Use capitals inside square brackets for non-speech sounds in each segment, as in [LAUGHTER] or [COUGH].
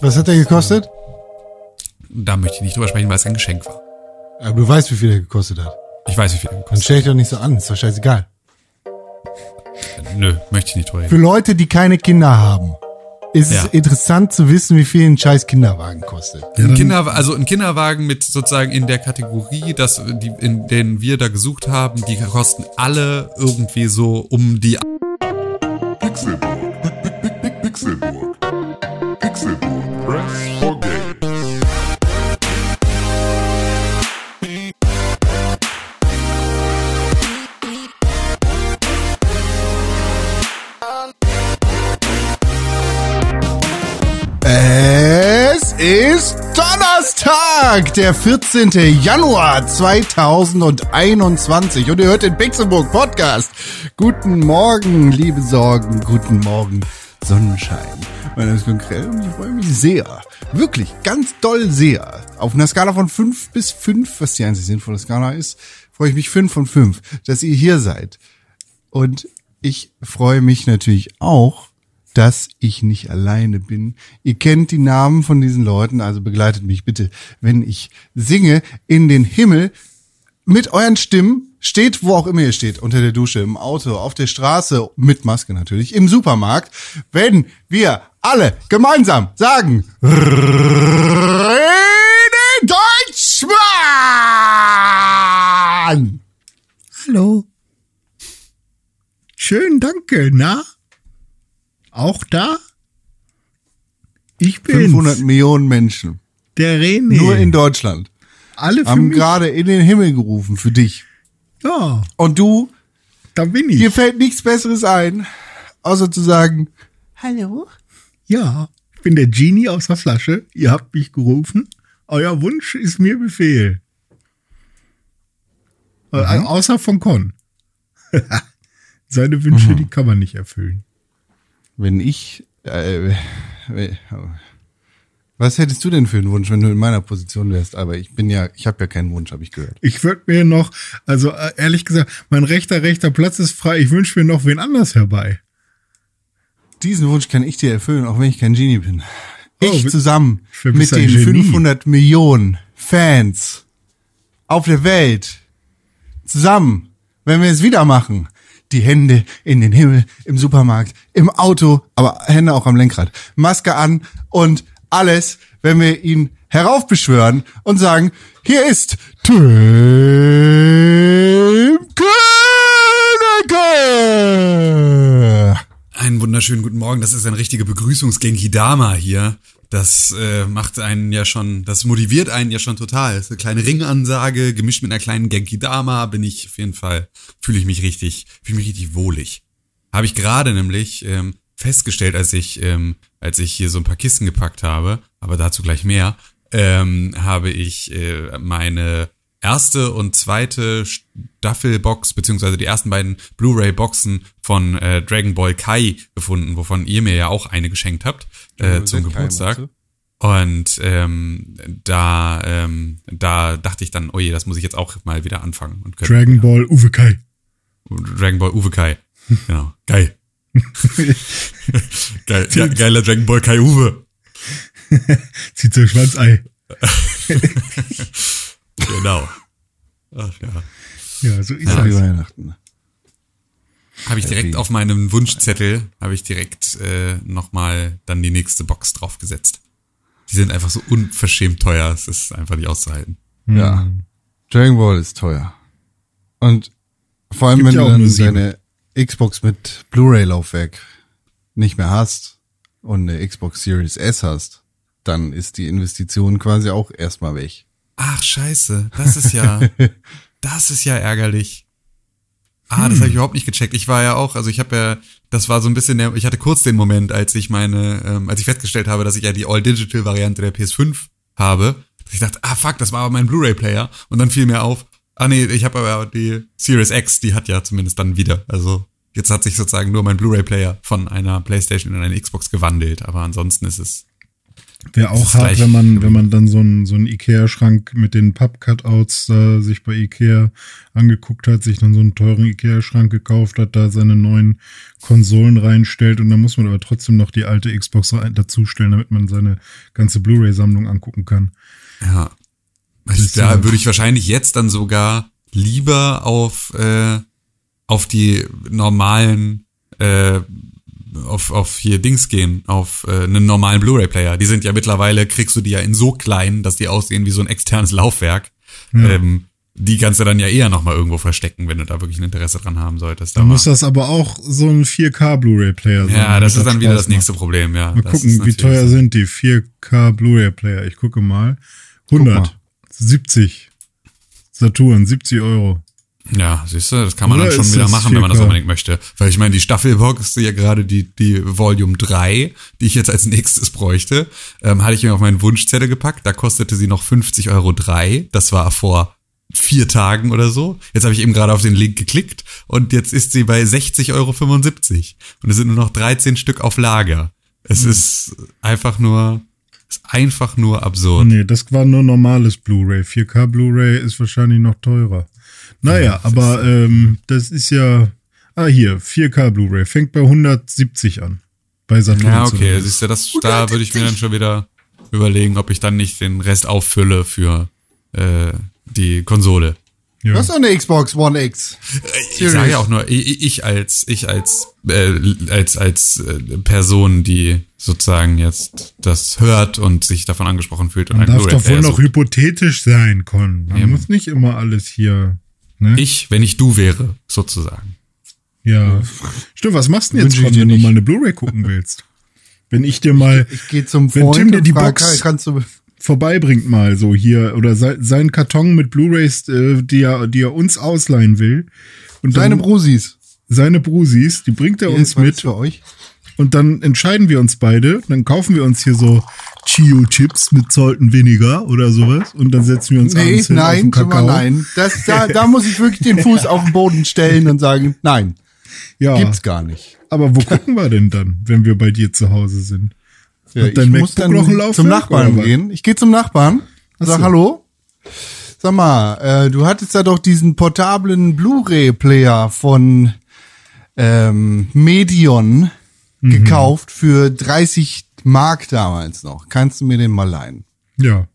Was hat der gekostet? Da möchte ich nicht drüber sprechen, weil es ein Geschenk war. Aber du weißt, wie viel der gekostet hat. Ich weiß, wie viel er Dann gekostet stell dich doch nicht so an, ist doch scheißegal. hat. Nö, möchte ich nicht drüber Für reden. Leute, die keine Kinder haben, ist Ja. es interessant zu wissen, wie viel ein scheiß Kinderwagen kostet. Ein Kinder, also ein Kinderwagen mit sozusagen in der Kategorie, dass die, in denen wir da gesucht haben, die kosten alle irgendwie so um die Pixelburg. Donnerstag, der 14. Januar 2021 und ihr hört den Pixelburg Podcast. Guten Morgen, liebe Sorgen, guten Morgen, Sonnenschein. Mein Name ist Konkrell und ich freue mich sehr, wirklich ganz doll sehr. Auf einer Skala von 5 bis 5, was die einzig sinnvolle Skala ist, freue ich mich 5 von 5, dass ihr hier seid. Und ich freue mich natürlich auch, dass ich nicht alleine bin. Ihr kennt die Namen von diesen Leuten, also begleitet mich bitte, wenn ich singe in den Himmel mit euren Stimmen. Steht, wo auch immer ihr steht, unter der Dusche, im Auto, auf der Straße, mit Maske natürlich, im Supermarkt, wenn wir alle gemeinsam sagen, René Deutschmann! Hallo. Schön, danke. Na? Auch da? Ich bin's. 500 Millionen Menschen, der René. nur in Deutschland, Alle für haben mich. gerade in den Himmel gerufen für dich. Ja, Und du, da bin ich. dir fällt nichts Besseres ein, außer zu sagen, Hallo? Ja, ich bin der Genie aus der Flasche. Ihr habt mich gerufen. Euer Wunsch ist mir Befehl. Äh, Mhm. Außer von Con. [LAUGHS] Seine Wünsche, Mhm. die kann man nicht erfüllen. Wenn ich, äh, äh, was hättest du denn für einen Wunsch, wenn du in meiner Position wärst? Aber ich bin ja, ich habe ja keinen Wunsch, habe ich gehört. Ich würde mir noch, also äh, ehrlich gesagt, mein rechter, rechter Platz ist frei. Ich wünsche mir noch wen anders herbei. Diesen Wunsch kann ich dir erfüllen, auch wenn ich kein Genie bin. Oh, Ich zusammen mit den Genie? 500 Millionen Fans auf der Welt zusammen, wenn wir es wieder machen, die Hände in den Himmel, im Supermarkt, im Auto, aber Hände auch am Lenkrad, Maske an und alles, wenn wir ihn heraufbeschwören und sagen, hier ist Tim Königke. Einen wunderschönen guten Morgen. Das ist ein richtiger Begrüßungsgenki-Dama hier. Das äh, macht einen ja schon, das motiviert einen ja schon total. Das ist eine kleine Ringansage, gemischt mit einer kleinen Genki-Dama, bin ich auf jeden Fall, fühle ich mich richtig, fühle mich richtig wohlig. Habe ich gerade nämlich ähm, festgestellt, als ich, ähm, als ich hier so ein paar Kisten gepackt habe, aber dazu gleich mehr, ähm, habe ich äh, meine erste und zweite Staffelbox, beziehungsweise die ersten beiden Blu-ray-Boxen von äh, Dragon Ball Kai gefunden, wovon ihr mir ja auch eine geschenkt habt äh, zum Geburtstag. Und ähm, da, ähm, da dachte ich dann, oh je, das muss ich jetzt auch mal wieder anfangen. Und könnte- Dragon Ball Uwe Kai. Dragon Ball Uwe Kai. [LAUGHS] Genau, geil. [LAUGHS] Geil, ja, geiler Dragon Ball Kai Uwe. [LAUGHS] Zieht so Schwanzei. Genau. Ach ja. Ja, so ist es. Weihnachten. Habe ich direkt auf meinem Wunschzettel, habe ich direkt äh, nochmal dann die nächste Box draufgesetzt. Die sind einfach so unverschämt teuer, es ist einfach nicht auszuhalten. Ja. Dragon Ball ist teuer. Und vor allem, Gibt wenn ja du dann deine Xbox mit Blu-ray-Laufwerk nicht mehr hast und eine Xbox Series S hast, dann ist die Investition quasi auch erstmal weg. Ach scheiße, das ist ja, [LAUGHS] das ist ja ärgerlich. Ah, das habe ich überhaupt nicht gecheckt. Ich war ja auch, also ich habe ja, das war so ein bisschen der, ich hatte kurz den Moment, als ich meine, ähm, als ich festgestellt habe, dass ich ja die All-Digital-Variante der PS5 habe, dass ich dachte, ah fuck, das war aber mein Blu-ray-Player. Und dann fiel mir auf, ah nee, ich habe aber die Series X, die hat ja zumindest dann wieder. Also jetzt hat sich sozusagen nur mein Blu-ray-Player von einer PlayStation in eine Xbox gewandelt, aber ansonsten ist es Wäre auch gleich wenn man, wenn man dann so einen so einen Ikea-Schrank mit den Papp-Cutouts da sich bei Ikea angeguckt hat, sich dann so einen teuren Ikea-Schrank gekauft hat, da seine neuen Konsolen reinstellt und dann muss man aber trotzdem noch die alte Xbox dazustellen, damit man seine ganze Blu-ray-Sammlung angucken kann. Ja. Also, da würde ich wahrscheinlich jetzt dann sogar lieber auf, äh, auf die normalen, äh, auf, auf hier Dings gehen, auf äh, einen normalen Blu-ray-Player. Die sind ja mittlerweile, kriegst du die ja in so klein, dass die aussehen wie so ein externes [LAUGHS] Laufwerk. Ähm, die kannst du dann ja eher nochmal irgendwo verstecken, wenn du da wirklich ein Interesse dran haben solltest. Dann Aber- muss das aber auch so ein 4K Blu-ray-Player sein. ja, das ist dann wieder Spaß das nächste macht. Problem, ja. Mal Das gucken, wie teuer so. sind die 4K Blu-ray-Player. Ich gucke mal. 100, 70. Saturn, 70 Euro. Ja, siehst du, das kann man Oder dann schon wieder machen, wenn man das 4K? unbedingt möchte. Weil ich meine, die Staffelbox, ja gerade die, die Volume 3, die ich jetzt als nächstes bräuchte, ähm, hatte ich mir auf meinen Wunschzettel gepackt. Da kostete sie noch 50 Euro 3. Das war vor vier Tagen oder so. Jetzt habe ich eben gerade auf den Link geklickt und jetzt ist sie bei 60,75 Euro. Und es sind nur noch 13 Stück auf Lager. Es Hm. ist einfach nur, ist einfach nur absurd. Nee, das war nur normales Blu-ray. 4K Blu-ray ist wahrscheinlich noch teurer. Naja, aber ähm, das ist ja. Ah, hier, 4K Blu-ray. Fängt bei 170 an. Bei Saturn. Ja, okay, siehst du, das, da würde ich mir dann schon wieder überlegen, ob ich dann nicht den Rest auffülle für äh, die Konsole. Du hast doch eine Xbox One X. Ich sage ja auch nur, ich, ich als ich als äh, als als äh, Person, die sozusagen jetzt das hört und sich davon angesprochen fühlt und Man ein darf doch wohl Blu-ray-Player noch hypothetisch sein, Con. Man Eben. muss nicht immer alles hier. Ne? Ich, wenn ich du wäre, sozusagen. ja. Stimmt, was machst du denn jetzt, ich dir wenn du mal eine Blu-ray gucken willst? [LAUGHS] Wenn ich dir mal Ich gehe zum Wenn Freund Tim dir die frag, Box- kannst du vorbeibringt mal so hier oder se seinen Karton mit Blu-rays, äh, die er, die er uns ausleihen will. Und deine dann Brusis. seine Brusis, die bringt er uns mal das mit für euch. Und dann entscheiden wir uns beide. Dann kaufen wir uns hier so Chio-Chips mit Salten weniger oder sowas und dann setzen wir uns Nee, abends hin auf nein, den Kakao. nein. Das, da, da muss ich wirklich den Fuß auf den Boden stellen und sagen, nein, Ja, gibt's gar nicht. aber wo gucken wir denn dann, wenn wir bei dir zu Hause sind? Ja, ich muss MacBook dann noch ein Laufwerk, zum Nachbarn gehen. Ich gehe zum Nachbarn, sag so. hallo. Sag mal, äh, du hattest da doch diesen portablen Blu-ray-Player von ähm, Medion Mhm. gekauft für 30 Mark damals noch. Kannst du mir den mal leihen? Ja.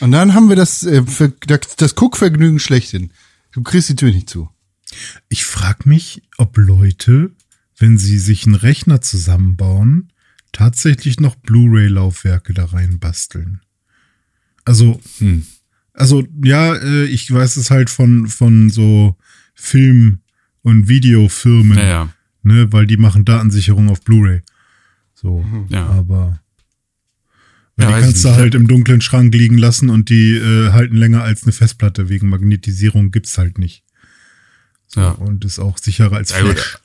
Und dann haben wir das, äh, für, das, das Guckvergnügen schlechthin. Du kriegst die Tür nicht zu. Ich frage mich, ob Leute, wenn sie sich einen Rechner zusammenbauen, tatsächlich noch Blu-ray-Laufwerke da rein basteln. Also, Hm. also ja, äh, ich weiß es halt von von so Film- und Videofirmen, Naja, ne, weil die machen Datensicherung auf Blu-ray. So, Ja. aber Ja, die kannst du halt im dunklen Schrank liegen lassen und die äh, halten länger als eine Festplatte wegen Magnetisierung gibt's halt nicht. So, Ja. Und ist auch sicherer als Ja. Flash.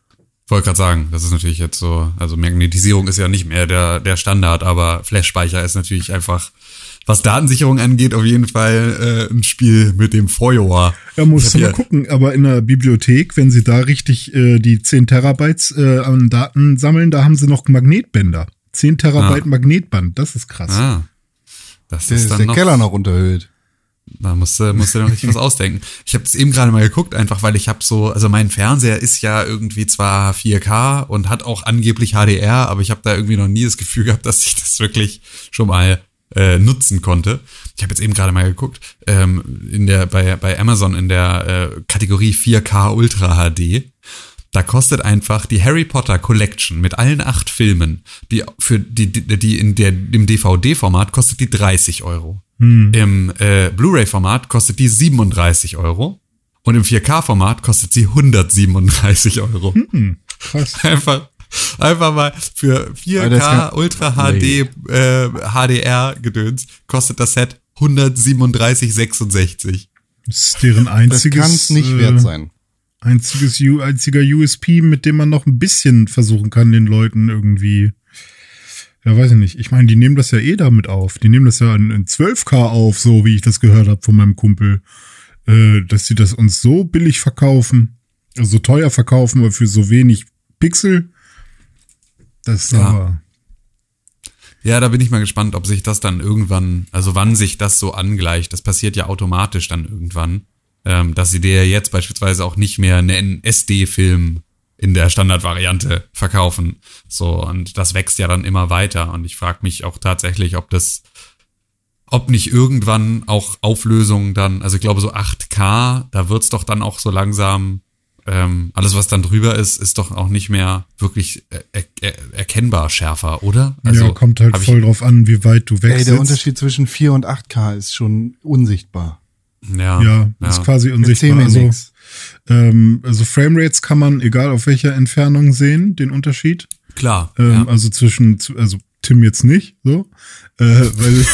Wollte gerade sagen, das ist natürlich jetzt so, also Magnetisierung ist ja nicht mehr der, der Standard, aber Flash-Speicher ist natürlich einfach, was Datensicherung angeht, auf jeden Fall äh, ein Spiel mit dem Feuer. Ja, musst Ich du mal ja- gucken. Aber in der Bibliothek, wenn sie da richtig äh, die 10 Terabytes äh, an Daten sammeln, da haben sie noch Magnetbänder. 10 Terabyte Ah. Magnetband, das ist krass. Ah, das Der ist ist dann der noch, Keller noch unterhöht. Da musst du, musst du noch richtig was [LAUGHS] ausdenken. Ich habe es eben gerade mal geguckt, einfach weil ich habe so, also mein Fernseher ist ja irgendwie zwar 4K und hat auch angeblich HDR, aber ich habe da irgendwie noch nie das Gefühl gehabt, dass ich das wirklich schon mal äh, nutzen konnte. Ich habe jetzt eben gerade mal geguckt, ähm, in der bei bei Amazon in der äh, Kategorie 4K Ultra HD. Da kostet einfach die Harry Potter Collection mit allen acht Filmen, die für die, die, die in der im DVD-Format kostet die 30 Euro. Im äh, Blu-ray-Format kostet die 37 Euro und im 4K-Format kostet sie 137 Euro. Krass. [LAUGHS] Einfach, [LAUGHS] einfach mal für Aber 4K das kann- Ultra HD äh, HDR Gedöns kostet das Set 137,66. Das ist deren Das einziges, kann es nicht äh, wert sein. einziges einziger USP, mit dem man noch ein bisschen versuchen kann, den Leuten irgendwie. Ja, weiß ich nicht. Ich meine, die nehmen das ja eh damit auf. Die nehmen das ja in, in 12K auf, so wie ich das gehört habe von meinem Kumpel. Äh, dass sie das uns so billig verkaufen, also so teuer verkaufen, aber für so wenig Pixel. Das ist Ja. aber. Ja, da bin ich mal gespannt, ob sich das dann irgendwann, also wann sich das so angleicht. Das passiert ja automatisch dann irgendwann, ähm, dass sie dir jetzt beispielsweise auch nicht mehr einen SD-Film in der Standardvariante verkaufen. So, und das wächst ja dann immer weiter. Und ich frage mich auch tatsächlich, ob das, ob nicht irgendwann auch Auflösungen dann, also ich glaube so 8K, da wird's doch dann auch so langsam, ähm, alles was dann drüber ist, ist doch auch nicht mehr wirklich er er erkennbar schärfer, oder? Also, ja, kommt halt voll drauf an, wie weit du Ey, wechselst. der Unterschied zwischen 4 und 8K ist schon unsichtbar. Ja, Ja, ist quasi unsichtbar. Also, ähm, also Framerates kann man, egal auf welcher Entfernung sehen, den Unterschied. klar. Ähm, ja. Also zwischen, also Tim jetzt nicht, so. Äh, weil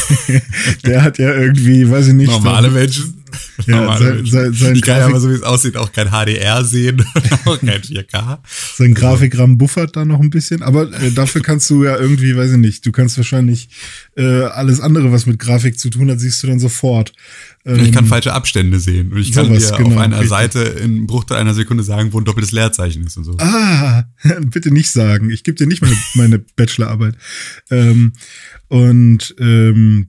[LAUGHS] der hat ja irgendwie, weiß ich nicht. Normale Menschen. Ja, sein- sein- sein Die kann Grafik- aber so wie es aussieht auch kein HDR sehen, [LAUGHS] auch kein 4K. Sein Grafikrahmen buffert da noch ein bisschen, aber äh, dafür kannst du ja irgendwie, weiß ich nicht, du kannst wahrscheinlich äh, alles andere, was mit Grafik zu tun hat, siehst du dann sofort. Ähm, Ich kann falsche Abstände sehen und ich kann sowas, dir genau, auf einer richtig. Seite in Bruchteil einer Sekunde sagen, wo ein doppeltes Leerzeichen ist und so. Ah, [LAUGHS] bitte nicht sagen. Ich gebe dir nicht meine, meine Bachelorarbeit. Ähm, und ähm,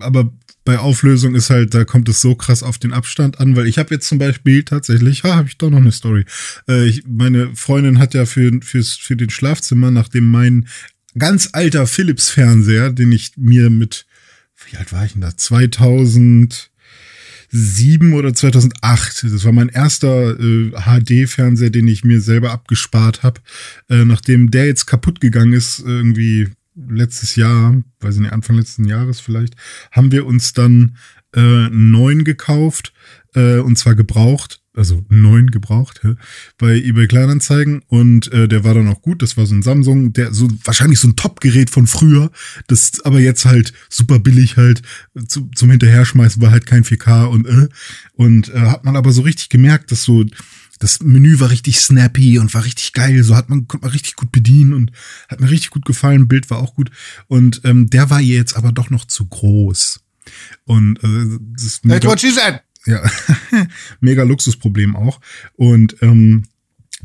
aber bei Auflösung ist halt, da kommt es so krass auf den Abstand an, weil ich habe jetzt zum Beispiel tatsächlich, ha, habe ich doch noch eine Story. Äh, ich, meine Freundin hat ja für, fürs, für den Schlafzimmer, nachdem mein ganz alter Philips-Fernseher, den ich mir mit, wie alt war ich denn da? 2000 2007 oder 2008. Das war mein erster äh, HD-Fernseher, den ich mir selber abgespart habe. Äh, nachdem der jetzt kaputt gegangen ist, irgendwie letztes Jahr, weiß ich nicht, Anfang letzten Jahres vielleicht, haben wir uns dann äh, neuen gekauft, äh, und zwar gebraucht, also neuen gebraucht, ja, bei eBay Kleinanzeigen. Und äh, der war dann auch gut, das war so ein Samsung, der so wahrscheinlich so ein Top-Gerät von früher, das aber jetzt halt super billig halt zu, zum Hinterherschmeißen war halt kein 4K und äh, und äh, hat man aber so richtig gemerkt, dass so das Menü war richtig snappy und war richtig geil. So hat man, konnte man richtig gut bedienen und hat mir richtig gut gefallen. Bild war auch gut. Und ähm, der war ihr jetzt aber doch noch zu groß. Und äh, das ist That's mega, what she said. ja, [LAUGHS] mega Luxusproblem auch. Und ähm,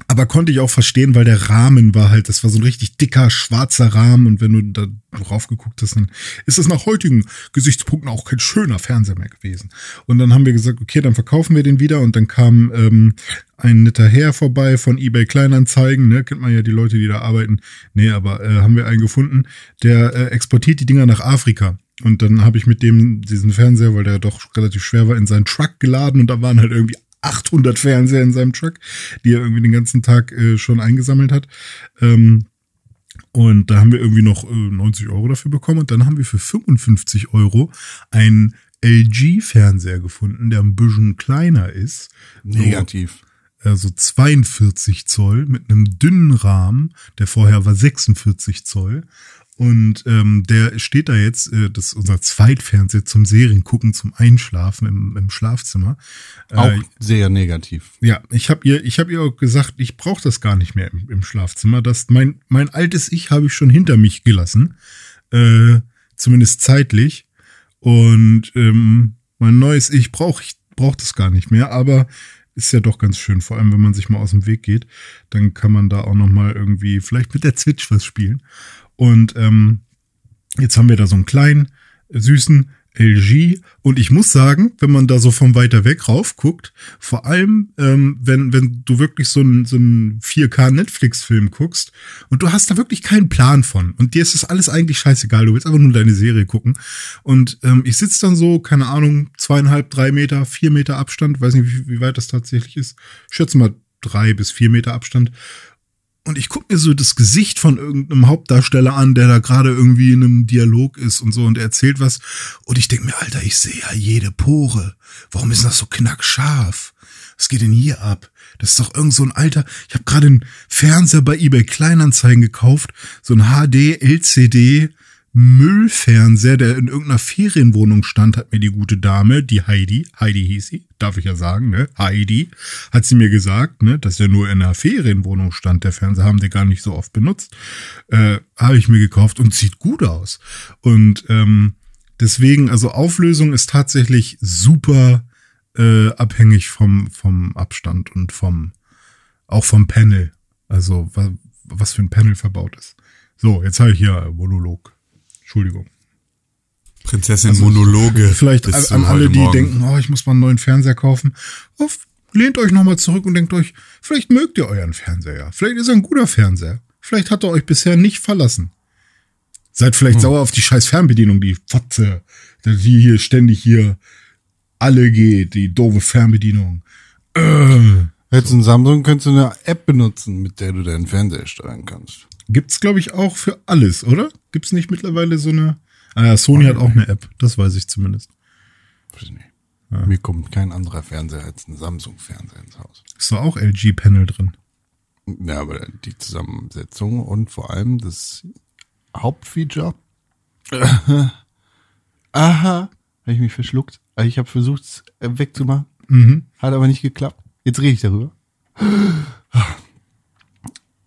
aber konnte ich auch verstehen, weil der Rahmen war halt, das war so ein richtig dicker, schwarzer Rahmen und wenn du da drauf geguckt hast, dann ist das nach heutigen Gesichtspunkten auch kein schöner Fernseher mehr gewesen. Und dann haben wir gesagt, okay, dann verkaufen wir den wieder und dann kam ähm, ein netter Herr vorbei von eBay Kleinanzeigen, ne, kennt man ja die Leute, die da arbeiten. Nee, aber äh, haben wir einen gefunden, der äh, exportiert die Dinger nach Afrika. Und dann habe ich mit dem diesen Fernseher, weil der doch relativ schwer war, in seinen Truck geladen und da waren halt irgendwie 800 Fernseher in seinem Truck, die er irgendwie den ganzen Tag äh, schon eingesammelt hat. Ähm, und da haben wir irgendwie noch äh, 90 Euro dafür bekommen und dann haben wir für 55 Euro einen LG-Fernseher gefunden, der ein bisschen kleiner ist. Negativ. Also 42 Zoll mit einem dünnen Rahmen. Der vorher war 46 Zoll. Und ähm, der steht da jetzt, äh, das ist unser Zweitfernseher zum Seriengucken, zum Einschlafen im, im Schlafzimmer. Auch Äh, sehr negativ. ja, ich habe ihr, ich habe ihr auch gesagt, ich brauche das gar nicht mehr im, im Schlafzimmer. Das mein mein altes Ich habe ich schon hinter mich gelassen, äh, zumindest zeitlich. Und ähm, mein neues Ich brauche ich brauche das gar nicht mehr. Aber ist ja doch ganz schön, vor allem wenn man sich mal aus dem Weg geht, dann kann man da auch noch mal irgendwie vielleicht mit der Switch was spielen. Und ähm, Jetzt haben wir da so einen kleinen, süßen LG. Und ich muss sagen, wenn man da so von weiter weg rauf guckt, vor allem, ähm, wenn, wenn du wirklich so einen, so einen 4K-Netflix-Film guckst und du hast da wirklich keinen Plan von und dir ist das alles eigentlich scheißegal, du willst einfach nur deine Serie gucken. Und ähm, ich sitze dann so, keine Ahnung, zweieinhalb, drei Meter, vier Meter Abstand, weiß nicht, wie, wie weit das tatsächlich ist. Ich schätze mal drei bis vier Meter Abstand. Und ich guck mir so das Gesicht von irgendeinem Hauptdarsteller an, der da gerade irgendwie in einem Dialog ist und so und er erzählt was. Und ich denk mir, Alter, ich sehe ja jede Pore. Warum ist das so knackscharf? Was geht denn hier ab? Das ist doch irgend so ein alter. Ich habe gerade einen Fernseher bei eBay Kleinanzeigen gekauft, so ein HD LCD Müllfernseher, der in irgendeiner Ferienwohnung stand, hat mir die gute Dame, die Heidi, Heidi hieß sie, darf ich ja sagen, ne? Heidi, hat sie mir gesagt, ne, dass er nur in einer Ferienwohnung stand. Der Fernseher haben die gar nicht so oft benutzt. Äh, Habe ich mir gekauft und sieht gut aus. Und ähm, deswegen, also Auflösung ist tatsächlich super äh, abhängig vom, vom Abstand und vom, auch vom Panel. Also wa, was für ein Panel verbaut ist. So, jetzt habe ich hier Monolog. Entschuldigung. Prinzessin Monologe. Also, Vielleicht bis an, an alle, die Morgen. denken, oh, ich muss mal einen neuen Fernseher kaufen. Oh, lehnt euch nochmal zurück und denkt euch, vielleicht mögt ihr euren Fernseher. ja. Vielleicht ist er ein guter Fernseher. Vielleicht hat er euch bisher nicht verlassen. Seid vielleicht sauer auf die scheiß Fernbedienung, die Fotze, die hier ständig hier alle geht, die doofe Fernbedienung. Äh, Hättest du ein Samsung, könntest du eine App benutzen, mit der du deinen Fernseher steuern kannst. gibt's, glaube ich, auch für alles, oder? Gibt's nicht mittlerweile so eine. Ah ja, Sony hat auch eine App, das weiß ich zumindest. Weiß ich nicht. Mir kommt kein anderer Fernseher als ein Samsung-Fernseher ins Haus. Ist da auch LG-Panel drin. Ja, aber die Zusammensetzung und vor allem das Hauptfeature. [LAUGHS] Aha, habe ich mich verschluckt. Also ich habe versucht, es äh, wegzumachen. Mhm. Hat aber nicht geklappt. Jetzt rede ich darüber. [GASPS]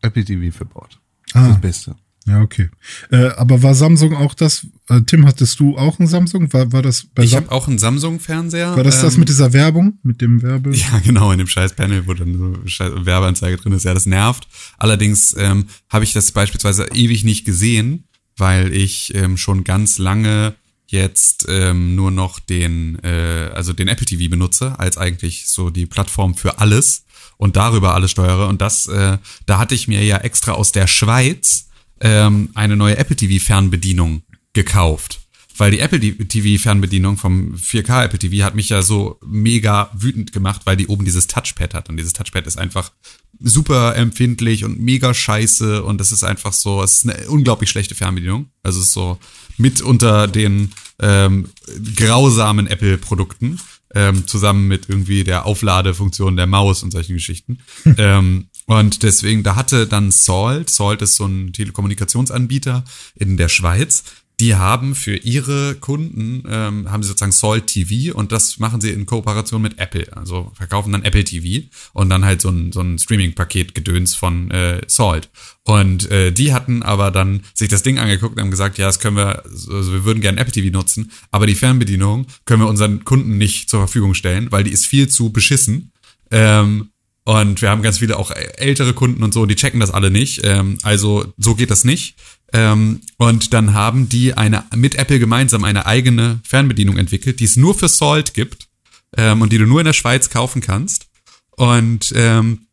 Apple TV verbaut. Das ist Ah. das Beste. Ja, okay. Äh, aber war Samsung auch das? Äh, Tim, hattest du auch ein Samsung? War, war das bei Ich habe auch einen Samsung-Fernseher. War das das ähm, mit dieser Werbung? Mit dem Werbe? [LAUGHS] Ja, genau, in dem scheiß Panel, wo dann so scheiß Werbeanzeige drin ist. Ja, das nervt. Allerdings ähm, habe ich das beispielsweise ewig nicht gesehen, weil ich ähm, schon ganz lange jetzt ähm, nur noch den, äh, also den Apple TV benutze, als eigentlich so die Plattform für alles und darüber alles steuere. Und das, äh, da hatte ich mir ja extra aus der Schweiz ähm, eine neue Apple TV Fernbedienung gekauft. Weil die Apple TV Fernbedienung vom 4K Apple TV hat mich ja so mega wütend gemacht, weil die oben dieses Touchpad hat. Und dieses Touchpad ist einfach super empfindlich und mega scheiße. Und das ist einfach so, es ist eine unglaublich schlechte Fernbedienung. Also es ist so mit unter den ähm, grausamen Apple-Produkten. Ähm, zusammen mit irgendwie der Aufladefunktion der Maus und solchen Geschichten. [LAUGHS] ähm, und deswegen, da hatte dann Salt, Salt ist so ein Telekommunikationsanbieter in der Schweiz, die haben für ihre Kunden, ähm, haben sie sozusagen Salt TV und das machen sie in Kooperation mit Apple. Also verkaufen dann Apple TV und dann halt so ein, so ein Streaming-Paket gedöns von äh, Salt. Und äh, die hatten aber dann sich das Ding angeguckt und haben gesagt, ja, das können wir, also wir würden gerne Apple TV nutzen, aber die Fernbedienung können wir unseren Kunden nicht zur Verfügung stellen, weil die ist viel zu beschissen. Ähm, und wir haben ganz viele auch ältere Kunden und so, die checken das alle nicht. Ähm, also so geht das nicht. Ähm, und dann haben die eine mit Apple gemeinsam eine eigene Fernbedienung entwickelt, die es nur für Salt gibt ähm, und die du nur in der Schweiz kaufen kannst. Und ähm,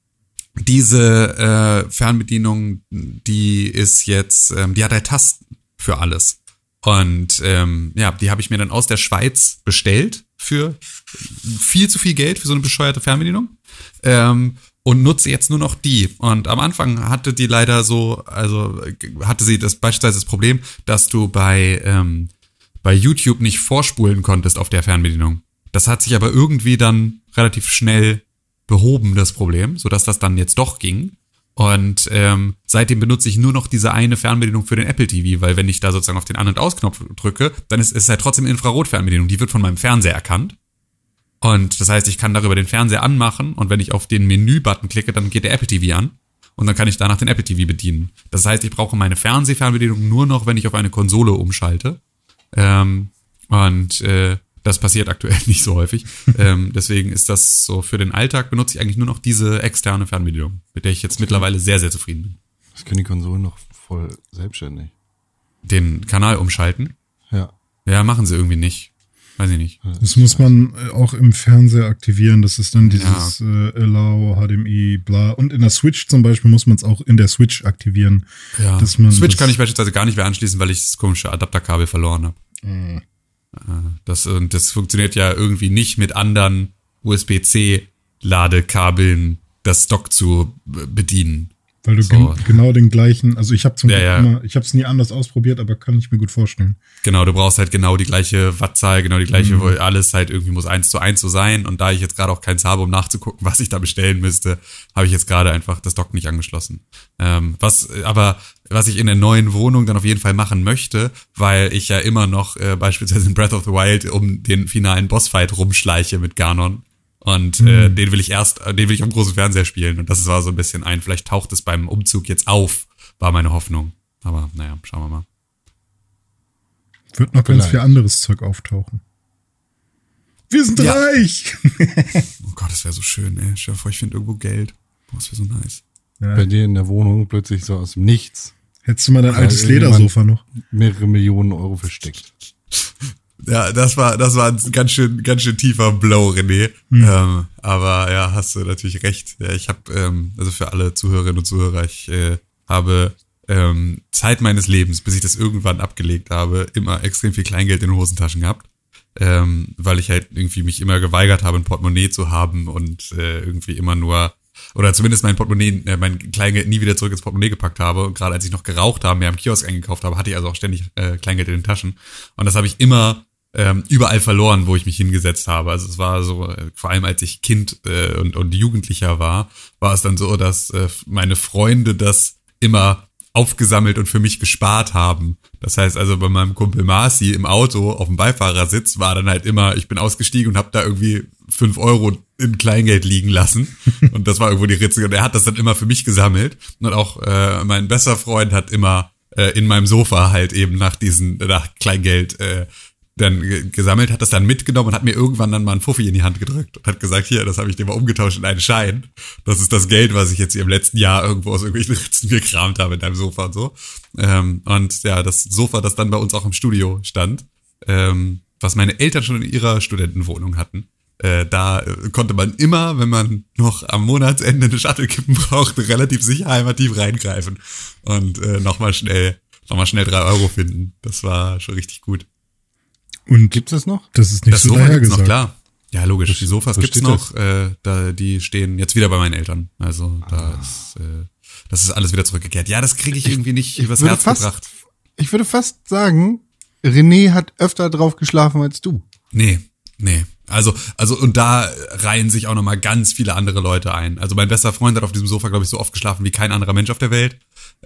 diese äh, Fernbedienung, die ist jetzt, ähm, die hat halt Tasten für alles. Und ähm, ja, die habe ich mir dann aus der Schweiz bestellt für viel zu viel Geld für so eine bescheuerte Fernbedienung. Ähm, und nutze jetzt nur noch die. Und am Anfang hatte die leider so, also hatte sie das beispielsweise das Problem, dass du bei, ähm, bei YouTube nicht vorspulen konntest auf der Fernbedienung. Das hat sich aber irgendwie dann relativ schnell behoben, das Problem, sodass das dann jetzt doch ging. Und ähm, seitdem benutze ich nur noch diese eine Fernbedienung für den Apple TV, weil wenn ich da sozusagen auf den An- und Ausknopf drücke, dann ist es halt trotzdem Infrarot-Fernbedienung. Die wird von meinem Fernseher erkannt. Und das heißt, ich kann darüber den Fernseher anmachen und wenn ich auf den Menü-Button klicke, dann geht der Apple TV an und dann kann ich danach den Apple TV bedienen. Das heißt, ich brauche meine Fernsehfernbedienung nur noch, wenn ich auf eine Konsole umschalte. Ähm, und äh, das passiert aktuell [LAUGHS] nicht so häufig. ähm, deswegen ist das so für den Alltag benutze ich eigentlich nur noch diese externe Fernbedienung, mit der ich jetzt mittlerweile sehr, sehr zufrieden bin. Das können die Konsolen noch voll selbstständig. Den Kanal umschalten. Ja. Ja, machen sie irgendwie nicht. Weiß ich nicht. Das muss man äh, auch im Fernseher aktivieren. Das ist dann dieses äh, Allow, HDMI, bla. Und in der Switch zum Beispiel muss man es auch in der Switch aktivieren. Ja. Dass man Switch das- kann ich beispielsweise gar nicht mehr anschließen, weil ich das komische Adapterkabel verloren habe. Mhm. Das, und das funktioniert ja irgendwie nicht mit anderen USB-C-Ladekabeln, das Dock zu b- bedienen. Weil du So. gen genau den gleichen, also ich habe zum Ja, ja. immer, ich habe es nie anders ausprobiert, aber kann ich mir gut vorstellen. Genau, du brauchst halt genau die gleiche Wattzahl, genau die gleiche, Mhm. wo alles halt irgendwie muss eins zu eins so sein. Und da ich jetzt gerade auch keins habe, um nachzugucken, [LAUGHS] was ich da bestellen müsste, habe ich jetzt gerade einfach das Dock nicht angeschlossen. Ähm, was, aber was ich in der neuen Wohnung dann auf jeden Fall machen möchte, weil ich ja immer noch äh, beispielsweise in Breath of the Wild um den finalen Bossfight rumschleiche mit Ganon. Und äh, Mhm. den will ich erst, äh, den will ich am großen Fernseher spielen. Und das war so ein bisschen ein, vielleicht taucht es beim Umzug jetzt auf, war meine Hoffnung. Aber naja, schauen wir mal. Wird noch ganz viel anderes Zeug auftauchen. Wir sind Ja. reich! [LAUGHS] Oh Gott, das wäre so schön, ey. Stell dir vor, ich finde irgendwo Geld. Boah, das wäre so nice. Bei dir in der Wohnung plötzlich so aus dem Nichts Hättest du mal dein altes Ledersofa noch? Mehrere Millionen Euro versteckt. [LAUGHS] Ja, das war, das war ein ganz schön, ganz schön tiefer Blow, René. Ähm, aber ja, hast du natürlich recht. Ja, ich habe, ähm, also für alle Zuhörerinnen und Zuhörer, ich äh, habe ähm, Zeit meines Lebens, bis ich das irgendwann abgelegt habe, immer extrem viel Kleingeld in den Hosentaschen gehabt. Ähm, weil ich halt irgendwie mich immer geweigert habe, ein Portemonnaie zu haben und äh, irgendwie immer nur oder zumindest mein Portemonnaie, äh, mein Kleingeld nie wieder zurück ins Portemonnaie gepackt habe. Und gerade als ich noch geraucht habe, mir am Kiosk eingekauft habe, hatte ich also auch ständig äh, Kleingeld in den Taschen. Und das habe ich immer ähm, überall verloren, wo ich mich hingesetzt habe. Also es war so, äh, vor allem als ich Kind äh, und, und Jugendlicher war, war es dann so, dass äh, meine Freunde das immer aufgesammelt und für mich gespart haben. Das heißt also bei meinem Kumpel Marci im Auto auf dem Beifahrersitz war dann halt immer, ich bin ausgestiegen und habe da irgendwie fünf Euro in Kleingeld liegen lassen [LAUGHS] und das war irgendwo die Ritze und er hat das dann immer für mich gesammelt und auch äh, mein bester Freund hat immer äh, in meinem Sofa halt eben nach diesen nach Kleingeld äh, dann ge- gesammelt, hat das dann mitgenommen und hat mir irgendwann dann mal einen Fuffi in die Hand gedrückt und hat gesagt, hier, das habe ich dir mal umgetauscht in einen Schein. Das ist das Geld, was ich jetzt hier im letzten Jahr irgendwo aus irgendwelchen [LAUGHS] Ritzen gekramt habe in deinem Sofa und so. Ähm, und ja, das Sofa, das dann bei uns auch im Studio stand, ähm, was meine Eltern schon in ihrer Studentenwohnung hatten. Äh, da äh, konnte man immer, wenn man noch am Monatsende eine Shuttle-Kippen brauchte, relativ sicher einmal reingreifen und äh, nochmal schnell, nochmal schnell drei Euro finden. Das war schon richtig gut. Und Gibt's das noch? das ist nicht Das so Sofa gibt's dahergesagt. noch, klar. Ja, logisch. Die Sofas gibt's noch. Äh, da, die stehen jetzt wieder bei meinen Eltern. Also Ah. da ist, äh, das ist alles wieder zurückgekehrt. Ja, das kriege ich irgendwie nicht übers würde Herz fast- gebracht. Ich würde fast sagen, René hat öfter drauf geschlafen als du. Nee, nee. Also, also, und da reihen sich auch nochmal ganz viele andere Leute ein. Also mein bester Freund hat auf diesem Sofa, glaube ich, so oft geschlafen wie kein anderer Mensch auf der Welt.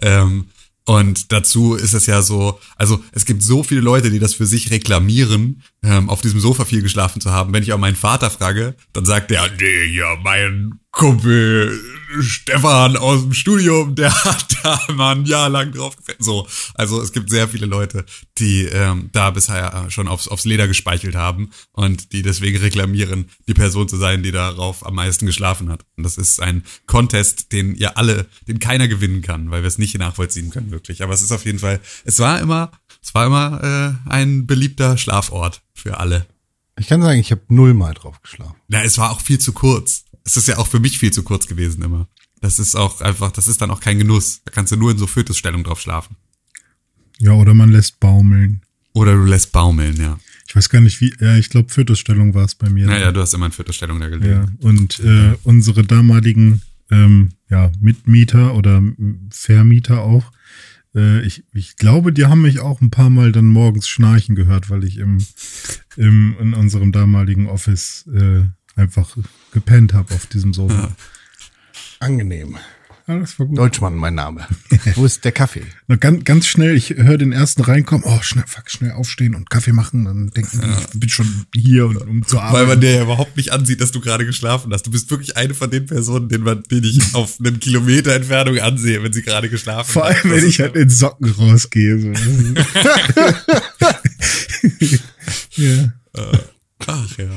Ähm, und dazu ist es ja so, also es gibt so viele Leute, die das für sich reklamieren, ähm, auf diesem Sofa viel geschlafen zu haben. Wenn ich auch meinen Vater frage, dann sagt er, nee, ja, mein Kumpel Stefan aus dem Studium, der [LAUGHS] hat da mal ein Jahr lang drauf gefällt. So, also es gibt sehr viele Leute, die ähm, da bisher schon aufs, aufs Leder gespeichelt haben und die deswegen reklamieren, die Person zu sein, die darauf am meisten geschlafen hat. Und das ist ein Contest, den ihr alle, den keiner gewinnen kann, weil wir es nicht nachvollziehen können, wirklich. Aber es ist auf jeden Fall, es war immer, es war immer äh, ein beliebter Schlafort für alle. Ich kann sagen, ich habe null mal drauf geschlafen. Na, es war auch viel zu kurz. Es ist ja auch für mich viel zu kurz gewesen immer. Das ist auch einfach, das ist dann auch kein Genuss. Da kannst du nur in so Fötusstellung drauf schlafen. Ja, oder man lässt baumeln. Oder du lässt baumeln, ja. Ich weiß gar nicht, wie, ja, ich glaube, Fötusstellung war es bei mir. Naja, du hast immer in Fötusstellung da Ja, gelegen. und äh, unsere damaligen ähm, ja, Mitmieter oder Vermieter auch, äh, ich, ich glaube, die haben mich auch ein paar Mal dann morgens schnarchen gehört, weil ich im, im in unserem damaligen Office äh, einfach gepennt habe auf diesem Sofa. Angenehm. Ja, das war gut. Deutschmann, mein Name. Wo ist der Kaffee? [LAUGHS] Na, ganz, ganz schnell, ich höre den ersten reinkommen, oh, schnell, fuck, schnell aufstehen und Kaffee machen, dann denken die, ich bin schon hier, und, um zu arbeiten. Weil man dir ja überhaupt nicht ansieht, dass du gerade geschlafen hast. Du bist wirklich eine von den Personen, denen man, den ich auf einen Kilometer Entfernung ansehe, wenn sie gerade geschlafen Vor hat. allem, wenn ich halt in Socken rausgehe. So. [LAUGHS] [LAUGHS] ja. Ach ja.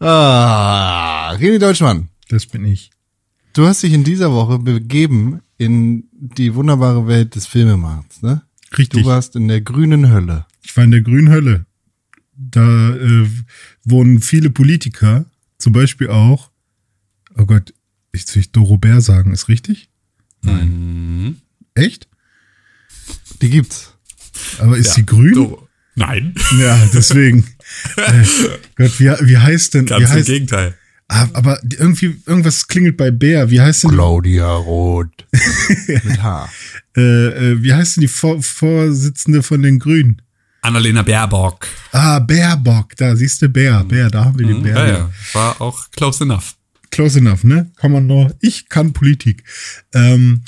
Ah, René Deutschmann. Das bin ich. Du hast dich in dieser Woche begeben in die wunderbare Welt des Filmemachens, ne? Richtig. Du warst in der grünen Hölle. Ich war in der grünen Hölle. Da äh, wohnen viele Politiker, zum Beispiel auch, oh Gott, ich will Doro Bär sagen, ist richtig? Mhm. Echt? Die gibt's. Aber ist Ja, sie grün? So. Nein, Ja, deswegen. [LAUGHS] äh, Gott, wie, wie heißt denn? Wie ganz im heißt, Gegenteil. ah, aber irgendwie, irgendwas klingelt bei Bär. Wie heißt denn, Claudia Roth. [LAUGHS] Mit H. äh, äh, wie heißt denn die Vor Vorsitzende von den Grünen? Annalena Baerbock. Ah, Bärbock, da siehst du Bär, Bär, da haben wir den Bär. Ja, ja, war auch close enough. Close enough, ne? Kann man noch. Ich kann Politik. Ähm,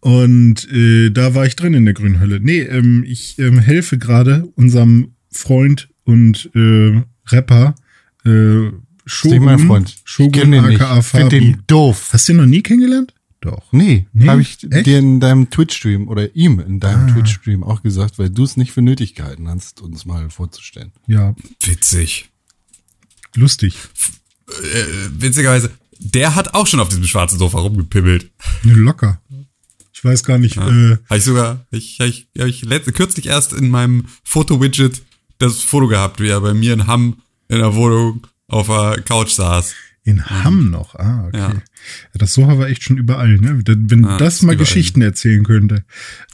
und äh, da war ich drin in der grünen Hölle. Nee, ähm, ich ähm, helfe gerade unserem Freund und äh, Rapper äh, nicht mein Freund. Ich Shogun kenn den nicht. aka Ich find Fabi. den doof. Hast du den noch nie kennengelernt? Doch. Nee, Nee? habe ich Echt? dir in deinem Twitch-Stream oder ihm in deinem Twitch-Stream auch gesagt, weil du es nicht für nötig gehalten hast, uns mal vorzustellen. Ja, Witzig. lustig. Äh, witzigerweise, der hat auch schon auf diesem schwarzen Sofa rumgepimmelt. Ne, locker. Ich Ich weiß gar nicht. Ja. Äh, Habe ich sogar, ich, hab ich, hab ich letzt, kürzlich erst in meinem Foto-Widget das Foto gehabt, wie er bei mir in Hamm in der Wohnung auf der Couch saß. in Hamm noch. Ah, okay. Ja. Ja. Das Soha war echt schon überall, ne? Wenn Ja, das mal überall. Geschichten erzählen könnte.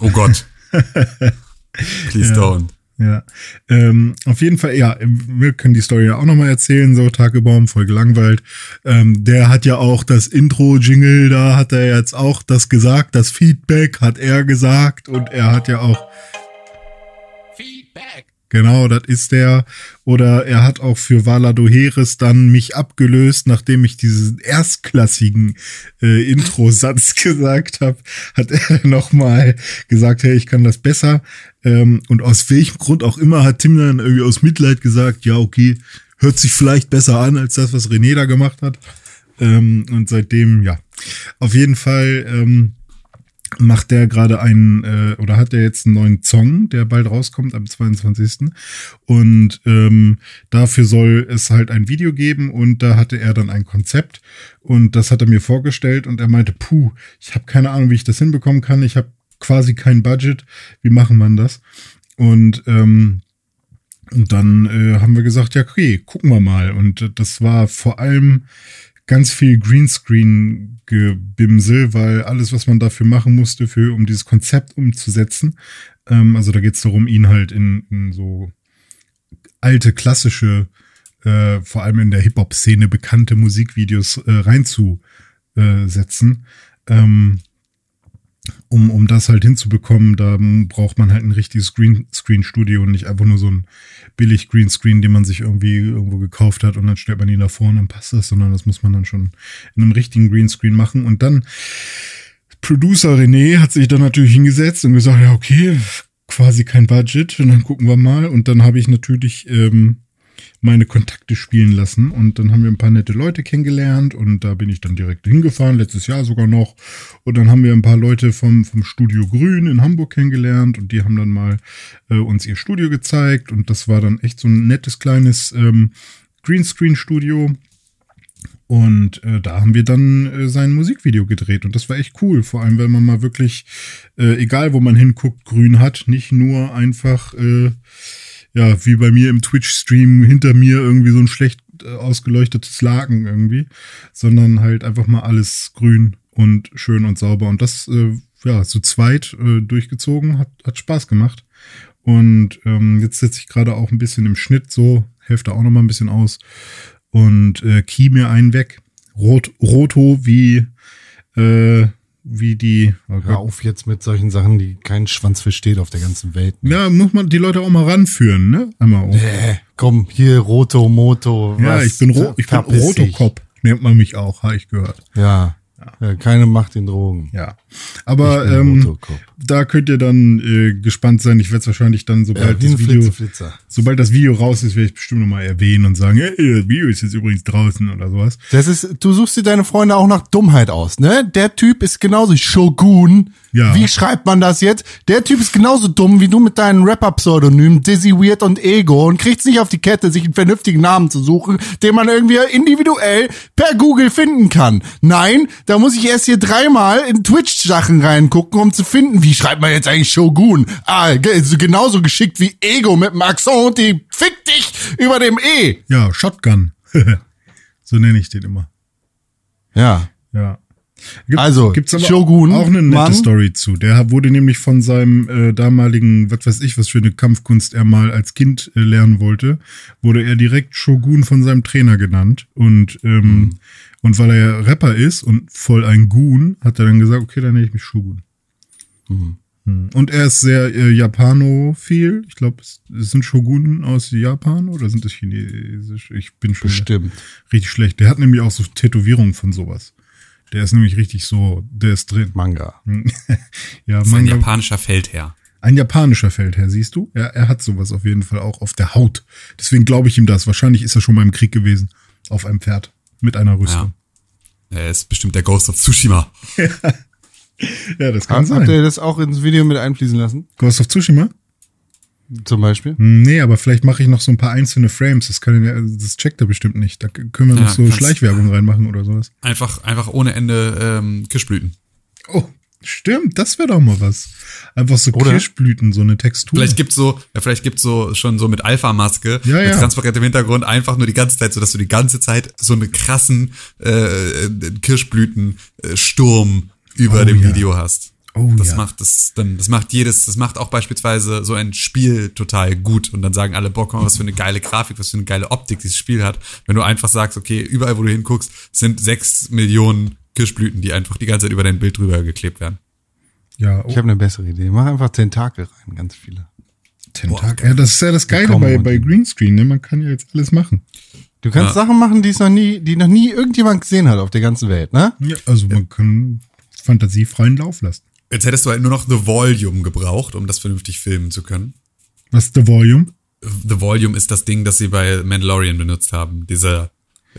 Oh Gott. [LAUGHS] Please don't. Ja, ähm, auf jeden Fall, ja, wir können die Story ja auch nochmal erzählen, so Tagebaum, voll gelangweilt. Ähm, der hat ja auch das Intro-Jingle, da hat er jetzt auch das gesagt, das Feedback hat er gesagt und er hat ja auch Feedback. Genau, das ist der. Oder er hat auch für Valado Heres dann mich abgelöst, nachdem ich diesen erstklassigen äh, Intro-Satz [LAUGHS] gesagt habe, hat er nochmal gesagt, hey, ich kann das besser. Ähm, und aus welchem Grund auch immer hat Tim dann irgendwie aus Mitleid gesagt, ja, okay, hört sich vielleicht besser an als das, was René da gemacht hat. Ähm, und seitdem, ja, auf jeden Fall ähm, macht der gerade einen, äh, oder hat der jetzt einen neuen Song, der bald rauskommt am 22. Und ähm, dafür soll es halt ein Video geben und da hatte er dann ein Konzept und das hat er mir vorgestellt und er meinte, puh, ich habe keine Ahnung, wie ich das hinbekommen kann. Ich habe quasi kein Budget. Wie machen man das? Und ähm, und dann äh, haben wir gesagt, ja, okay, gucken wir mal. Und äh, das war vor allem ganz viel Greenscreen-Gebimsel, weil alles, was man dafür machen musste, für, um dieses Konzept umzusetzen, ähm, also da geht es darum, ihn halt in, in so alte, klassische, äh, vor allem in der Hip-Hop-Szene bekannte Musikvideos äh, reinzusetzen. Ähm, um, um das halt hinzubekommen, da braucht man halt ein richtiges Greenscreen-Studio und nicht einfach nur so ein billig Greenscreen, den man sich irgendwie irgendwo gekauft hat und dann stellt man ihn da vor und dann passt das, sondern das muss man dann schon in einem richtigen Greenscreen machen. Und dann Producer René hat sich dann natürlich hingesetzt und gesagt, ja, okay, quasi kein Budget und dann gucken wir mal. Und dann habe ich natürlich ähm, meine Kontakte spielen lassen und dann haben wir ein paar nette Leute kennengelernt und da bin ich dann direkt hingefahren, letztes Jahr sogar noch. Und dann haben wir ein paar Leute vom, vom Studio Grün in Hamburg kennengelernt und die haben dann mal äh, uns ihr Studio gezeigt und das war dann echt so ein nettes kleines ähm, Greenscreen-Studio. Und äh, da haben wir dann äh, sein Musikvideo gedreht und das war echt cool, vor allem wenn man mal wirklich, äh, egal wo man hinguckt, grün hat, nicht nur einfach äh, ja, wie bei mir im Twitch-Stream hinter mir irgendwie so ein schlecht äh, ausgeleuchtetes Laken irgendwie, sondern halt einfach mal alles grün und schön und sauber. Und das, äh, ja, zu zweit äh, durchgezogen, hat, hat Spaß gemacht. Und ähm, jetzt setze ich gerade auch ein bisschen im Schnitt so, Hälfte auch noch mal ein bisschen aus und äh, key mir einen weg. Rot, Roto wie, äh, wie die, oh Hör auf jetzt mit solchen Sachen, die kein Schwanz versteht auf der ganzen Welt. Ja, muss man die Leute auch mal ranführen, ne? Einmal auch. Äh, komm, hier Roto, Moto. Ja, was? ich bin, Ro ich bin. Rotokop. Nennt man mich auch, habe ich gehört. Ja. ja. Keine Macht in Drogen. Ja. Aber ähm, da könnt ihr dann äh, gespannt sein. Ich werde es wahrscheinlich dann, Ja, sobald ein das Video, Flitzer, Flitzer. sobald das Video raus ist, werde ich bestimmt nochmal erwähnen und sagen, hey, das Video ist jetzt übrigens draußen oder sowas. Das ist, du suchst dir deine Freunde auch nach Dummheit aus, ne? Der Typ ist genauso Shogun. Ja. Wie schreibt man das jetzt? Der Typ ist genauso dumm wie du mit deinen Rapper-Pseudonymen Dizzy Weird und Ego und kriegt's nicht auf die Kette, sich einen vernünftigen Namen zu suchen, den man irgendwie individuell per Google finden kann. Nein, da muss ich erst hier dreimal in Twitch-Sachen reingucken, um zu finden, wie schreibt man jetzt eigentlich Shogun? Ah, genauso geschickt wie Ego mit dem und die fick dich über dem E. Ja, Shotgun. [LAUGHS] so nenne ich den immer. Ja. Ja. Gibt, Also, gibt's aber Shogun, auch eine nette Mann. Story zu. Der wurde nämlich von seinem äh, damaligen, was weiß ich, was für eine Kampfkunst er mal als Kind äh, lernen wollte, wurde er direkt Shogun von seinem Trainer genannt. Und, ähm, Mhm. Und weil er ja Rapper ist und voll ein Goon, hat er dann gesagt, okay, dann nenne ich mich Shogun. Mhm. Hm. Und er ist sehr äh, Japanophil. Ich glaube, es, es sind Shogunen aus Japan oder sind es chinesisch? Ich bin schon Bestimmt. richtig schlecht. Der hat nämlich auch so Tätowierungen von sowas. Der ist nämlich richtig so, der ist drin. Manga. [LAUGHS] Ja, Das ist ein Manga, japanischer Feldherr. ein japanischer Feldherr, siehst du? Er, er hat sowas auf jeden Fall auch auf der Haut. Deswegen glaube ich ihm das. Wahrscheinlich ist er schon mal im Krieg gewesen. Auf einem Pferd. Mit einer Rüstung. Er ist bestimmt der Ghost of Tsushima. [LAUGHS] Ja, das kann Habt sein. ihr das auch ins Video mit einfließen lassen? Ghost of Tsushima? Zum Beispiel? Hm, Nee, aber vielleicht mache ich noch so ein paar einzelne Frames. Das, kann, das checkt er bestimmt nicht. Da können wir noch Ja, so Schleichwerbung reinmachen oder sowas. Einfach, einfach ohne Ende ähm, Kirschblüten. Oh, Stimmt, das wäre doch mal was. Einfach so Oder? Kirschblüten, so eine Textur. Vielleicht gibt's so, ja, vielleicht gibt's so schon so mit Alpha-Maske, Ja, mit ja. transparentem Hintergrund, einfach nur die ganze Zeit, so dass du die ganze Zeit so einen krassen äh, Kirschblüten-Sturm über Oh, dem ja. Video hast. Oh, das ja. macht das dann, das macht jedes, das macht auch beispielsweise so ein Spiel total gut und dann sagen alle, boah, mal, was für eine geile Grafik, was für eine geile Optik dieses Spiel hat. Wenn du einfach sagst, okay, überall, wo du hinguckst, sind sechs Millionen Kirschblüten, die einfach die ganze Zeit über dein Bild drüber geklebt werden. ja, Ich habe eine bessere Idee. Mach einfach Tentakel rein, ganz viele. Tentakel. Ja, das ist ja das Geile bei, bei Greenscreen, ne? Man kann ja jetzt alles machen. Du kannst Ja. Sachen machen, die es noch nie, die noch nie irgendjemand gesehen hat auf der ganzen Welt, ne? Ja, also man kann fantasiefreien Lauf lassen. Jetzt hättest du halt nur noch The Volume gebraucht, um das vernünftig filmen zu können. Was ist the Volume? The Volume ist das Ding, das sie bei Mandalorian benutzt haben. Dieser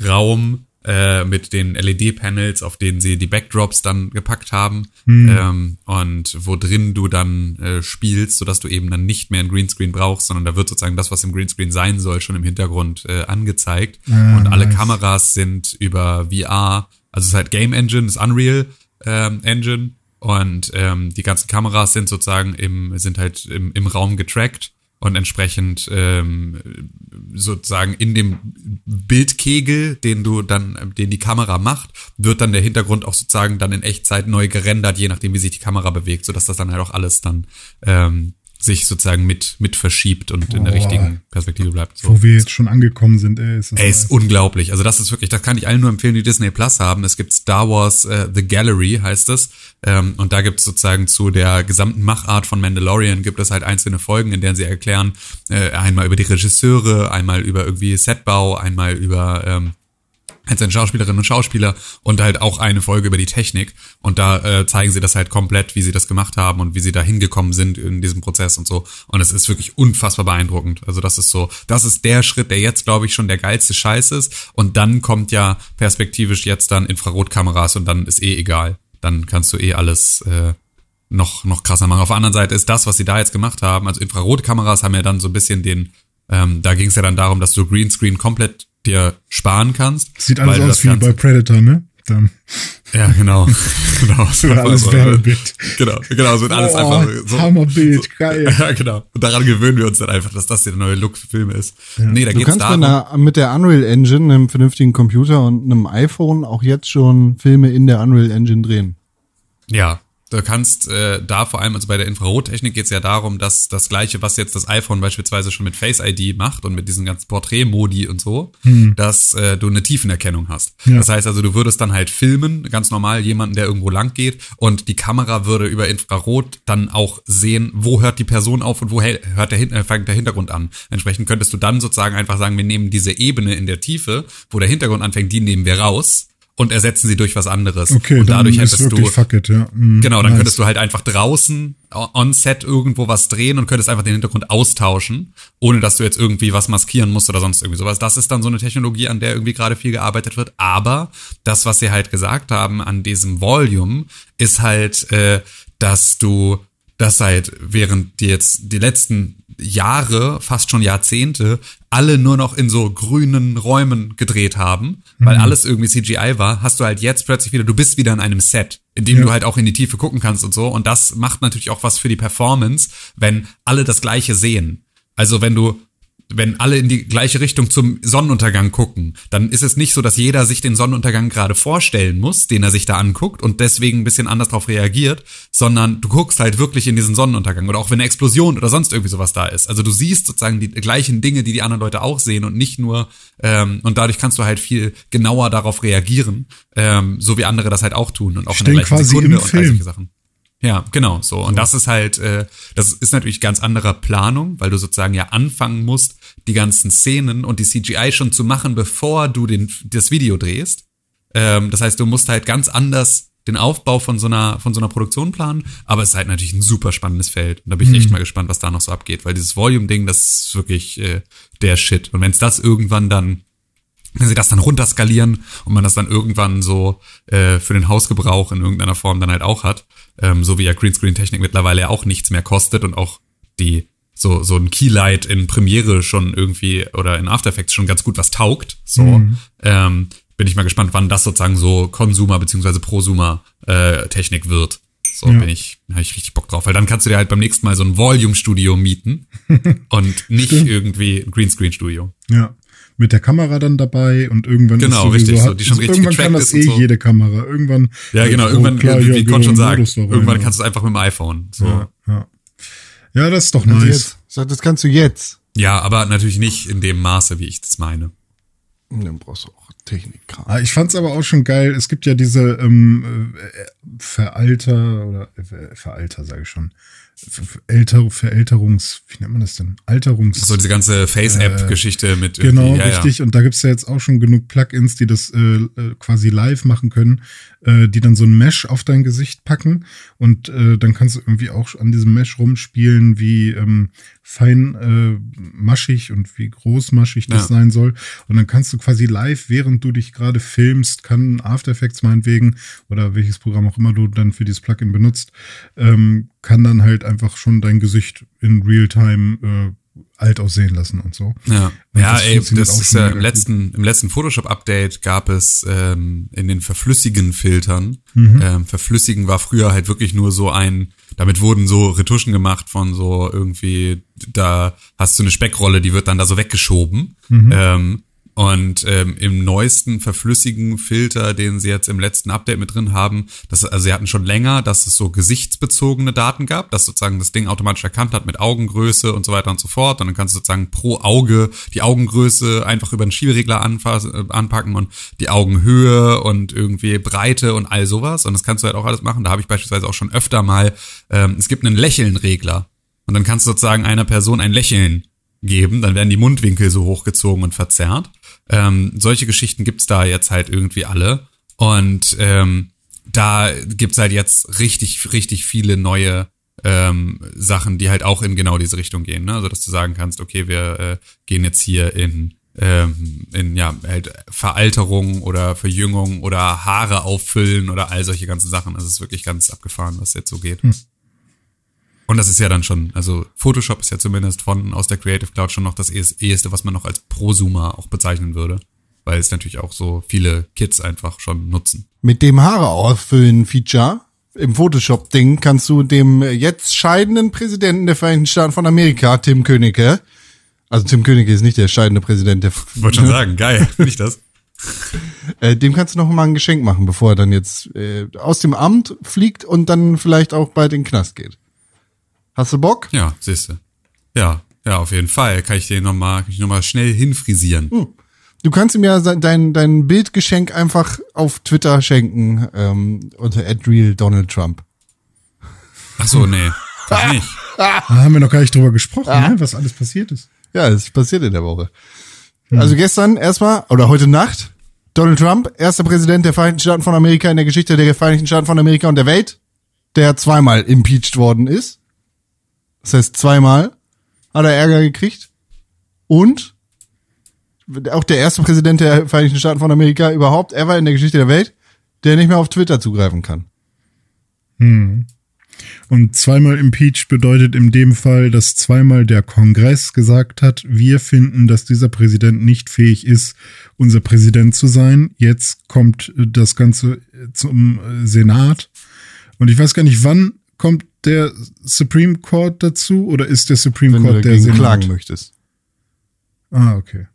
Raum äh, mit den LED-Panels, auf denen sie die Backdrops dann gepackt haben. Ähm, und wo drin du dann äh, spielst, sodass du eben dann nicht mehr ein Greenscreen brauchst, sondern da wird sozusagen das, was im Greenscreen sein soll, schon im Hintergrund äh, angezeigt. Ah, und alle nice. Kameras sind über VR, also es ist halt Game Engine, das Unreal ähm, Engine. Und ähm, die ganzen Kameras sind sozusagen im, sind halt im, im Raum getrackt und entsprechend ähm, sozusagen in dem Bildkegel, den du dann, den die Kamera macht, wird dann der Hintergrund auch sozusagen dann in Echtzeit neu gerendert, je nachdem, wie sich die Kamera bewegt, sodass das dann halt auch alles dann ähm, sich sozusagen mit, mit verschiebt und in der Boah. richtigen Perspektive bleibt. So. Wo wir jetzt schon angekommen sind, ey, ist Ey, ist unglaublich. Also das ist wirklich, das kann ich allen nur empfehlen, die Disney Plus haben. Es gibt Star Wars äh, The Gallery, heißt es. Ähm, und da gibt es sozusagen zu der gesamten Machart von Mandalorian gibt es halt einzelne Folgen, in denen sie erklären, äh, einmal über die Regisseure, einmal über irgendwie Setbau, einmal über ähm, einzelne Schauspielerinnen und Schauspieler und halt auch eine Folge über die Technik. Und da äh, zeigen sie das halt komplett, wie sie das gemacht haben und wie sie da hingekommen sind in diesem Prozess und so. Und es ist wirklich unfassbar beeindruckend. Also das ist so, das ist der Schritt, der jetzt, glaube ich, schon der geilste Scheiß ist. Und dann kommt ja perspektivisch jetzt dann Infrarotkameras und dann ist eh egal. Dann kannst du eh alles äh, noch, noch krasser machen. Auf der anderen Seite ist das, was sie da jetzt gemacht haben, also Infrarotkameras haben ja dann so ein bisschen den, ähm, da ging es ja dann darum, dass du Greenscreen komplett dir sparen kannst. Sieht alles aus wie Ganze- bei Predator, ne? Dann Ja, genau. [LAUGHS] genau. So wird alles Werbebild. Genau, genau, es wird alles Oh, einfach so. Hammerbild, geil. [LAUGHS] Ja, genau. Und daran gewöhnen wir uns dann einfach, dass das der neue Look für Filme ist. Nee, da Du geht's kannst mit, darum. einer, mit der Unreal Engine, einem vernünftigen Computer und einem iPhone auch jetzt schon Filme in der Unreal Engine drehen. Ja, du kannst äh, da vor allem, also bei der Infrarottechnik geht's ja darum, dass das gleiche, was jetzt das iPhone beispielsweise schon mit Face ID macht und mit diesen ganzen Porträtmodi und so, dass äh, du eine Tiefenerkennung hast. Ja. Das heißt also, du würdest dann halt filmen, ganz normal jemanden, der irgendwo lang geht und die Kamera würde über Infrarot dann auch sehen, wo hört die Person auf und wo hört der, Hin- äh, fängt der Hintergrund an. Entsprechend könntest du dann sozusagen einfach sagen, wir nehmen diese Ebene in der Tiefe, wo der Hintergrund anfängt, die nehmen wir raus und ersetzen sie durch was anderes. Okay, und dadurch hättest du it, ja. Mm, Genau, dann nice. könntest du halt einfach draußen on set irgendwo was drehen und könntest einfach den Hintergrund austauschen, ohne dass du jetzt irgendwie was maskieren musst oder sonst irgendwie sowas. Das ist dann so eine Technologie, an der irgendwie gerade viel gearbeitet wird. Aber das, was sie halt gesagt haben an diesem Volume, ist halt, äh, dass du das halt während die jetzt die letzten Jahre, fast schon Jahrzehnte, alle nur noch in so grünen Räumen gedreht haben, weil alles irgendwie CGI war, hast du halt jetzt plötzlich wieder, du bist wieder in einem Set, in dem Ja. du halt auch in die Tiefe gucken kannst und so. Und das macht natürlich auch was für die Performance, wenn alle das Gleiche sehen. Also wenn du wenn alle in die gleiche Richtung zum Sonnenuntergang gucken, dann ist es nicht so, dass jeder sich den Sonnenuntergang gerade vorstellen muss, den er sich da anguckt und deswegen ein bisschen anders darauf reagiert, sondern du guckst halt wirklich in diesen Sonnenuntergang oder auch wenn eine Explosion oder sonst irgendwie sowas da ist. Also du siehst sozusagen die gleichen Dinge, die die anderen Leute auch sehen und nicht nur ähm, und dadurch kannst du halt viel genauer darauf reagieren, ähm, so wie andere das halt auch tun und auch in der Stehen gleichen quasi Sekunde und Film. solche Sachen. Ja, genau so. Und das ist halt, äh, das ist natürlich ganz anderer Planung, weil du sozusagen ja anfangen musst, die ganzen Szenen und die CGI schon zu machen, bevor du den, das Video drehst. Ähm, das heißt, du musst halt ganz anders den Aufbau von so einer, von so einer Produktion planen, aber es ist halt natürlich ein super spannendes Feld. Und da bin ich echt mal gespannt, was da noch so abgeht, weil dieses Volume-Ding, das ist wirklich äh, der Shit. Und wenn es das irgendwann dann wenn sie das dann runterskalieren und man das dann irgendwann so äh, für den Hausgebrauch in irgendeiner Form dann halt auch hat, ähm, so wie ja Greenscreen-Technik mittlerweile ja auch nichts mehr kostet und auch die so so ein Keylight in Premiere schon irgendwie oder in After Effects schon ganz gut was taugt, so ähm, bin ich mal gespannt, wann das sozusagen so Consumer beziehungsweise Prosumer äh, Technik wird. So Ja. bin ich, habe ich richtig Bock drauf, weil dann kannst du dir halt beim nächsten Mal so ein Volume-Studio mieten [LAUGHS] und nicht Stimmt. irgendwie ein Greenscreen-Studio. Ja. Mit der Kamera dann dabei und irgendwann Genau, ist sowieso, richtig, so, die schon richtig irgendwann kann das eh so. jede Kamera. Irgendwann. Ja, genau, Oh, irgendwann, klar, wie, ja, schon rein, irgendwann ja. kannst du es einfach mit dem iPhone. So. Ja, ja. ja, das ist doch Also nice. jetzt. Das kannst du jetzt. Ja, aber natürlich nicht in dem Maße, wie ich das meine. Dann brauchst du auch Technikkram. Ah, Ich fand's aber auch schon geil. Es gibt ja diese ähm, äh, Veralter oder äh, Veralter, sage ich schon. Älter, Verälterungs, wie nennt man das denn? Alterungs. So diese ganze Face-App-Geschichte mit Genau, ja, richtig. Und da gibt's ja jetzt auch schon genug Plugins, die das äh, äh, quasi live machen können, äh, die dann so ein Mesh auf dein Gesicht packen. Und äh, dann kannst du irgendwie auch an diesem Mesh rumspielen, wie ähm, fein äh, maschig und wie großmaschig das Ja. sein soll. Und dann kannst du quasi live, während du dich gerade filmst, kann After Effects meinetwegen oder welches Programm auch immer du dann für dieses Plugin benutzt, ähm, kann dann halt einfach schon dein Gesicht in Realtime äh, alt aussehen lassen und so. Ja, Und ja das ey, das ist ja im gut. letzten, im letzten Photoshop-Update gab es ähm, in den verflüssigen Filtern. Mhm. Ähm, verflüssigen war früher halt wirklich nur so ein, damit wurden so Retuschen gemacht von so irgendwie, da hast du eine Speckrolle, die wird dann da so weggeschoben. Mhm. Ähm, und ähm, im neuesten verflüssigen Filter, den sie jetzt im letzten Update mit drin haben, das, also sie hatten schon länger, dass es so gesichtsbezogene Daten gab, dass sozusagen das Ding automatisch erkannt hat mit Augengröße und so weiter und so fort. Und dann kannst du sozusagen pro Auge die Augengröße einfach über den Schieberegler äh, anpacken und die Augenhöhe und irgendwie Breite und all sowas. Und das kannst du halt auch alles machen. Da habe ich beispielsweise auch schon öfter mal, ähm, es gibt einen Lächelnregler. Und dann kannst du sozusagen einer Person ein Lächeln geben, dann werden die Mundwinkel so hochgezogen und verzerrt. Ähm, solche Geschichten gibt's da jetzt halt irgendwie alle. Und ähm, da gibt's halt jetzt richtig, richtig viele neue ähm, Sachen, die halt auch in genau diese Richtung gehen. Ne? Also dass du sagen kannst, okay, wir äh, gehen jetzt hier in ähm, in ja halt Veralterung oder Verjüngung oder Haare auffüllen oder all solche ganzen Sachen. Also es ist wirklich ganz abgefahren, was jetzt so geht. Und das ist ja dann schon, also Photoshop ist ja zumindest von aus der Creative Cloud schon noch das ehes- eheste, was man noch als Prosumer auch bezeichnen würde. Weil es natürlich auch so viele Kids einfach schon nutzen. Mit dem Haare auffüllen Feature im Photoshop-Ding kannst du dem jetzt scheidenden Präsidenten der Vereinigten Staaten von Amerika, Tim Königke, also Tim Königke ist nicht der scheidende Präsident der, Ich wollte schon sagen, geil, [LAUGHS] nicht das? [LAUGHS] äh, dem kannst du noch mal ein Geschenk machen, bevor er dann jetzt äh, aus dem Amt fliegt und dann vielleicht auch bald in den Knast geht. Hast du Bock? Ja, siehste. Ja, ja, auf jeden Fall. Kann ich den nochmal, kann ich noch mal schnell hinfrisieren. Du kannst ihm ja dein, dein Bildgeschenk einfach auf Twitter schenken ähm, unter @real Donald Trump. Ach so, nee, ich nicht. [LAUGHS] Da haben wir noch gar nicht drüber gesprochen, ne, was alles passiert ist. Ja, das ist passiert in der Woche. Also gestern erstmal, oder heute Nacht, Donald Trump, erster Präsident der Vereinigten Staaten von Amerika in der Geschichte der Vereinigten Staaten von Amerika und der Welt, der zweimal impeached worden ist. Das heißt, zweimal hat er Ärger gekriegt. Und auch der erste Präsident der Vereinigten Staaten von Amerika überhaupt ever in der Geschichte der Welt, der nicht mehr auf Twitter zugreifen kann. Und zweimal impeached bedeutet in dem Fall, dass zweimal der Kongress gesagt hat, wir finden, dass dieser Präsident nicht fähig ist, unser Präsident zu sein. Jetzt kommt das Ganze zum Senat. Und ich weiß gar nicht, wann kommt der Supreme Court dazu oder ist der Supreme Wenn Court du der Senat? klagen möchtest. Ah, okay.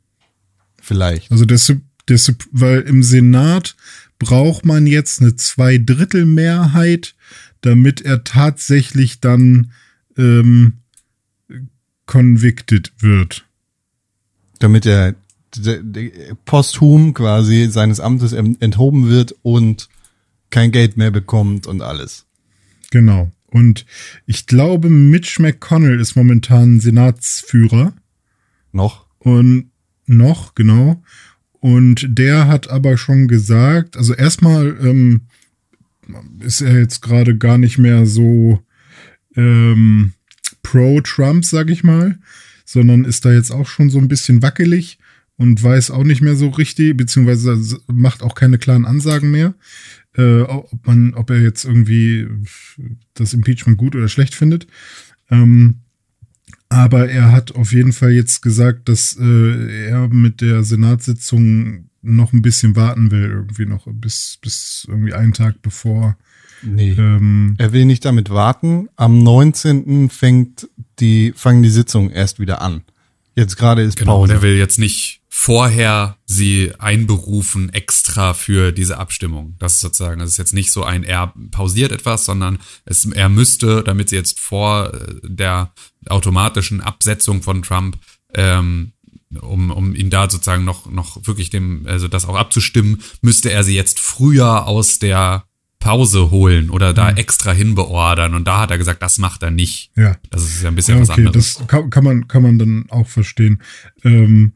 Vielleicht. Also der, der weil im Senat braucht man jetzt eine Zweidrittelmehrheit, damit er tatsächlich dann ähm, convicted wird. damit er posthum quasi seines Amtes enthoben wird und kein Geld mehr bekommt und alles. Genau. Und ich glaube, Mitch McConnell ist momentan Senatsführer Noch? und noch, genau. Und der hat aber schon gesagt, also erstmal ähm, ist er jetzt gerade gar nicht mehr so ähm, pro-Trump, sag ich mal, sondern ist da jetzt auch schon so ein bisschen wackelig und weiß auch nicht mehr so richtig, beziehungsweise macht auch keine klaren Ansagen mehr, äh, ob man, ob er jetzt irgendwie das Impeachment gut oder schlecht findet. Ähm, aber er hat auf jeden Fall jetzt gesagt, dass äh, er mit der Senatssitzung noch ein bisschen warten will, irgendwie noch bis, bis irgendwie einen Tag bevor Nee. Ähm, Er will nicht damit warten. Am 19. fängt die, fangen die Sitzungen erst wieder an. Jetzt gerade ist Genau, Pause. der will jetzt nicht vorher sie einberufen extra für diese Abstimmung. Das ist sozusagen, das ist jetzt nicht so ein, er pausiert etwas, sondern es, er müsste, damit sie jetzt vor äh, der automatischen Absetzung von Trump, ähm, um, um ihn da sozusagen noch, noch wirklich dem, also das auch abzustimmen, müsste er sie jetzt früher aus der Pause holen oder da extra hinbeordern. Und da hat er gesagt, das macht er nicht. ja. Das ist ja ein bisschen Ja, was okay, anderes. das kann, kann man kann man dann auch verstehen. Ähm,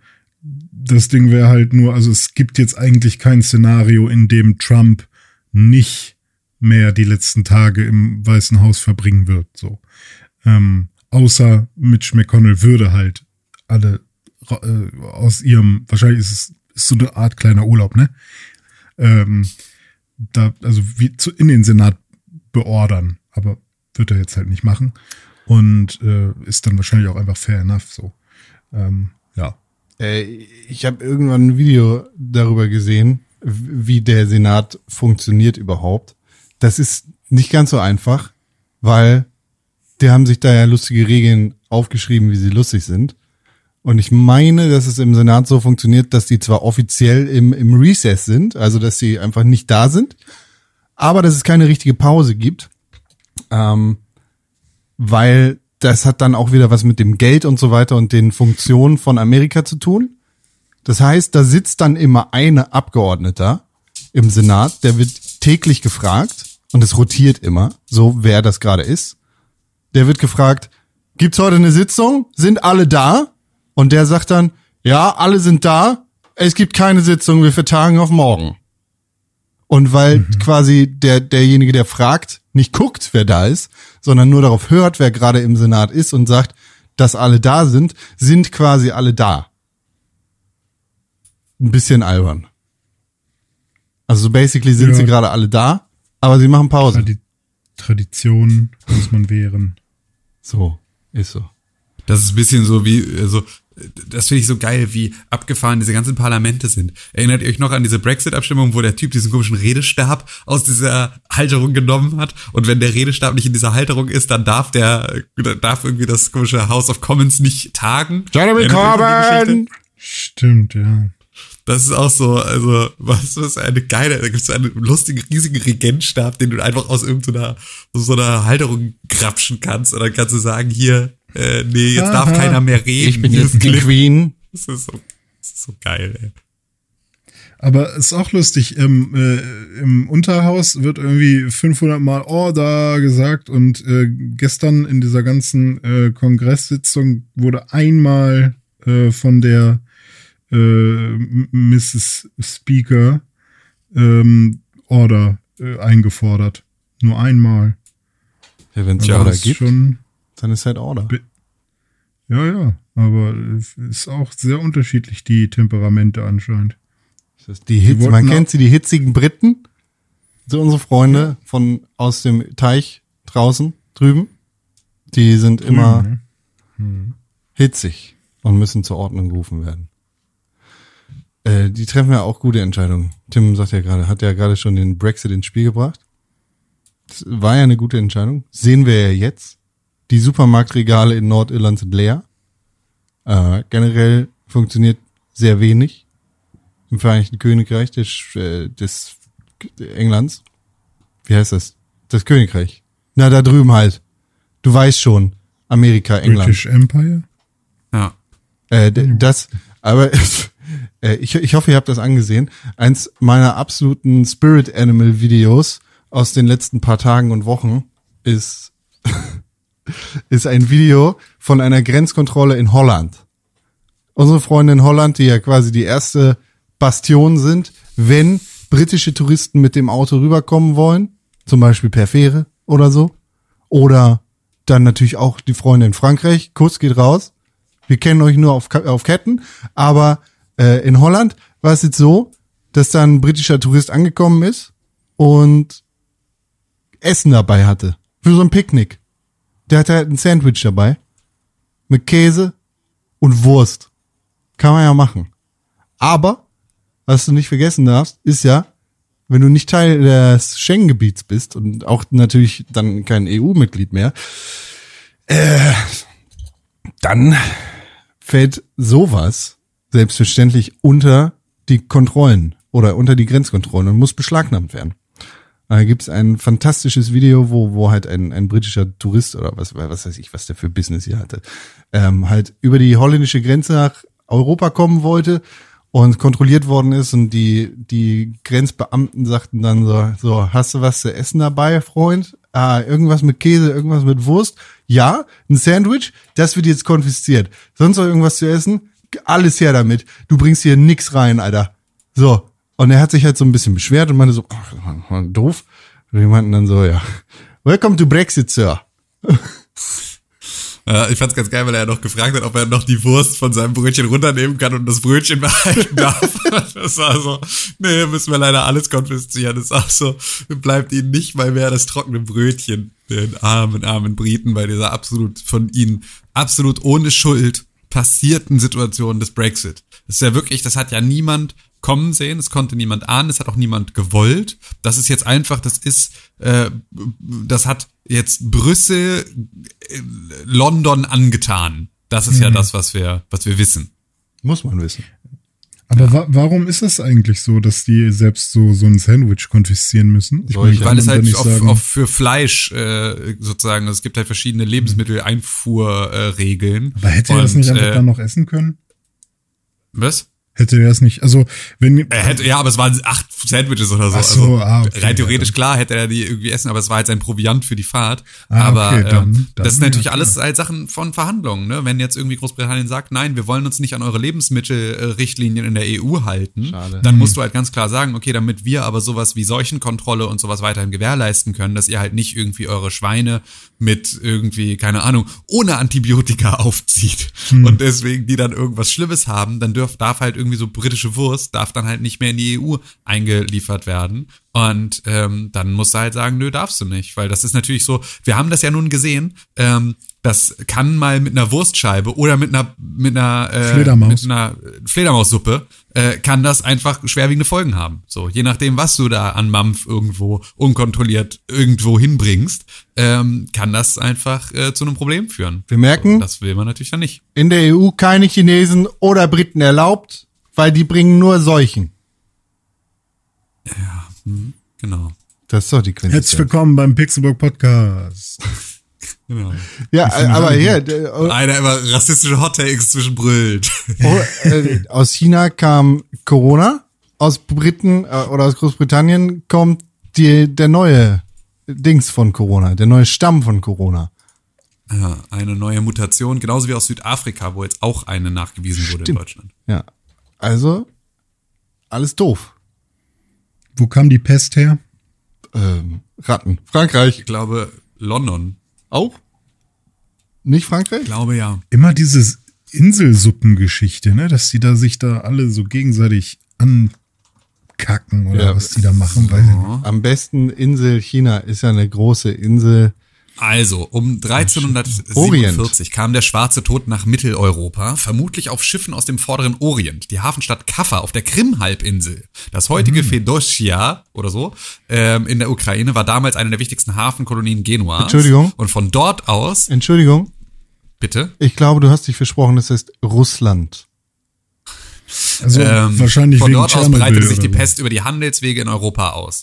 das Ding wäre halt nur, also es gibt jetzt eigentlich kein Szenario, in dem Trump nicht mehr die letzten Tage im Weißen Haus verbringen wird. So, ähm, außer Mitch McConnell würde halt alle äh, aus ihrem, wahrscheinlich ist es ist so eine Art kleiner Urlaub, ne? Ähm, da, also wie zu, in den Senat beordern, aber wird er jetzt halt nicht machen und äh, ist dann wahrscheinlich auch einfach fair enough so. Ähm, ja. Äh, ich habe irgendwann ein Video darüber gesehen, wie der Senat funktioniert überhaupt. Das ist nicht ganz so einfach, weil die haben sich da ja lustige Regeln aufgeschrieben, wie sie lustig sind. Und ich meine, dass es im Senat so funktioniert, dass die zwar offiziell im, im Recess sind, also dass sie einfach nicht da sind, aber dass es keine richtige Pause gibt. Ähm, weil das hat dann auch wieder was mit dem Geld und so weiter und den Funktionen von Amerika zu tun. Das heißt, da sitzt dann immer eine Abgeordneter im Senat, der wird täglich gefragt und es rotiert immer, so wer das gerade ist. Der wird gefragt, gibt's heute eine Sitzung? Sind alle da? Und der sagt dann, ja, alle sind da. Es gibt keine Sitzung, wir vertagen auf morgen. Und weil quasi der, derjenige, der fragt, nicht guckt, wer da ist, sondern nur darauf hört, wer gerade im Senat ist und sagt, dass alle da sind, sind quasi alle da. Ein bisschen albern. Also so basically sind Ja. sie gerade alle da, aber sie machen Pause. Tradi Tradition muss man wehren. So, ist so. Das ist ein bisschen so wie, also, das finde ich so geil, wie abgefahren diese ganzen Parlamente sind. Erinnert ihr euch noch an diese Brexit-Abstimmung, wo der Typ diesen komischen Redestab aus dieser Halterung genommen hat? Und wenn der Redestab nicht in dieser Halterung ist, dann darf der, darf irgendwie das komische House of Commons nicht tagen. Jeremy Corbyn! Stimmt, ja. Das ist auch so, also, was ist eine geile, da gibt es einen lustigen, riesigen Regentstab, den du einfach aus irgendeiner, aus so einer Halterung krapschen kannst. Und dann kannst du sagen, hier, äh, nee, jetzt darf Aha. keiner mehr [LAUGHS] reden. Ich bin jetzt die. Queen. Das ist so, das ist so geil, ey. Aber ist auch lustig, im, äh, im Unterhaus wird irgendwie 500 Mal Order gesagt und äh, gestern in dieser ganzen äh, Kongresssitzung wurde einmal äh, von der äh, Mrs. Speaker ähm, Order äh, eingefordert. Nur einmal. Ja, wenn es Also Order das ist gibt, Schon, dann ist halt Order. Ja, ja, aber äh, ist auch sehr unterschiedlich, die Temperamente anscheinend. Die Hitze. Man kennt sie, die hitzigen Briten. So unsere Freunde von aus dem Teich draußen drüben. Die sind immer ne? hitzig und müssen zur Ordnung gerufen werden. Äh, die treffen ja auch gute Entscheidungen. Tim sagt ja gerade, hat ja gerade schon den Brexit ins Spiel gebracht. Das war ja eine gute Entscheidung. Sehen wir ja jetzt. Die Supermarktregale in Nordirland sind leer. Äh, generell funktioniert sehr wenig im Vereinigten Königreich des, äh, des Englands. Wie heißt das? Das Königreich. Na, da drüben halt. Du weißt schon. Amerika, England. British Empire? Ja. Äh, das, aber [LAUGHS] äh, ich, ich hoffe, ihr habt das angesehen. Eins meiner absoluten Spirit Animal Videos aus den letzten paar Tagen und Wochen ist, [LAUGHS] ist ein Video von einer Grenzkontrolle in Holland. Unsere Freunde in Holland, die ja quasi die erste Bastion sind, wenn britische Touristen mit dem Auto rüberkommen wollen, zum Beispiel per Fähre oder so, oder dann natürlich auch die Freunde in Frankreich, Kuss geht raus, wir kennen euch nur auf, auf Ketten, aber äh, in Holland war es jetzt so, dass da ein britischer Tourist angekommen ist und Essen dabei hatte. Für so ein Picknick. Der hatte halt ein Sandwich dabei. Mit Käse und Wurst. Kann man ja machen. Aber, was du nicht vergessen darfst, ist ja, wenn du nicht Teil des Schengen-Gebiets bist und auch natürlich dann kein EU-Mitglied mehr, äh, dann fällt sowas selbstverständlich unter die Kontrollen oder unter die Grenzkontrollen und muss beschlagnahmt werden. Da gibt's ein fantastisches Video, wo, wo halt ein, ein britischer Tourist oder was, was weiß ich, was der für Business hier hatte, ähm, halt über die holländische Grenze nach Europa kommen wollte und kontrolliert worden ist und die, die Grenzbeamten sagten dann so, so, hast du was zu essen dabei, Freund? Ah, irgendwas mit Käse, irgendwas mit Wurst? Ja, ein Sandwich, das wird jetzt konfisziert. Sonst noch irgendwas zu essen? Alles her damit. Du bringst hier nix rein, Alter. So. Und er hat sich halt so ein bisschen beschwert und meinte so, ach, doof. Und die meinten dann so, ja, welcome to Brexit, Sir. [LAUGHS] Äh, ich fand's ganz geil, weil er ja noch gefragt hat, ob er noch die Wurst von seinem Brötchen runternehmen kann und das Brötchen behalten darf. [LAUGHS] [LAUGHS] das war so, nee, müssen wir leider alles konfiszieren. Das ist auch so, bleibt ihnen nicht mal mehr das trockene Brötchen. Den armen, armen Briten bei dieser absolut von ihnen absolut ohne Schuld passierten Situation des Brexit. Das ist ja wirklich, das hat ja niemand kommen sehen, es konnte niemand ahnen, es hat auch niemand gewollt. Das ist jetzt einfach, das ist, äh, das hat jetzt Brüssel, äh, London angetan. Das ist ja das, was wir, was wir wissen. Muss man wissen. Aber wa warum ist es eigentlich so, dass die selbst so, so ein Sandwich konfiszieren müssen? Ich Solche- Weil es halt nicht auf, auf für Fleisch äh, sozusagen, es gibt halt verschiedene Lebensmitteleinfuhrregeln. Äh, Regeln. aber hätte er das nicht einfach äh, dann noch essen können? Was? Hätte er das nicht, also wenn, Er hätte, ja, aber es waren acht Sandwiches oder so. Ach so, also, ah, okay, rein theoretisch ja, klar hätte er die irgendwie essen, aber es war halt sein Proviant für die Fahrt. Ah, aber okay, dann- ähm, dann, das ist ja, natürlich klar. alles halt Sachen von Verhandlungen. Ne? Wenn jetzt irgendwie Großbritannien sagt, nein, wir wollen uns nicht an eure Lebensmittelrichtlinien in der EU halten, Schade. dann musst du halt ganz klar sagen, okay, damit wir aber sowas wie Seuchenkontrolle und sowas weiterhin gewährleisten können, dass ihr halt nicht irgendwie eure Schweine mit irgendwie, keine Ahnung, ohne Antibiotika [LAUGHS] aufzieht und deswegen die dann irgendwas Schlimmes haben, dann dürf, darf halt irgendwie so britische Wurst, darf dann halt nicht mehr in die EU eingeliefert werden. Und ähm, dann musst du halt sagen, nö, darfst du nicht, weil das ist natürlich so, wir haben das ja nun gesehen, ähm, das kann mal mit einer Wurstscheibe oder mit einer mit einer äh, Fledermaus. mit einer Fledermaussuppe äh, kann das einfach schwerwiegende Folgen haben. So, je nachdem, was du da an Mampf irgendwo unkontrolliert irgendwo hinbringst, ähm, kann das einfach äh, zu einem Problem führen. Wir merken- so, das will man natürlich dann nicht. In der EU keine Chinesen oder Briten erlaubt, weil die bringen nur Seuchen. Genau. Das ist doch die herzlich Quintessenz. willkommen beim Pixelburg Podcast. [LAUGHS] genau. Ja, aber hier, der- oh, Einer immer rassistische Hot Takes zwischenbrüllt. oh, äh, aus China kam Corona, aus Briten äh, oder aus Großbritannien kommt die, der neue Dings von Corona, der neue Stamm von Corona. Ja, eine neue Mutation, genauso wie aus Südafrika, wo jetzt auch eine nachgewiesen wurde in Stimmt. Deutschland. Ja, also alles doof. Wo kam die Pest her? Ähm, Ratten. Frankreich Ich glaube, London. auch? Nicht Frankreich? Ich glaube ja. Immer diese Inselsuppengeschichte, ne, dass die da sich da alle so gegenseitig ankacken oder Ja, was die da machen, nicht. Am besten Insel China ist ja eine große Insel. Also, um 1347 kam der schwarze Tod nach Mitteleuropa, vermutlich auf Schiffen aus dem vorderen Orient. Die Hafenstadt Kaffa auf der Krim-Halbinsel, das heutige Fedosia oder so, ähm, in der Ukraine, war damals eine der wichtigsten Hafenkolonien Genuas. Entschuldigung. Und von dort aus, Entschuldigung, bitte, ich glaube, du hast dich versprochen, das heißt Russland. [LAUGHS] Also ähm, wahrscheinlich von wegen dort aus breitete sich die. Pest über die Handelswege in Europa aus.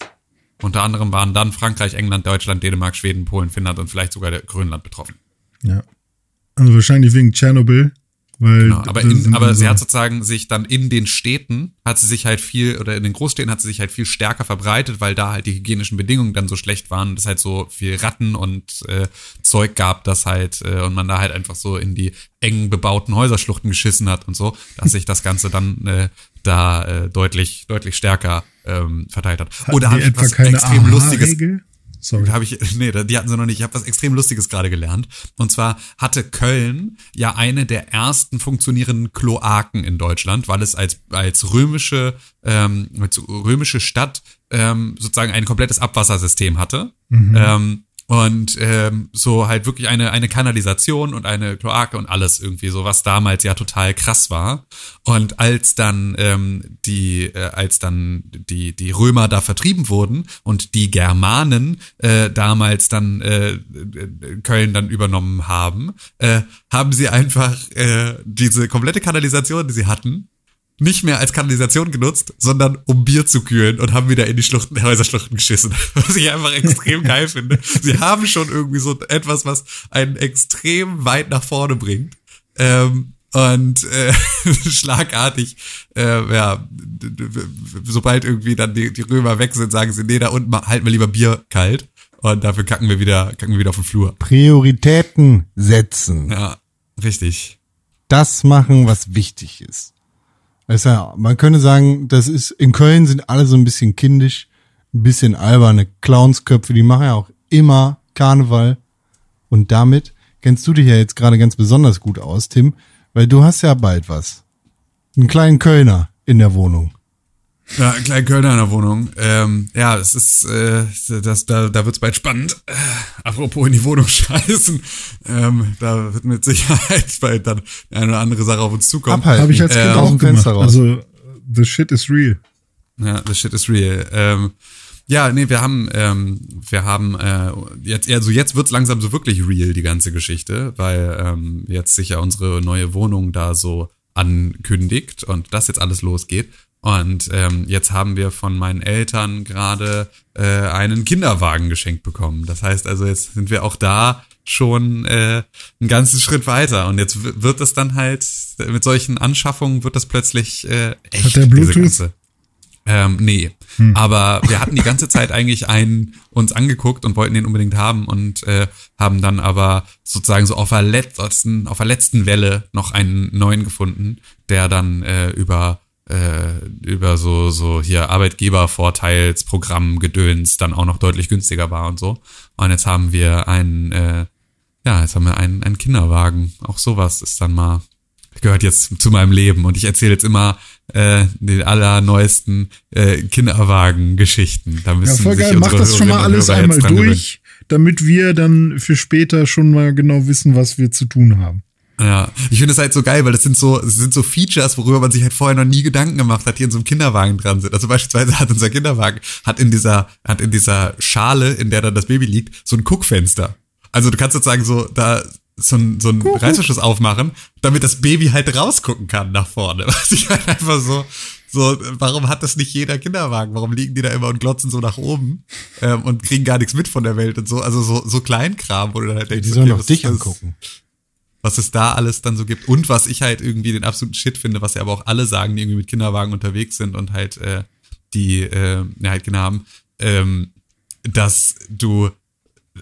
Unter anderem waren dann Frankreich, England, Deutschland, Dänemark, Schweden, Polen, Finnland und vielleicht sogar Grönland betroffen. Ja. Also wahrscheinlich wegen Tschernobyl, weil Genau, aber, in, aber sie hat sozusagen sich dann in den Städten, hat sie sich halt viel, oder in den Großstädten hat sie sich halt viel stärker verbreitet, weil da halt die hygienischen Bedingungen dann so schlecht waren, dass halt so viel Ratten und äh, Zeug gab, das halt, äh, und man da halt einfach so in die eng bebauten Häuserschluchten geschissen hat und so, dass sich das Ganze dann äh, da äh, deutlich, deutlich stärker ähm, verteilt hat. Hatten Oder die habe ich etwa was keine extrem Lustiges Aha-Regel? Sorry. [LAUGHS] da habe ich, nee, die hatten sie noch nicht. Ich habe was extrem Lustiges gerade gelernt. Und zwar hatte Köln ja eine der ersten funktionierenden Kloaken in Deutschland, weil es als als römische ähm, als römische Stadt ähm, sozusagen ein komplettes Abwassersystem hatte. Ähm, und ähm, so halt wirklich eine eine Kanalisation und eine Kloake und alles irgendwie so was damals ja total krass war. Und als dann ähm, die äh, als dann die die Römer da vertrieben wurden und die Germanen äh, damals dann äh, Köln dann übernommen haben äh, haben sie einfach äh, diese komplette Kanalisation die sie hatten nicht mehr als Kanalisation genutzt, sondern um Bier zu kühlen und haben wieder in die Schluchten, Häuserschluchten geschissen. [LAUGHS] Was ich einfach extrem geil finde. Sie haben schon irgendwie so etwas, was einen extrem weit nach vorne bringt. Ähm, und äh, [LAUGHS] schlagartig, äh, ja, sobald irgendwie dann die, die Römer weg sind, sagen sie, nee, da unten halten wir lieber Bier kalt. Und dafür kacken wir wieder, kacken wir wieder auf den Flur. Prioritäten setzen. Ja, richtig. Das machen, was wichtig ist. Also, ja, man könnte sagen, das ist, in Köln sind alle so ein bisschen kindisch, ein bisschen alberne Clownsköpfe, die machen ja auch immer Karneval. Und damit kennst du dich ja jetzt gerade ganz besonders gut aus, Tim, weil du hast ja bald was. Einen kleinen Kölner in der Wohnung. Ja, ein kleiner Kölner in der Wohnung. Ähm, ja, es ist, äh, das, da, da wird's bald spannend. Äh, apropos in die Wohnung [LAUGHS] scheißen, ähm, da wird mit Sicherheit [LAUGHS] bald dann eine oder andere Sache auf uns zukommen. Abhalten. Habe ich als Kind Äh, auch. Fenster raus. Also, the shit is real. Ja, the shit is real. Ähm, ja, nee, wir haben, ähm, wir haben äh, jetzt, also jetzt wird's langsam so wirklich real die ganze Geschichte, weil ähm, jetzt sich ja unsere neue Wohnung da so ankündigt und das jetzt alles losgeht. Und ähm, jetzt haben wir von meinen Eltern gerade äh, einen Kinderwagen geschenkt bekommen. Das heißt also, jetzt sind wir auch da schon äh, einen ganzen Schritt weiter. Und jetzt wird es dann halt, mit solchen Anschaffungen wird das plötzlich äh, echt. Hat der diese Bluetooth? ganze- ähm, nee. Aber wir hatten die ganze Zeit eigentlich einen uns angeguckt und wollten den unbedingt haben und äh, haben dann aber sozusagen so auf der letzten, auf der letzten Welle noch einen neuen gefunden, der dann äh, über äh, über so so hier Arbeitgebervorteilsprogramm Gedöns dann auch noch deutlich günstiger war und so. Und jetzt haben wir einen äh, ja, jetzt haben wir einen, einen Kinderwagen. Auch sowas ist dann mal, gehört jetzt zu meinem Leben. Und ich erzähle jetzt immer äh, die allerneuesten äh, Kinderwagen-Geschichten. Da Ja, müssen voll sich geil. Mach unsere das schon mal alles einmal dran gewöhnen. durch, damit wir dann für später schon mal genau wissen, was wir zu tun haben. Ja, ich finde es halt so geil, weil das sind so, das sind so Features, worüber man sich halt vorher noch nie Gedanken gemacht hat, die in so einem Kinderwagen dran sind. Also beispielsweise hat unser Kinderwagen, hat in dieser, hat in dieser Schale, in der dann das Baby liegt, so ein Guckfenster. Also du kannst sozusagen so da so ein, so ein Reißverschluss aufmachen, damit das Baby halt rausgucken kann nach vorne. [LAUGHS] Was ich halt einfach so, so, warum hat das nicht jeder Kinderwagen? Warum liegen die da immer und glotzen so nach oben ähm, und kriegen gar nichts mit von der Welt und so? Also so, so Kleinkram, wo du dann halt denkst, Die sollen okay, was dich ist angucken. Was es da alles dann so gibt und was ich halt irgendwie den absoluten Shit finde, was ja aber auch alle sagen, die irgendwie mit Kinderwagen unterwegs sind und halt äh, die äh, ja, halt Kinder haben, ähm, dass du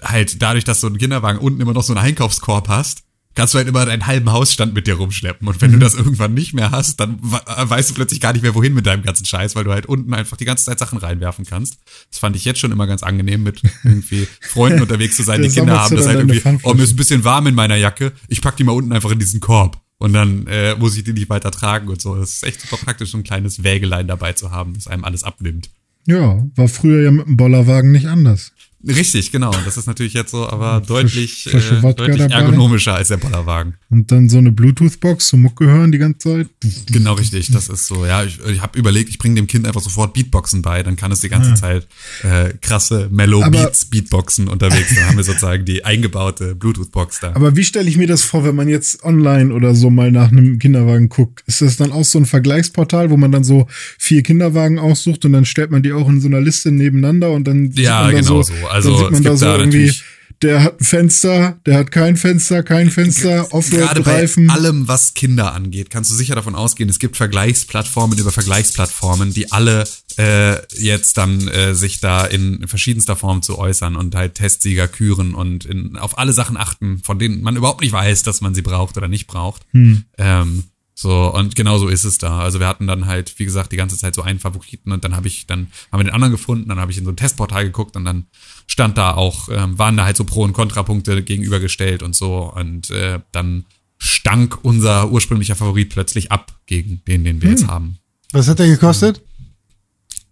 halt dadurch, dass so ein Kinderwagen unten immer noch so einen Einkaufskorb hast, kannst du halt immer deinen halben Hausstand mit dir rumschleppen. Und wenn du das irgendwann nicht mehr hast, dann we- weißt du plötzlich gar nicht mehr, wohin mit deinem ganzen Scheiß, weil du halt unten einfach die ganze Zeit Sachen reinwerfen kannst. Das fand ich jetzt schon immer ganz angenehm, mit irgendwie Freunden unterwegs zu sein, die Kinder haben das halt irgendwie, oh, mir ist ein bisschen warm in meiner Jacke, ich pack die mal unten einfach in diesen Korb. Und dann äh, muss ich die nicht weiter tragen und so. Das ist echt super praktisch, so ein kleines Wägelein dabei zu haben, das einem alles abnimmt. Ja, war früher ja mit dem Bollerwagen nicht anders. Richtig, genau. Das ist natürlich jetzt so, aber deutlich, Flasche äh, deutlich dabei. ergonomischer als der Bollerwagen. Und dann so eine Bluetooth-Box zum Mucke hören die ganze Zeit. Genau richtig, das ist so. Ja, ich, ich habe überlegt, ich bringe dem Kind einfach sofort Beatboxen bei, dann kann es die ganze Zeit äh, krasse Mellow Aber- Beats Beatboxen unterwegs. Dann haben wir sozusagen die eingebaute Bluetooth-Box da. Aber wie stelle ich mir das vor, wenn man jetzt online oder so mal nach einem Kinderwagen guckt? Ist das dann auch so ein Vergleichsportal, wo man dann so vier Kinderwagen aussucht und dann stellt man die auch in so einer Liste nebeneinander und dann sieht Ja, genau so, so. Also, es man da gibt so da irgendwie, natürlich- der hat ein Fenster, der hat kein Fenster, kein Fenster, Gerade bei Offroad-Reifen. allem, was Kinder angeht, kannst du sicher davon ausgehen, es gibt Vergleichsplattformen über Vergleichsplattformen, die alle äh, jetzt dann äh, sich da in verschiedenster Form zu äußern und halt Testsieger küren und in, auf alle Sachen achten, von denen man überhaupt nicht weiß, dass man sie braucht oder nicht braucht. Ähm, so, und genau so ist es da. Also wir hatten dann halt, wie gesagt, die ganze Zeit so einen Favoriten und dann habe ich, dann haben wir den anderen gefunden, dann habe ich in so ein Testportal geguckt und dann stand da auch, ähm, waren da halt so Pro- und Kontrapunkte gegenübergestellt und so und äh, dann stank unser ursprünglicher Favorit plötzlich ab gegen den, den wir jetzt haben. Was hat der gekostet?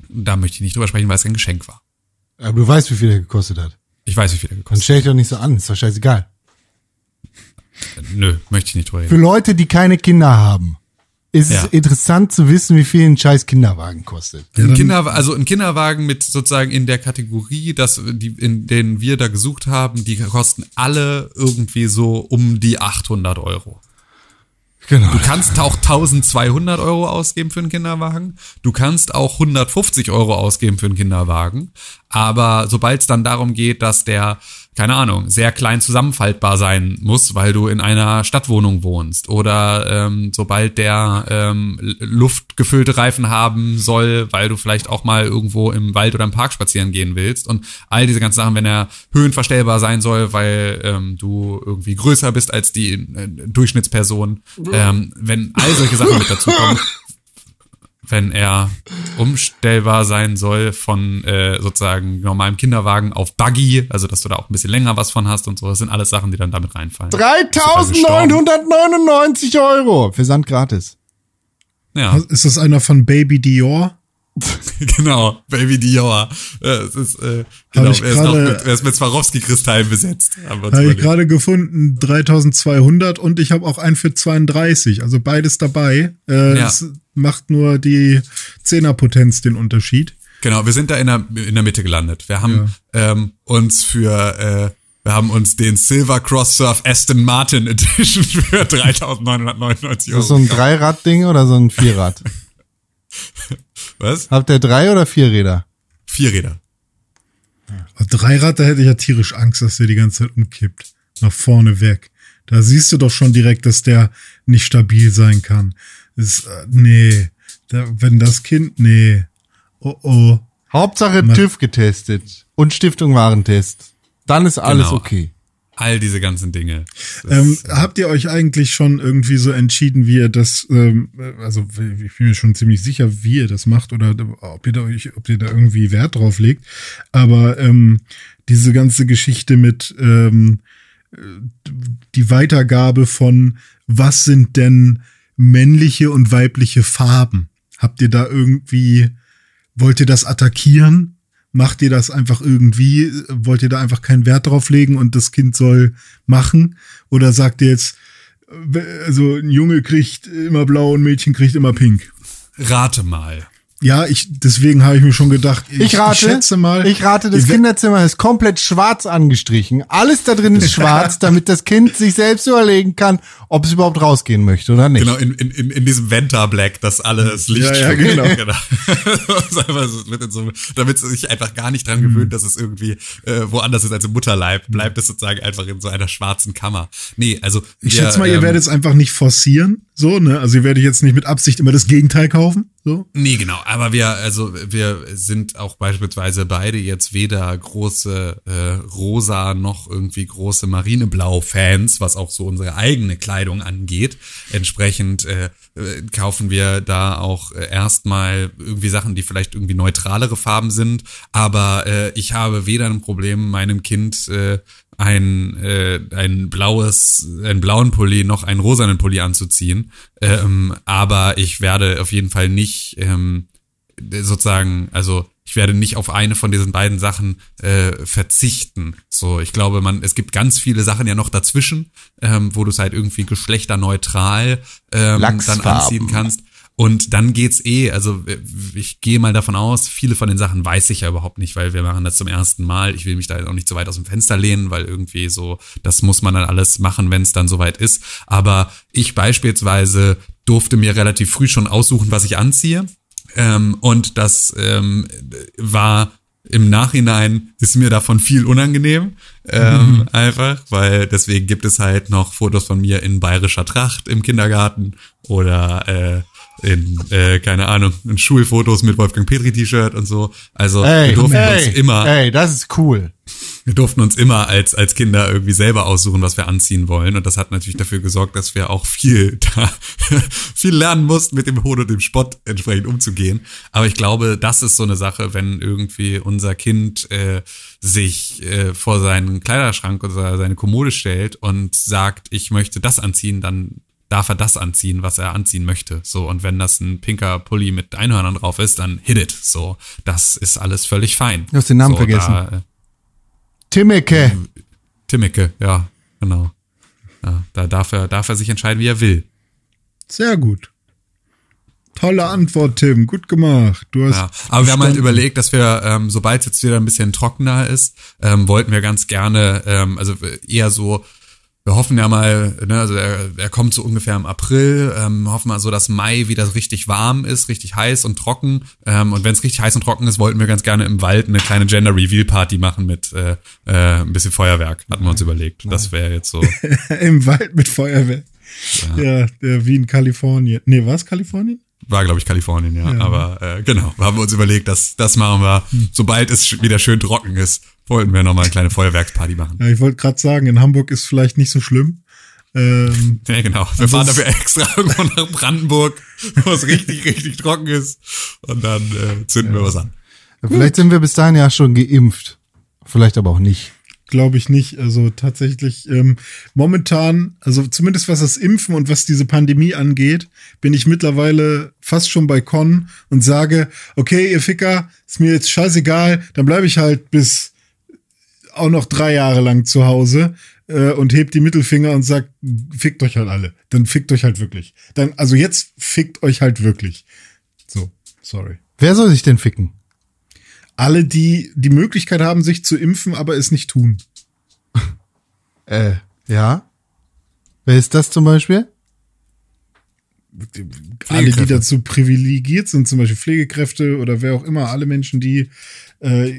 Da möchte ich nicht drüber sprechen, weil es kein Geschenk war. Aber du weißt, wie viel der gekostet hat. Ich weiß, wie viel der Dann gekostet stell dich doch nicht so an, ist doch scheißegal. hat. Nö, möchte ich nicht drüber Für reden. Leute, die keine Kinder haben, ist Ja. es interessant zu wissen, wie viel ein scheiß Kinderwagen kostet. Ja, Ein Kinder, also ein Kinderwagen mit sozusagen in der Kategorie, dass die, in denen wir da gesucht haben, die kosten alle irgendwie so um die 800 Euro. Genau. Du kannst auch 1200 Euro ausgeben für einen Kinderwagen. Du kannst auch 150 Euro ausgeben für einen Kinderwagen. Aber sobald es dann darum geht, dass der, keine Ahnung, sehr klein zusammenfaltbar sein muss, weil du in einer Stadtwohnung wohnst, oder ähm, sobald der ähm, luftgefüllte Reifen haben soll, weil du vielleicht auch mal irgendwo im Wald oder im Park spazieren gehen willst und all diese ganzen Sachen, wenn er höhenverstellbar sein soll, weil ähm, du irgendwie größer bist als die äh, Durchschnittsperson, ähm, wenn all solche Sachen mit dazu kommen, [LAUGHS] wenn er umstellbar sein soll von äh, sozusagen normalem Kinderwagen auf Buggy, also dass du da auch ein bisschen länger was von hast und so, das sind alles Sachen, die dann damit reinfallen. 3999 Euro. Versand gratis. Ja, Ist das einer von Baby Dior? [LAUGHS] genau, Baby Dior. Äh, es ist, äh, genau, ich er, ist noch mit, er ist mit Swarovski-Kristallen besetzt. Habe ich gerade gefunden, 3200 und ich habe auch einen für 32, also beides dabei. Äh, Ja. Macht nur die Zehnerpotenz den Unterschied. Genau, wir sind da in der, in der Mitte gelandet. Wir haben ähm, uns für, äh, wir haben uns den Silver Cross Surf Aston Martin Edition für [LAUGHS] 3.999 Ist Euro. das so ein Dreirad-Ding oder so ein Vierrad? [LAUGHS] Was? Habt ihr drei oder vier Räder? Vier Räder. Dreirad, da hätte ich ja tierisch Angst, dass der die ganze Zeit umkippt. Nach vorne weg. Da siehst du doch schon direkt, dass der nicht stabil sein kann. Das, äh, nee. Da, wenn das Kind, nee. Oh oh. Hauptsache Ma- TÜV getestet und Stiftung Warentest. Dann ist alles Genau. okay. All diese ganzen Dinge. Ähm, ist, äh, habt ihr euch eigentlich schon irgendwie so entschieden, wie ihr das, ähm, also ich bin mir schon ziemlich sicher, wie ihr das macht oder ob ihr da ob ihr da irgendwie Wert drauf legt. Aber ähm, diese ganze Geschichte mit ähm, äh, die Weitergabe von was sind denn männliche und weibliche Farben? Habt ihr da irgendwie, wollt ihr das attackieren? Macht ihr das einfach irgendwie? Wollt ihr da einfach keinen Wert drauf legen und das Kind soll machen? Oder sagt ihr jetzt, äh, also ein Junge kriegt immer blau und ein Mädchen kriegt immer pink? rate mal. Ja, ich, deswegen habe ich mir schon gedacht, ich, Ich rate, ich schätze mal. ich rate, das Kinderzimmer ist komplett schwarz angestrichen. Alles da drin ist [LAUGHS] schwarz, damit das Kind sich selbst überlegen kann, ob es überhaupt rausgehen möchte oder nicht. Genau, in, in, in, diesem Venta Black, das alles Licht Ja, ja, genau. [LAUGHS] So- so, damit es sich einfach gar nicht dran gewöhnt, dass es irgendwie äh, woanders ist als im Mutterleib, bleibt es sozusagen einfach in so einer schwarzen Kammer. Nee, also Ich wir, schätze mal, ihr ähm, werdet es einfach nicht forcieren, so, ne? Also ihr werdet jetzt nicht mit Absicht immer das Gegenteil kaufen, so. Nee, genau. Aber wir, also wir sind auch beispielsweise beide jetzt weder große äh, rosa noch irgendwie große Marineblau-Fans, was auch so unsere eigene Kleidung angeht. Entsprechend äh, kaufen wir da auch äh, erstmal irgendwie Sachen, die vielleicht irgendwie neutralere Farben sind. Aber äh, ich habe weder ein Problem, meinem Kind äh, ein, äh, ein blaues, einen blauen Pulli noch einen rosanen Pulli anzuziehen. Ähm, aber ich werde auf jeden Fall nicht ähm, sozusagen, also ich werde nicht auf eine von diesen beiden Sachen äh, verzichten. So, ich glaube, man, es gibt ganz viele Sachen ja noch dazwischen, ähm, wo du es halt irgendwie geschlechterneutral ähm, dann anziehen kannst. Und dann geht's eh, also äh, ich gehe mal davon aus, viele von den Sachen weiß ich ja überhaupt nicht, weil wir machen das zum ersten Mal. Ich will mich da auch nicht zu weit aus dem Fenster lehnen, weil irgendwie so, das muss man dann alles machen, wenn es dann soweit ist. Aber ich beispielsweise durfte mir relativ früh schon aussuchen, was ich anziehe. Ähm, und das ähm, war im Nachhinein ist mir davon viel unangenehm, ähm, einfach, weil deswegen gibt es halt noch Fotos von mir in bayerischer Tracht im Kindergarten oder äh, in, äh, keine Ahnung, in Schulfotos mit Wolfgang Petri T-Shirt und so. Also wir Ey, durften ey, uns immer, ey, das ist cool. wir durften uns immer als, als Kinder irgendwie selber aussuchen, was wir anziehen wollen. Und das hat natürlich dafür gesorgt, dass wir auch viel [LAUGHS] da, viel lernen mussten, mit dem Hohn und dem Spott entsprechend umzugehen. Aber ich glaube, das ist so eine Sache, wenn irgendwie unser Kind äh, sich äh, vor seinen Kleiderschrank oder seine Kommode stellt und sagt, ich möchte das anziehen, dann darf er das anziehen, was er anziehen möchte. So, und wenn das ein pinker Pulli mit Einhörnern drauf ist, dann hit it. So, das ist alles völlig fein. Du hast den Namen so, vergessen. Da, äh, Timmeke. Timmeke, ja, genau. Ja, da darf er, darf er sich entscheiden, wie er will. Sehr gut. Tolle Antwort, Tim. Gut gemacht. Du hast Ja, aber wir haben halt überlegt, dass wir, ähm, sobald es jetzt wieder ein bisschen trockener ist, ähm, wollten wir ganz gerne, ähm, also eher so, wir hoffen ja mal, ne, also er, er kommt so ungefähr im April, ähm, hoffen mal so, dass Mai wieder richtig warm ist, richtig heiß und trocken. Ähm, und wenn es richtig heiß und trocken ist, wollten wir ganz gerne im Wald eine kleine Gender Reveal Party machen mit äh, äh, ein bisschen Feuerwerk, hatten wir uns überlegt. Das wäre jetzt so. [LAUGHS] Im Wald mit Feuerwehr. Ja, der wie in Kalifornien. Nee, war es Kalifornien? War, glaube ich, Kalifornien, ja. Aber äh, genau, haben wir uns überlegt, dass das machen wir, sobald es wieder schön trocken ist, wollten wir nochmal eine kleine Feuerwerksparty machen. Ja, ich wollte gerade sagen, in Hamburg ist vielleicht nicht so schlimm. Ähm, Ja, genau. Wir fahren dafür extra [LAUGHS] irgendwo nach Brandenburg, wo es richtig, richtig trocken ist. Und dann äh, zünden wir was an. Vielleicht sind wir bis dahin ja schon geimpft. Vielleicht aber auch nicht. Glaube ich nicht. Also tatsächlich ähm, momentan, also zumindest was das Impfen und was diese Pandemie angeht, bin ich mittlerweile fast schon bei Con und sage, okay, ihr Ficker, ist mir jetzt scheißegal, dann bleibe ich halt bis auch noch drei Jahre lang zu Hause äh, und hebt die Mittelfinger und sagt, fickt euch halt alle. Dann fickt euch halt wirklich. Dann, also jetzt fickt euch halt wirklich. So, sorry. Wer soll sich denn ficken? Alle, die die Möglichkeit haben, sich zu impfen, aber es nicht tun. [LAUGHS] Äh, ja. Wer ist das zum Beispiel? alle, die dazu privilegiert sind, zum Beispiel Pflegekräfte oder wer auch immer, alle Menschen, die, äh,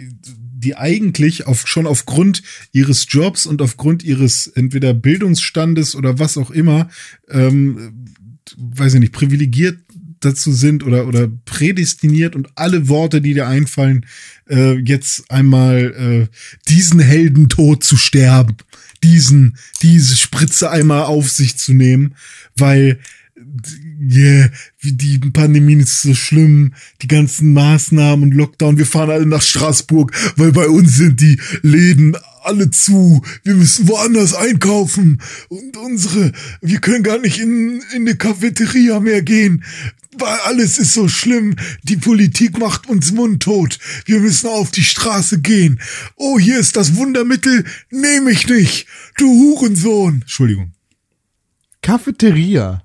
die eigentlich auf, schon aufgrund ihres Jobs und aufgrund ihres entweder Bildungsstandes oder was auch immer, ähm, weiß ich nicht, privilegiert dazu sind oder, oder prädestiniert und alle Worte, die dir einfallen, äh, jetzt einmal äh, diesen Heldentod zu sterben, diesen, diese Spritze einmal auf sich zu nehmen, weil yeah, wie die Pandemie ist so schlimm, die ganzen Maßnahmen und Lockdown, wir fahren alle nach Straßburg, weil bei uns sind die Läden alle zu, wir müssen woanders einkaufen und unsere, wir können gar nicht in, in eine Cafeteria mehr gehen, weil alles ist so schlimm, die Politik macht uns mundtot, wir müssen auf die Straße gehen. Oh, hier ist das Wundermittel, nehme ich nicht, du Hurensohn. Entschuldigung. Cafeteria.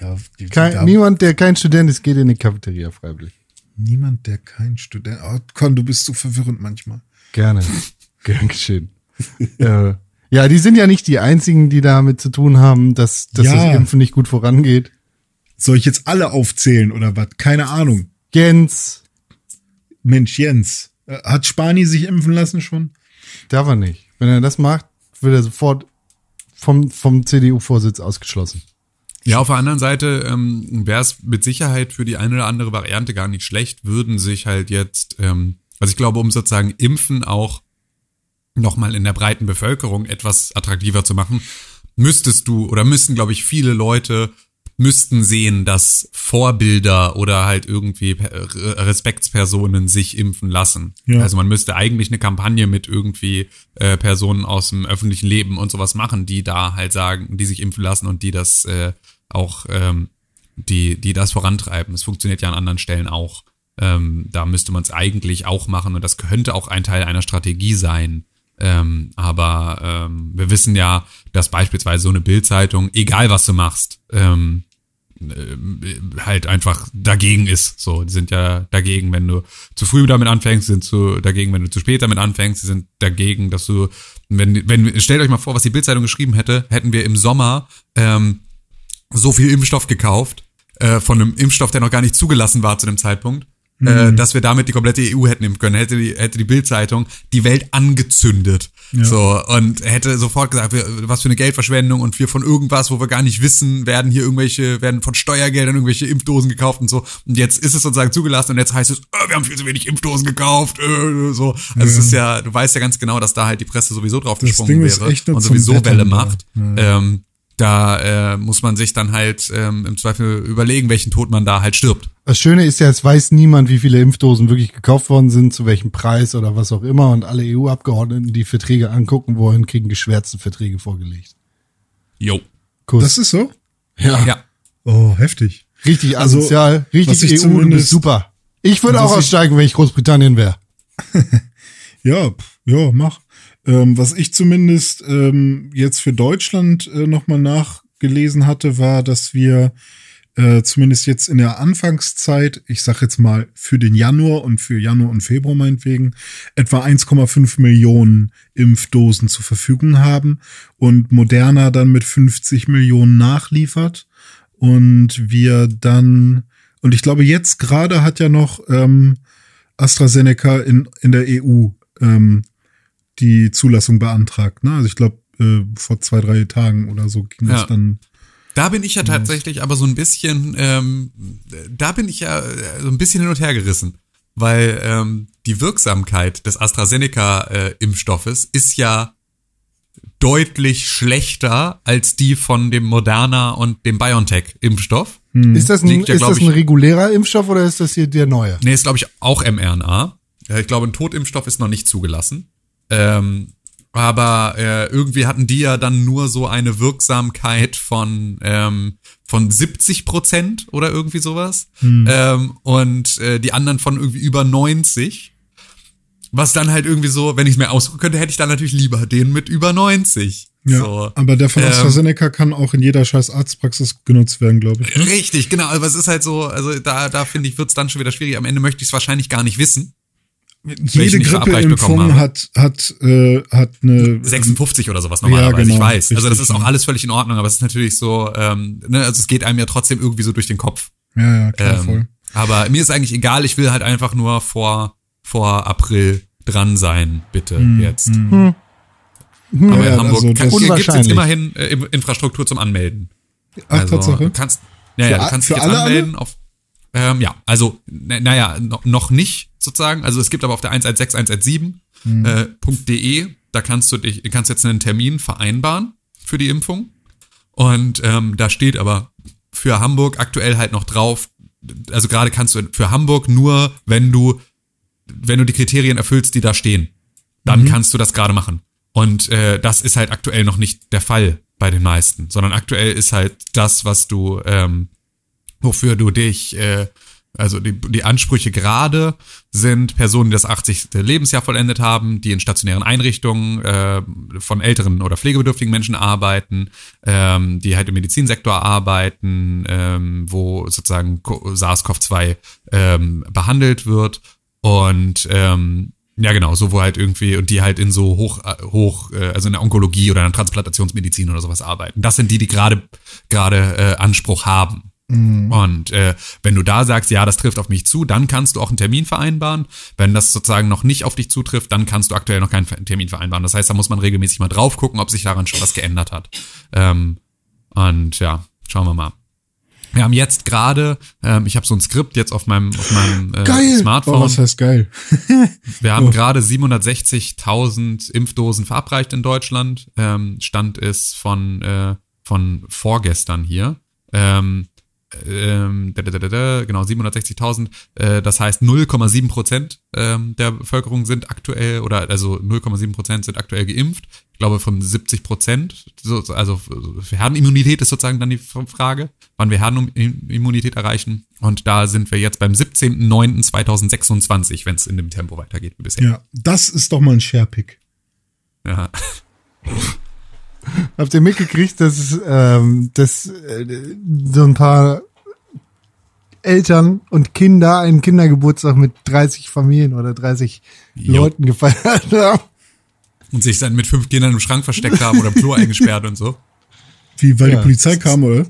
Ja, die, Kein, da- niemand, der kein Student ist, geht in eine Cafeteria freiwillig. Niemand, der kein Student. Oh, Con, du bist so verwirrend manchmal. Gerne. [LAUGHS] Gern geschehen. [LAUGHS] äh, ja, die sind ja nicht die einzigen, die damit zu tun haben, dass, dass Ja. das Impfen nicht gut vorangeht. Soll ich jetzt alle aufzählen oder was? Keine Ahnung. Jens, Mensch, Jens. äh, Hat Spani sich impfen lassen schon? darf er nicht. Wenn er das macht, wird er sofort vom, vom CDU-Vorsitz ausgeschlossen. Ja, auf der anderen Seite ähm, wäre es mit Sicherheit für die eine oder andere Variante gar nicht schlecht, würden sich halt jetzt, ähm, also ich glaube, um sozusagen Impfen auch nochmal in der breiten Bevölkerung etwas attraktiver zu machen, müsstest du oder müssten, glaube ich, viele Leute müssten sehen, dass Vorbilder oder halt irgendwie Re- Respektspersonen sich impfen lassen. Ja. Also man müsste eigentlich eine Kampagne mit irgendwie äh, Personen aus dem öffentlichen Leben und sowas machen, die da halt sagen, die sich impfen lassen und die das äh, auch, ähm, die, die das vorantreiben. Es funktioniert ja an anderen Stellen auch. Ähm, da müsste man es eigentlich auch machen und das könnte auch ein Teil einer Strategie sein. Ähm, aber ähm, wir wissen ja, dass beispielsweise so eine Bildzeitung, egal was du machst, ähm, äh, halt einfach dagegen ist. So, die sind ja dagegen, wenn du zu früh damit anfängst, sind zu dagegen, wenn du zu spät damit anfängst, sie sind dagegen, dass du, wenn, wenn, stellt euch mal vor, was die Bildzeitung geschrieben hätte, hätten wir im Sommer ähm, so viel Impfstoff gekauft, äh, von einem Impfstoff, der noch gar nicht zugelassen war zu dem Zeitpunkt, äh, dass wir damit die komplette EU hätten impfen können, hätte die, hätte die Bildzeitung die Welt angezündet. So, und hätte sofort gesagt, was für eine Geldverschwendung und wir von irgendwas, wo wir gar nicht wissen, werden hier irgendwelche, werden von Steuergeldern irgendwelche Impfdosen gekauft und so. Und jetzt ist es sozusagen zugelassen und jetzt heißt es, äh, wir haben viel zu wenig Impfdosen gekauft, äh, so. Also es ist ja, du weißt ja ganz genau, dass da halt die Presse sowieso drauf Das gesprungen wäre und sowieso Wettern Welle macht. Ähm, da äh, muss man sich dann halt ähm, im Zweifel überlegen, welchen Tod man da halt stirbt. Das Schöne ist ja, es weiß niemand, wie viele Impfdosen wirklich gekauft worden sind, zu welchem Preis oder was auch immer. Und alle EU-Abgeordneten, die Verträge angucken wollen, kriegen geschwärzte Verträge vorgelegt. Jo. Kuss. Das ist so? ja. Ja. Oh, heftig. richtig Also, asozial, was ich richtig EU, du bist super. Ich würde auch aussteigen, wenn ich Großbritannien wäre. [LAUGHS] Ja, ja, mach. Ähm, was ich zumindest ähm, jetzt für Deutschland äh, nochmal nachgelesen hatte, war, dass wir äh, zumindest jetzt in der Anfangszeit, ich sag jetzt mal für den Januar und für Januar und Februar meinetwegen, etwa 1,5 Millionen Impfdosen zur Verfügung haben und Moderna dann mit 50 Millionen nachliefert und wir dann, und ich glaube jetzt gerade hat ja noch ähm, AstraZeneca in, in der EU ähm, die Zulassung beantragt. Ne? Also ich glaube, äh, vor zwei, drei Tagen oder so ging Ja. das dann. Da bin ich ja tatsächlich aber so ein bisschen, ähm, da bin ich ja äh, so ein bisschen hin und her gerissen, weil ähm, die Wirksamkeit des AstraZeneca-Impfstoffes ist ja deutlich schlechter als die von dem Moderna und dem BioNTech-Impfstoff. Ist das ein, Liegt ja, ist das ein ich- regulärer Impfstoff oder ist das hier der neue? Nee, ist glaube ich auch mRNA. Äh, Ich glaube, ein Totimpfstoff ist noch nicht zugelassen. Ähm, aber äh, irgendwie hatten die ja dann nur so eine Wirksamkeit von ähm, von 70 Prozent oder irgendwie sowas ähm, und äh, die anderen von irgendwie über 90. Was dann halt irgendwie so, wenn ich es mir aussuchen könnte, hätte ich dann natürlich lieber den mit über 90. Ja, So. aber der von Ähm, AstraZeneca kann auch in jeder scheiß Arztpraxis genutzt werden, glaube ich. ne? Richtig, genau. Aber es ist halt so, also da, da finde ich, wird's dann schon wieder schwierig. Am Ende möchte ich es wahrscheinlich gar nicht wissen. Jede verabreicht bekommen Grippeimpfung hat, hat, äh, hat eine 56 oder sowas normalerweise, Ja, genau, ich weiß. also das ist auch alles völlig in Ordnung, aber es ist natürlich so, ähm, ne, also es geht einem ja trotzdem irgendwie so durch den Kopf. Ja, ja, klar, voll. Ähm, aber mir ist eigentlich egal, ich will halt einfach nur vor, vor April dran sein, bitte, jetzt. Aber Hm. Ja, in ja, Hamburg also das- gibt's jetzt immerhin äh, Infrastruktur zum Anmelden. Ach, Also, Tatsache. Du kannst, ja, ja, du kannst dich jetzt alle, anmelden auf, ähm, ja, also, na- naja, no, noch nicht sozusagen. Also es gibt aber auf der 116117 Hm. äh, .de, da kannst du dich, kannst jetzt einen Termin vereinbaren für die Impfung. Und ähm, da steht aber für Hamburg aktuell halt noch drauf, also gerade kannst du für Hamburg nur, wenn du, wenn du die Kriterien erfüllst, die da stehen, dann kannst du das gerade machen. Und äh, das ist halt aktuell noch nicht der Fall bei den meisten, sondern aktuell ist halt das, was du, ähm, wofür du dich, äh, also die, die Ansprüche gerade sind Personen, die das 80. Lebensjahr vollendet haben, die in stationären Einrichtungen äh, von älteren oder pflegebedürftigen Menschen arbeiten, ähm, die halt im Medizinsektor arbeiten, ähm, wo sozusagen Co- SARS-CoV-2 ähm, behandelt wird und ähm, ja, genau, so wo halt irgendwie, und die halt in so hoch, hoch, äh, also in der Onkologie oder in der Transplantationsmedizin oder sowas arbeiten. Das sind die, die gerade gerade äh, Anspruch haben. Und äh, wenn du da sagst, ja, das trifft auf mich zu, dann kannst du auch einen Termin vereinbaren. Wenn das sozusagen noch nicht auf dich zutrifft, dann kannst du aktuell noch keinen Termin vereinbaren. Das heißt, da muss man regelmäßig mal drauf gucken, ob sich daran schon was geändert hat. Ähm, und ja, schauen wir mal. Wir haben jetzt gerade, ähm, ich habe so ein Skript jetzt auf meinem, auf meinem äh, Geil. Smartphone. Oh, was heißt geil? [LAUGHS] Wir haben Oh. gerade 760.000 Impfdosen verabreicht in Deutschland. Ähm, Stand ist von, äh, von vorgestern hier. Ähm, ähm, da, da, da, da, genau, 760.000. Äh, das heißt 0,7 Prozent ähm, der Bevölkerung sind aktuell, oder also 0,7 Prozent sind aktuell geimpft. Ich glaube von 70 Prozent. So, also für Herdenimmunität ist sozusagen dann die Frage, wann wir Herdenimmunität erreichen. Und da sind wir jetzt beim 17.09.2026, wenn es in dem Tempo weitergeht wie bisher. Ja, das ist doch mal ein Sharepick. Ja. [LAUGHS] Habt ihr mitgekriegt, dass, ähm, dass äh, so ein paar Eltern und Kinder einen Kindergeburtstag mit 30 Familien oder 30 Jo. Leuten gefeiert haben? Und sich dann mit fünf Kindern im Schrank versteckt haben oder im Flur [LAUGHS] eingesperrt und so. Wie, weil Ja, die Polizei kam, oder?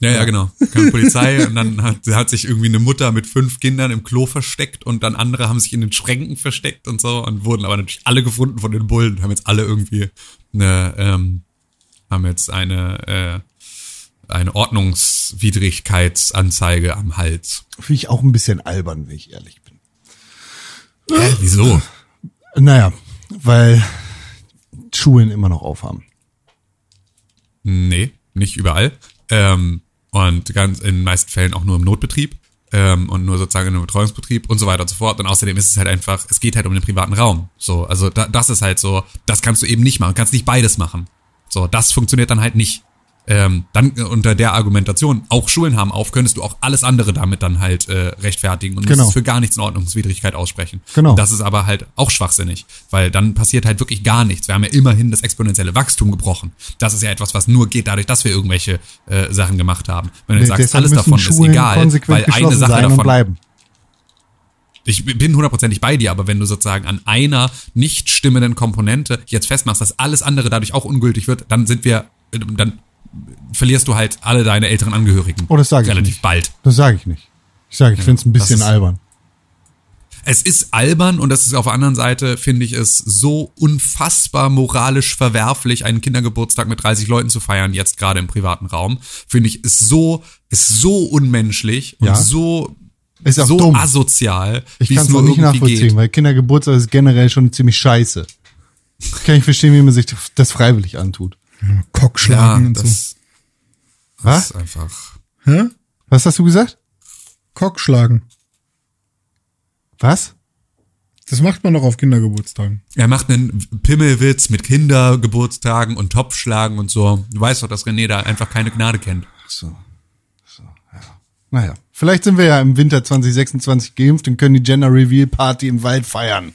Ja, ja, genau. Kam Polizei und dann hat, hat sich irgendwie eine Mutter mit fünf Kindern im Klo versteckt und dann andere haben sich in den Schränken versteckt und so und wurden aber natürlich alle gefunden von den Bullen und haben jetzt alle irgendwie eine, ähm, haben jetzt eine, äh, eine Ordnungswidrigkeitsanzeige am Hals. Finde ich auch ein bisschen albern, wenn ich ehrlich bin. Hä, wieso? Naja, weil Schulen immer noch aufhaben. Nee, nicht überall. Ähm, und ganz in den meisten Fällen auch nur im Notbetrieb ähm, und nur sozusagen in einem Betreuungsbetrieb und so weiter und so fort. Und außerdem ist es halt einfach, es geht halt um den privaten Raum. So, also da, das ist halt so, das kannst du eben nicht machen. Kannst nicht beides machen. So, das funktioniert dann halt nicht. Ähm, dann äh, unter der Argumentation auch Schulen haben auf, könntest du auch alles andere damit dann halt äh, rechtfertigen und Genau. für gar nichts in Ordnungswidrigkeit aussprechen. Genau. Das ist aber halt auch schwachsinnig, weil dann passiert halt wirklich gar nichts. Wir haben ja immerhin das exponentielle Wachstum gebrochen. Das ist ja etwas, was nur geht dadurch, dass wir irgendwelche äh, Sachen gemacht haben. Wenn du jetzt sagst, alles davon ist Schulen egal, konsequent weil eine Sache und davon bleiben. ich bin hundertprozentig bei dir, aber wenn du sozusagen an einer nicht stimmenden Komponente jetzt festmachst, dass alles andere dadurch auch ungültig wird, dann sind wir, dann verlierst du halt alle deine älteren Angehörigen. Oh, das sag ich Relativ nicht. bald. Das sage ich nicht. Ich sage, ich finde es ein bisschen ist- albern. Es ist albern und das ist auf der anderen Seite, finde ich es so unfassbar moralisch verwerflich, einen Kindergeburtstag mit 30 Leuten zu feiern, jetzt gerade im privaten Raum. Finde ich, ist so, ist so unmenschlich und Ja. so, Ist auch so dumm. asozial, Ich kann es nur nicht nachvollziehen, geht. weil Kindergeburtstag ist generell schon ziemlich scheiße. Kann ich verstehen, wie man sich das freiwillig antut. Cock Ja, schlagen und so. das, Was? das ist einfach. Hä? Was hast du gesagt? Cock schlagen. Was? Das macht man doch auf Kindergeburtstagen. Er macht einen Pimmelwitz mit Kindergeburtstagen und Topfschlagen und so. Du weißt doch, dass René da einfach keine Gnade kennt. So. So, ja. Naja. Vielleicht sind wir ja im Winter 2026 geimpft und können die Gender Reveal Party im Wald feiern.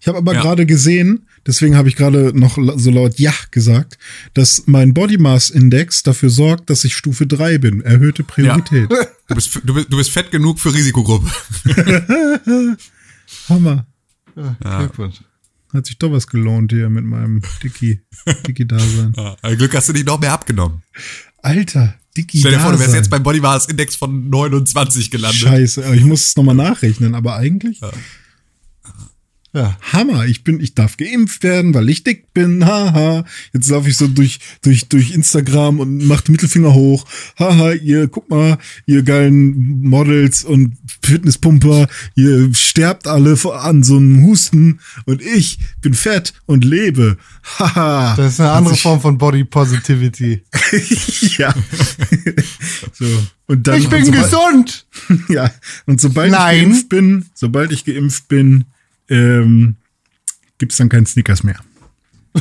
Ich habe aber Ja. gerade gesehen, deswegen habe ich gerade noch so laut Ja gesagt, dass mein Body Mass Index dafür sorgt, dass ich Stufe 3 bin. Erhöhte Priorität. [LAUGHS] Du bist, du, bist, du bist fett genug für Risikogruppe. [LAUGHS] Hammer. Glückwunsch. Hat sich doch was gelohnt hier mit meinem Dicky, Dicky-Dasein. [LAUGHS] Ja, ein Glück hast du nicht noch mehr abgenommen. Alter, Dicky Stell dir vor, du wärst Dasein. jetzt beim Body Mass Index von 29 gelandet. Scheiße, ich muss es nochmal nachrechnen, aber eigentlich Ja. Hammer. Ich bin, ich darf geimpft werden, weil ich dick bin. Haha. Jetzt laufe ich so durch, durch, durch Instagram und mach den Mittelfinger hoch. Haha, ihr, guck mal, ihr geilen Models und Fitnesspumper, ihr sterbt alle an so einem Husten und ich bin fett und lebe. Haha. Das ist eine andere Form von Body Positivity. [LAUGHS] ja. [LAUGHS] so. Und dann, Ich bin und sobald- gesund! [LAUGHS] Ja, und sobald Nein. ich geimpft bin, sobald ich geimpft bin, ähm, gibt's dann keinen Snickers mehr. [LAUGHS]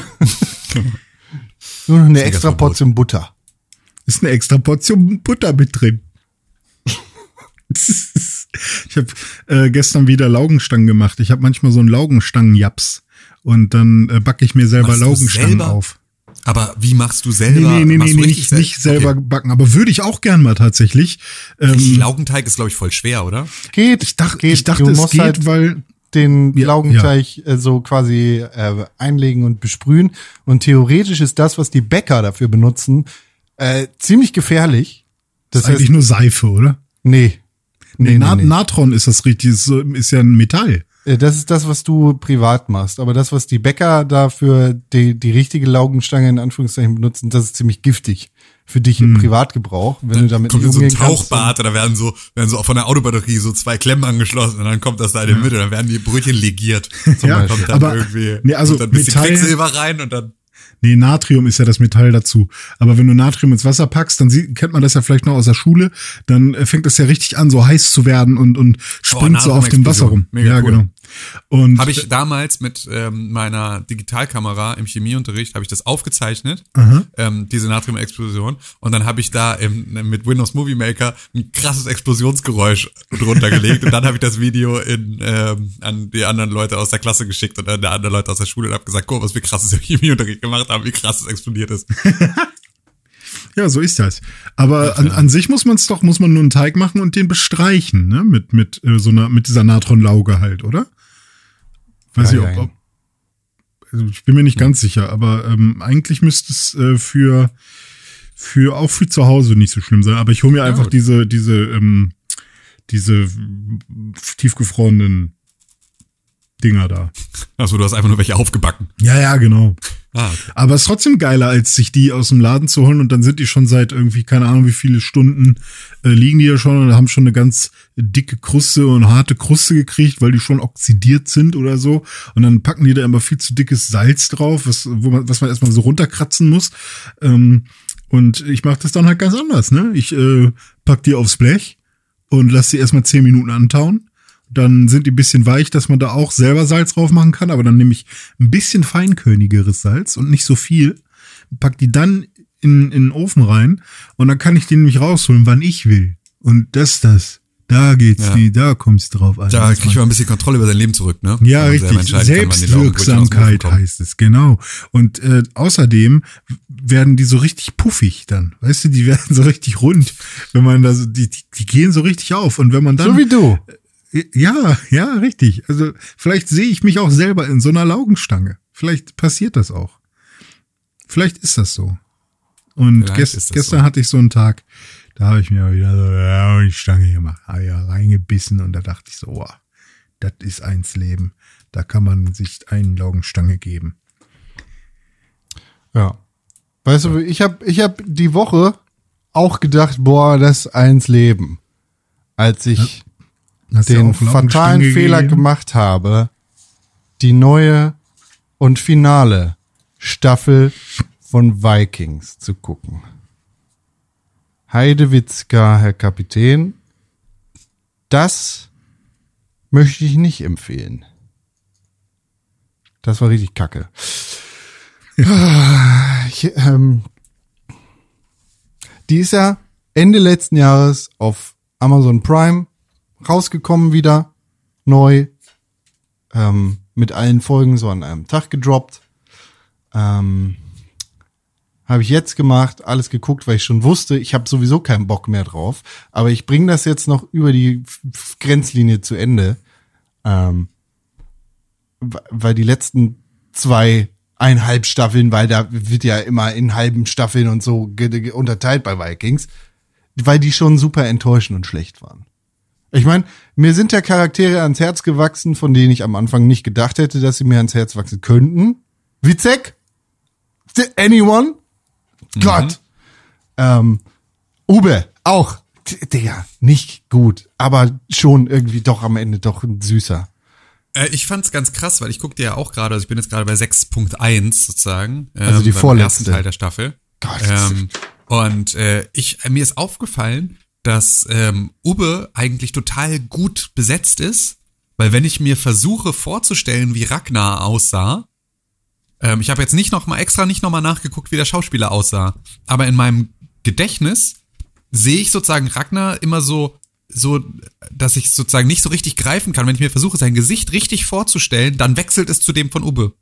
Nur noch eine Snickers extra Verbot. Portion Butter. Ist eine extra Portion Butter mit drin. [LAUGHS] ich habe äh, gestern wieder Laugenstangen gemacht. Ich habe manchmal so einen Laugenstangen-Japs. Und dann äh, backe ich mir selber Machst Laugenstangen selber? auf. Aber wie machst du Nee, selber? nee, nee, nee, du nicht, richtig nicht sel- selber Okay. backen. Aber würde ich auch gern mal tatsächlich. Ähm, Laugenteig ist, glaube ich, voll schwer, oder? Geht. ich dachte, geht. ich dachte du es musst geht, halt weil den Ja, Laugenteig äh, so quasi äh, einlegen und besprühen. Und theoretisch ist das, was die Bäcker dafür benutzen, äh, ziemlich gefährlich. Das das ist eigentlich nur Seife, oder? nee. Nee, nee, Na nee. Natron ist das richtig, ist, ist ja ein Metall. Äh, Das ist das, was du privat machst. Aber das, was die Bäcker dafür die, die richtige Laugenstange in Anführungszeichen benutzen, das ist ziemlich giftig für dich im Privatgebrauch. Wenn du damit kommt in so ein umgehen Tauchbad oder werden so, werden so von der Autobatterie so zwei Klemmen angeschlossen und dann kommt das da in die Mitte, dann werden die Brötchen legiert. Zum [LAUGHS] Ja, kommt dann aber- irgendwie nee, also dann ein bisschen Metall- Quecksilber rein und dann Nee, Natrium ist ja das Metall dazu. Aber wenn du Natrium ins Wasser packst, dann sie, kennt man das ja vielleicht noch aus der Schule, dann äh, fängt das ja richtig an, so heiß zu werden und, und springt so auf dem Wasser rum. Mega ja, cool. genau. Und Habe ich damals mit ähm, meiner Digitalkamera im Chemieunterricht habe ich das aufgezeichnet, ähm, diese Natrium-Explosion, und dann habe ich da im, mit Windows Movie Maker ein krasses Explosionsgeräusch drunter gelegt und dann habe ich das Video in, ähm, an die anderen Leute aus der Klasse geschickt und an die anderen Leute aus der Schule und habe gesagt, guck, was wir krasses im Chemieunterricht gemacht haben, wie krass es explodiert ist. [LAUGHS] ja, so ist das. Aber an, an sich muss man es doch, muss man nur einen Teig machen und den bestreichen, ne? Mit, mit äh, so einer, mit dieser Natronlauge halt, oder? Weiß Ja, ich, ob, ja. ob also ich bin mir nicht ganz sicher, aber ähm, eigentlich müsste es äh, für für auch für zu Hause nicht so schlimm sein. Aber ich hole mir einfach gut. diese diese ähm, diese tiefgefrorenen Dinger da. Also du hast einfach nur welche aufgebacken. Ja, ja, genau. Ah, okay. Aber es ist trotzdem geiler, als sich die aus dem Laden zu holen und dann sind die schon seit irgendwie, keine Ahnung, wie viele Stunden äh, liegen die ja schon und haben schon eine ganz dicke Kruste und harte Kruste gekriegt, weil die schon oxidiert sind oder so. Und dann packen die da immer viel zu dickes Salz drauf, was, wo man, was man erstmal so runterkratzen muss. Ähm, und ich mache das dann halt ganz anders, ne? Ich äh, pack die aufs Blech und lass sie erstmal zehn Minuten antauen. Dann sind die ein bisschen weich, dass man da auch selber Salz drauf machen kann, aber dann nehme ich ein bisschen feinkönigeres Salz und nicht so viel, pack die dann in, in den Ofen rein und dann kann ich den nämlich rausholen, wann ich will. Und das ist das. Da geht's, Ja. die, da kommt's drauf an. Da kriegt man ein bisschen Kontrolle über sein Leben zurück, ne? ja, richtig. die Selbstwirksamkeit heißt es, genau. Und äh, außerdem werden die so richtig puffig dann. Weißt du, die [LAUGHS] werden so richtig rund, wenn man da so, die, die, die gehen so richtig auf. Und wenn man dann. So wie du. Ja, ja, richtig. Also vielleicht sehe ich mich auch selber in so einer Laugenstange. Vielleicht passiert das auch. Vielleicht ist das so. Und gest, gestern so. hatte ich so einen Tag, da habe ich mir wieder so ja, die Stange gemacht, habe ja reingebissen und da dachte ich so, wow, das ist eins Leben. Da kann man sich einen Laugenstange geben. Ja. Weißt du, ich habe ich hab die Woche auch gedacht, boah, das ist eins Leben. Als ich Hast den fatalen Fehler gegeben? gemacht habe, die neue und finale Staffel von Vikings zu gucken. Heidewitzka, Herr Kapitän, das möchte ich nicht empfehlen. Das war richtig kacke. Ich, ähm, die ist ja Ende letzten Jahres auf Amazon Prime rausgekommen wieder, neu, ähm, mit allen Folgen so an einem Tag gedroppt. Ähm, habe ich jetzt gemacht, alles geguckt, weil ich schon wusste, ich habe sowieso keinen Bock mehr drauf. Aber ich bringe das jetzt noch über die Grenzlinie zu Ende. Ähm, weil die letzten zwei eineinhalb Staffeln, weil da wird ja immer in halben Staffeln und so unterteilt bei Vikings, weil die schon super enttäuschend und schlecht waren. Ich meine, mir sind ja Charaktere ans Herz gewachsen, von denen ich am Anfang nicht gedacht hätte, dass sie mir ans Herz wachsen könnten. Witzek? Anyone? Gott. Ähm, Ube, auch. Digga, nicht gut, aber schon irgendwie doch am Ende doch ein süßer. Äh, ich fand's ganz krass, weil ich guckte ja auch gerade, also ich bin jetzt gerade bei 6.1 sozusagen. Ähm, Also die vorletzte. ersten Teil der Staffel. Gott. Ähm, und äh, ich, mir ist aufgefallen, dass ähm, Ubbe eigentlich total gut besetzt ist, weil wenn ich mir versuche vorzustellen, wie Ragnar aussah, ähm, ich habe jetzt nicht noch mal extra nicht noch mal nachgeguckt, wie der Schauspieler aussah, aber in meinem Gedächtnis sehe ich sozusagen Ragnar immer so so, dass ich sozusagen nicht so richtig greifen kann. Wenn ich mir versuche, sein Gesicht richtig vorzustellen, dann wechselt es zu dem von Ubbe.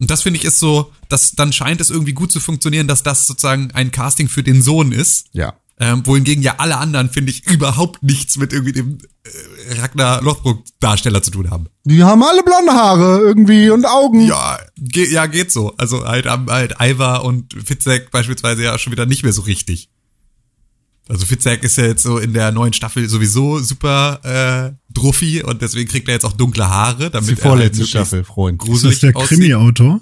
Und das finde ich ist so, dass dann scheint es irgendwie gut zu funktionieren, dass das sozusagen ein Casting für den Sohn ist. Ja. Ähm, wohingegen ja alle anderen, finde ich, überhaupt nichts mit irgendwie dem äh, Ragnar Lothbrok Darsteller zu tun haben. Die haben alle blonde Haare irgendwie und Augen. Ja, ge ja, geht so. Also halt haben halt Ivar und Fitzek beispielsweise ja schon wieder nicht mehr so richtig. Also Fitzek ist ja jetzt so in der neuen Staffel sowieso super äh, druffi und deswegen kriegt er jetzt auch dunkle Haare, damit Das ist die er halt vorletzte Staffel, Freund. Ist gruselig das der. Krimi-Autor?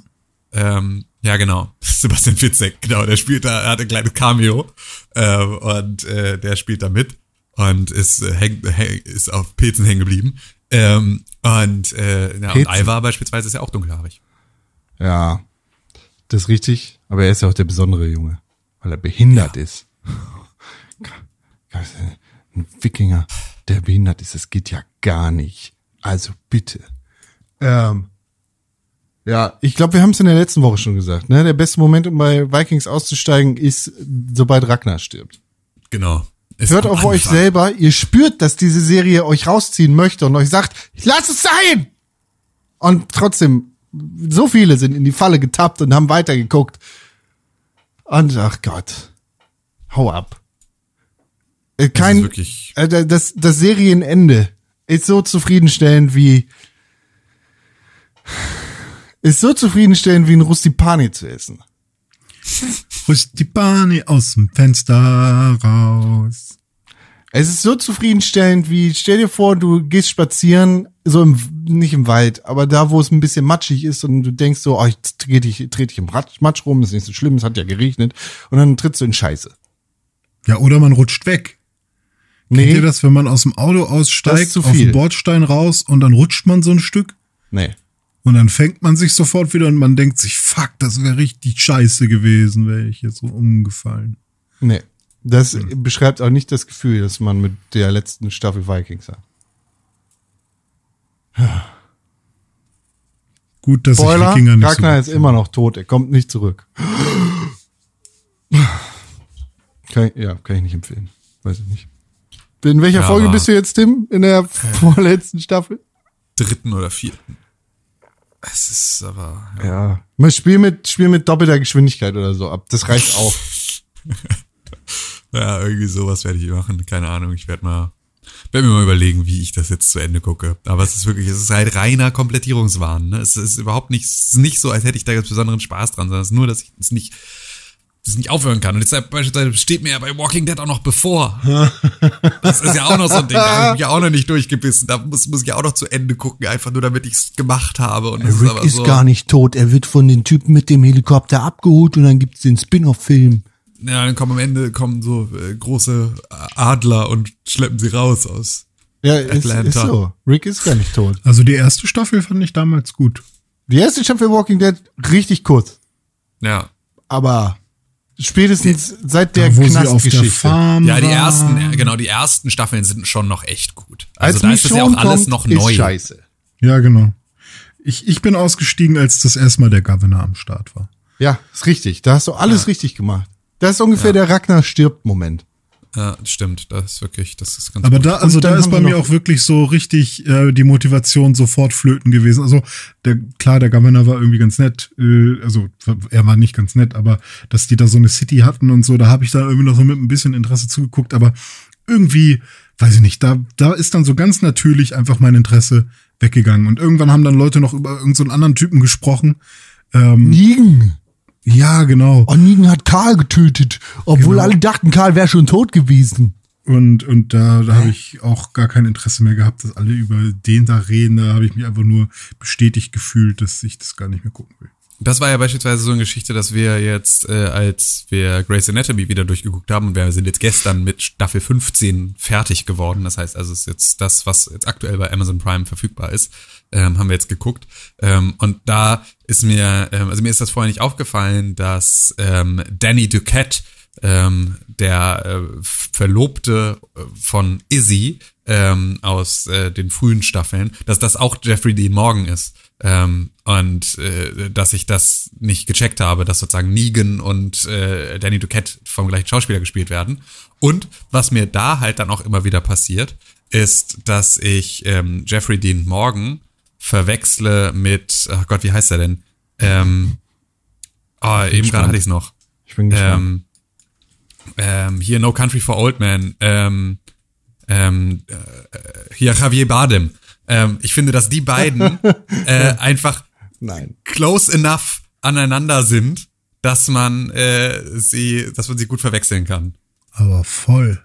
Ähm, ja, genau. [LAUGHS] Sebastian Fitzek, genau. Der spielt da, er hat ein kleines Cameo ähm, und äh, der spielt da mit und ist, äh, häng, häng, ist auf Pilzen hängen geblieben. Ähm, und, äh, ja, und. Ivar beispielsweise ist ja auch dunkelhaarig. Ja, das ist richtig. Aber er ist ja auch der besondere Junge, weil er behindert ist. Ein Wikinger, der behindert ist, das geht ja gar nicht. Also bitte. Ähm, ja, ich glaube, wir haben es in der letzten Woche schon gesagt. Ne? Der beste Moment, um bei Vikings auszusteigen, ist, sobald Ragnar stirbt. Genau. Ist Hört auf euch Anfang. selber. Ihr spürt, dass diese Serie euch rausziehen möchte und euch sagt, lass es sein! Und trotzdem, so viele sind in die Falle getappt und haben weitergeguckt. Und ach Gott. Hau ab. Äh, Das Kein, ist wirklich, äh, das, das Serienende ist so zufriedenstellend wie ist so zufriedenstellend wie ein Rustipani zu essen. Bahne aus dem Fenster raus. Es ist so zufriedenstellend wie, stell dir vor, du gehst spazieren, so im, nicht im Wald, aber da, wo es ein bisschen matschig ist und du denkst so, oh, ich trete dich, trete dich im Matsch rum, ist nicht so schlimm, es hat ja geregnet und dann trittst du in Scheiße. Ja, oder man rutscht weg. Kennt Nee, ihr das, wenn man aus dem Auto aussteigt, auf viel. den Bordstein raus und dann rutscht man so ein Stück? nee. Und dann fängt man sich sofort wieder und man denkt sich, fuck, das wäre richtig scheiße gewesen, wäre ich jetzt so umgefallen. Nee. Das Hm. beschreibt auch nicht das Gefühl, das man mit der letzten Staffel Vikings hat. Gut, dass Spoiler, ich Wikinger nicht Ragnar so ist immer noch tot, er kommt nicht zurück. Kann, ich- ja, kann ich nicht empfehlen. Weiß ich nicht. In welcher Ja, Folge bist du jetzt, Tim? In der vorletzten Staffel? Dritten oder vierten. Es ist aber. Ja. Ja. Mal Spiel mit, Spiel mit doppelter Geschwindigkeit oder so ab. Das reicht auch. [LAUGHS] Ja, irgendwie sowas werde ich machen. Keine Ahnung. Ich werde mal, werde mir mal überlegen, wie ich das jetzt zu Ende gucke. Aber es ist wirklich, es ist halt reiner Komplettierungswahn. Ne? Es ist überhaupt nicht, es ist nicht so, als hätte ich da jetzt besonderen Spaß dran, sondern es ist nur, dass ich es nicht, das nicht aufhören kann. Und jetzt beispielsweise steht mir ja bei Walking Dead auch noch bevor. Das ist ja auch noch so ein Ding, da habe ich mich ja auch noch nicht durchgebissen. Da muss, muss ich ja auch noch zu Ende gucken, einfach nur damit ich es gemacht habe. Und ist Rick aber ist so, gar nicht tot. Er wird von den Typen mit dem Helikopter abgeholt und dann gibt's den Spin-off-Film. Ja, dann kommen am Ende kommen so äh, große Adler und schleppen sie raus aus. Ja, ist, Atlanta. ist so. Rick ist gar nicht tot. Also die erste Staffel fand ich damals gut. Die erste Staffel Walking Dead richtig kurz. Ja. Aber spätestens seit der Da, wo sie auf der Knastgeschichte. Farm Ja, die ersten, ja, genau, die ersten Staffeln sind schon noch echt gut. Also Als da ist das ja auch alles kommt, noch ist neu. scheiße. Ja, genau. Ich, ich bin ausgestiegen, als das erste Mal der Governor am Start war. Ja, ist richtig. Da hast du alles richtig gemacht. Das ist ungefähr der Ragnar stirbt Moment. Ja, stimmt, das ist wirklich, das ist ganz Aber gut. da, also da ist bei mir auch wirklich so richtig äh, die Motivation sofort flöten gewesen. Also der, klar, der Governor war irgendwie ganz nett. Äh, also er war nicht ganz nett, aber dass die da so eine City hatten und so, da habe ich da irgendwie noch so mit ein bisschen Interesse zugeguckt. Aber irgendwie, weiß ich nicht, da, da ist dann so ganz natürlich einfach mein Interesse weggegangen. Und irgendwann haben dann Leute noch über irgendeinen so einen anderen Typen gesprochen. Ähm, Nigen. Ja, genau. Und Negan hat Karl getötet, obwohl Genau. alle dachten, Karl wäre schon tot gewesen. Und, und da, da habe ich auch gar kein Interesse mehr gehabt, dass alle über den da reden. Da habe ich mich einfach nur bestätigt gefühlt, dass ich das gar nicht mehr gucken will. Das war ja beispielsweise so eine Geschichte, dass wir jetzt, äh, als wir Grey's Anatomy wieder durchgeguckt haben, und wir sind jetzt gestern mit Staffel 15 fertig geworden. Das heißt also, es ist jetzt das, was jetzt aktuell bei Amazon Prime verfügbar ist, ähm, haben wir jetzt geguckt. Ähm, und da ist mir, ähm, also mir ist das vorher nicht aufgefallen, dass ähm, Danny Duquette, ähm, der äh, Verlobte äh, von Izzy ähm, aus äh, den frühen Staffeln, dass das auch Jeffrey Dean Morgan ist. Ähm, und äh, dass ich das nicht gecheckt habe, dass sozusagen Negan und äh, Danny Duquette vom gleichen Schauspieler gespielt werden. Und was mir da halt dann auch immer wieder passiert, ist, dass ich ähm, Jeffrey Dean Morgan verwechsle mit, ach Gott, wie heißt er denn? Ähm, oh, eben gerade hatte ich es noch. Ich bin gespannt. Ähm, ähm, hier No Country for Old Men, ähm, ähm, äh, hier Javier Bardem. Ähm, ich finde, dass die beiden [LAUGHS] äh, einfach Nein. close enough aneinander sind, dass man äh, sie, dass man sie gut verwechseln kann. Aber voll.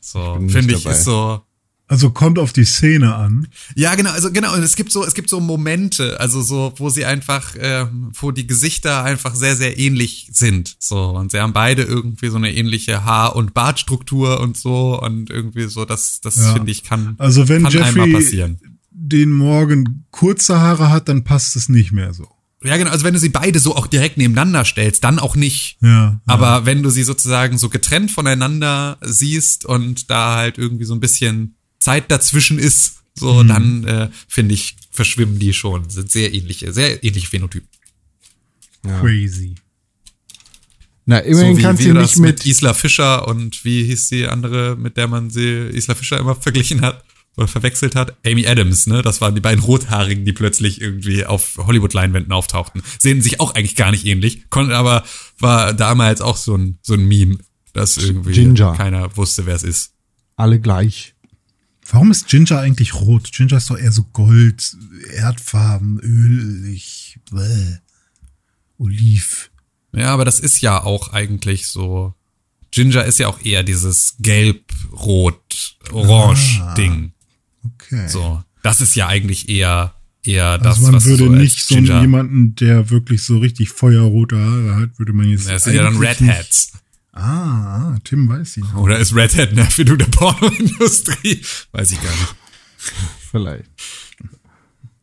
So finde ich ist so. Also kommt auf die Szene an. Ja, genau, also genau, und es gibt so, es gibt so Momente, also so, wo sie einfach, ähm, wo die Gesichter einfach sehr, sehr ähnlich sind. So, und sie haben beide irgendwie so eine ähnliche Haar- und Bartstruktur und so, und irgendwie so, das, das Ja. finde ich kann, Also wenn kann einmal Jeffrey passieren. den Morgen kurze Haare hat, dann passt es nicht mehr so. Ja, genau, also wenn du sie beide so auch direkt nebeneinander stellst, dann auch nicht. Ja. Aber wenn du sie sozusagen so getrennt voneinander siehst und da halt irgendwie so ein bisschen Zeit dazwischen ist, so, dann äh, finde ich, verschwimmen die schon. Sind sehr ähnliche, sehr ähnliche Phänotypen. Crazy. Na, immerhin so wie kannst wir du das nicht mit, Isla Fischer und wie hieß die andere, mit der man sie Isla Fischer immer verglichen hat oder verwechselt hat? Amy Adams, ne? Das waren die beiden Rothaarigen, die plötzlich irgendwie auf Hollywood-Leinwänden auftauchten. Sehen sich auch eigentlich gar nicht ähnlich, konnten aber, war damals auch so ein, so ein Meme, dass irgendwie Ginger. keiner wusste, wer es ist. alle gleich. Warum ist Ginger eigentlich rot? Ginger ist doch eher so Gold, Erdfarben, ölig, bäh. Oliv. Ja, aber das ist ja auch eigentlich so. Ginger ist ja auch eher dieses gelb-rot-orange-Ding. Okay. So. Das ist ja eigentlich eher, eher das, also man was würde so nicht so jemanden, der wirklich so richtig feuerrote Haare hat, würde man jetzt. Das sind ja dann Redheads. Ah, ah, Tim weiß ihn. Oder ist Redhead eine Erfindung der Pornoindustrie? Weiß ich gar nicht. Vielleicht. Eine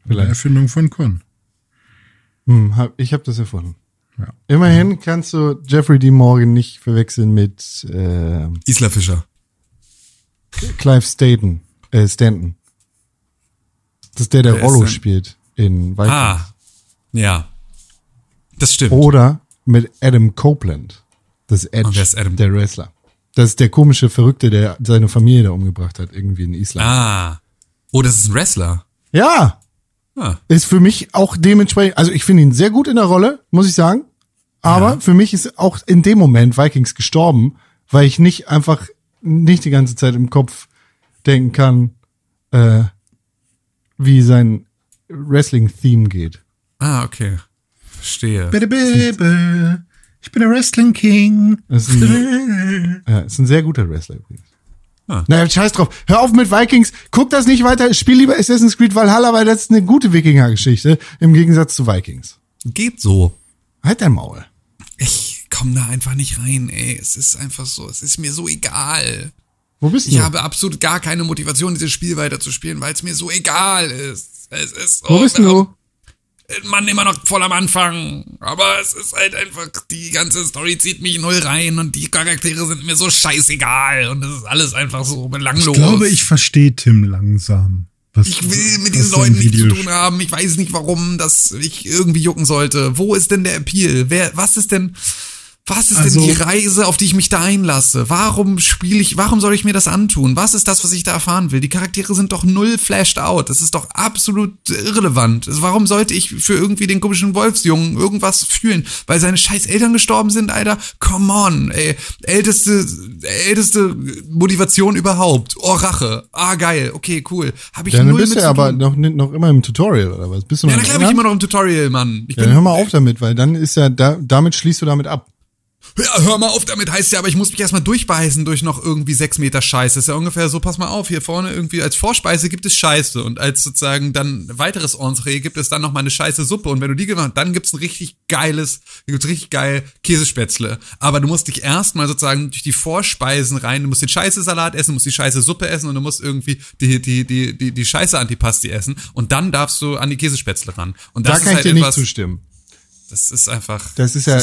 Vielleicht. Erfindung von Con. Hm, hab, ich habe das erfunden. Ja. Immerhin kannst du Jeffrey D. Morgan nicht verwechseln mit äh, Isla Fischer. Clive Staten, äh, Stanton. Das ist der, der ist Rollo spielt in Vikings. Ah. Ja. Das stimmt. Oder mit Adam Copeland. Das ist Edge, Und wer ist Adam? der Wrestler. Das ist der komische Verrückte, der seine Familie da umgebracht hat, irgendwie in Island. Ah. Oh, das ist ein Wrestler. Ja, Ah. ist für mich auch dementsprechend, also ich finde ihn sehr gut in der Rolle, muss ich sagen. Aber für mich ist auch in dem Moment Vikings gestorben, weil ich nicht einfach nicht die ganze Zeit im Kopf denken kann, äh, wie sein Wrestling-Theme geht. Ah, okay. Verstehe. Bitte, bitte. Ich bin der Wrestling King. Das ist ein, ja, ist ein sehr guter Wrestler übrigens. Ah. Naja, scheiß drauf. Hör auf mit Vikings. Guck das nicht weiter. Spiel lieber Assassin's Creed Valhalla, weil das ist eine gute Wikinger-Geschichte im Gegensatz zu Vikings. Geht so. Halt dein Maul. Ich komm da einfach nicht rein, ey. Es ist einfach so. Es ist mir so egal. Wo bist du? Ich habe absolut gar keine Motivation, dieses Spiel weiterzuspielen, weil es mir so egal ist. Es ist so, Wo bist du? Mann, immer noch voll am Anfang. Aber es ist halt einfach, die ganze Story zieht mich null rein und die Charaktere sind mir so scheißegal und es ist alles einfach so belanglos. Ich glaube, ich verstehe Tim langsam. Was, Ich will mit diesen Leuten nichts zu tun haben. Ich weiß nicht, warum das ich irgendwie jucken sollte. Wo ist denn der Appeal? Wer, was ist denn, was ist Also- denn die Reise, auf die ich mich da einlasse? Warum spiele ich, warum soll ich mir das antun? Was ist das, was ich da erfahren will? Die Charaktere sind doch null flashed out. Das ist doch absolut irrelevant. Also Warum sollte ich für irgendwie den komischen Wolfsjungen irgendwas fühlen? Weil seine scheiß Eltern gestorben sind, Alter? Come on, ey. Älteste, älteste Motivation überhaupt. Oh, Rache. Ah, geil. Okay, cool. Hab ich Ja, dann null bist mit zu aber noch, noch immer im Tutorial oder was? Bist du noch Ja, na klar bin ich immer noch im Tutorial, Mann. Ich Ja, bin, dann hör mal auf damit, weil dann ist ja, da, damit schließt du damit ab. Hör mal auf damit, heißt ja, aber ich muss mich erstmal durchbeißen durch noch irgendwie sechs Meter Scheiße. Das ist ja ungefähr so, pass mal auf, hier vorne irgendwie als Vorspeise gibt es Scheiße und als sozusagen dann weiteres Entree gibt es dann noch mal eine scheiße Suppe und wenn du die gemacht dann gibt's ein richtig geiles, gibt's richtig geil Käsespätzle. Aber du musst dich erstmal sozusagen durch die Vorspeisen rein, du musst den scheiße Salat essen, du musst die scheiße Suppe essen und du musst irgendwie die, die, die, die, die scheiße Antipasti essen und dann darfst du an die Käsespätzle ran. Und das Da ist kann ich halt dir nicht etwas, zustimmen. Das ist einfach. Das ist ja,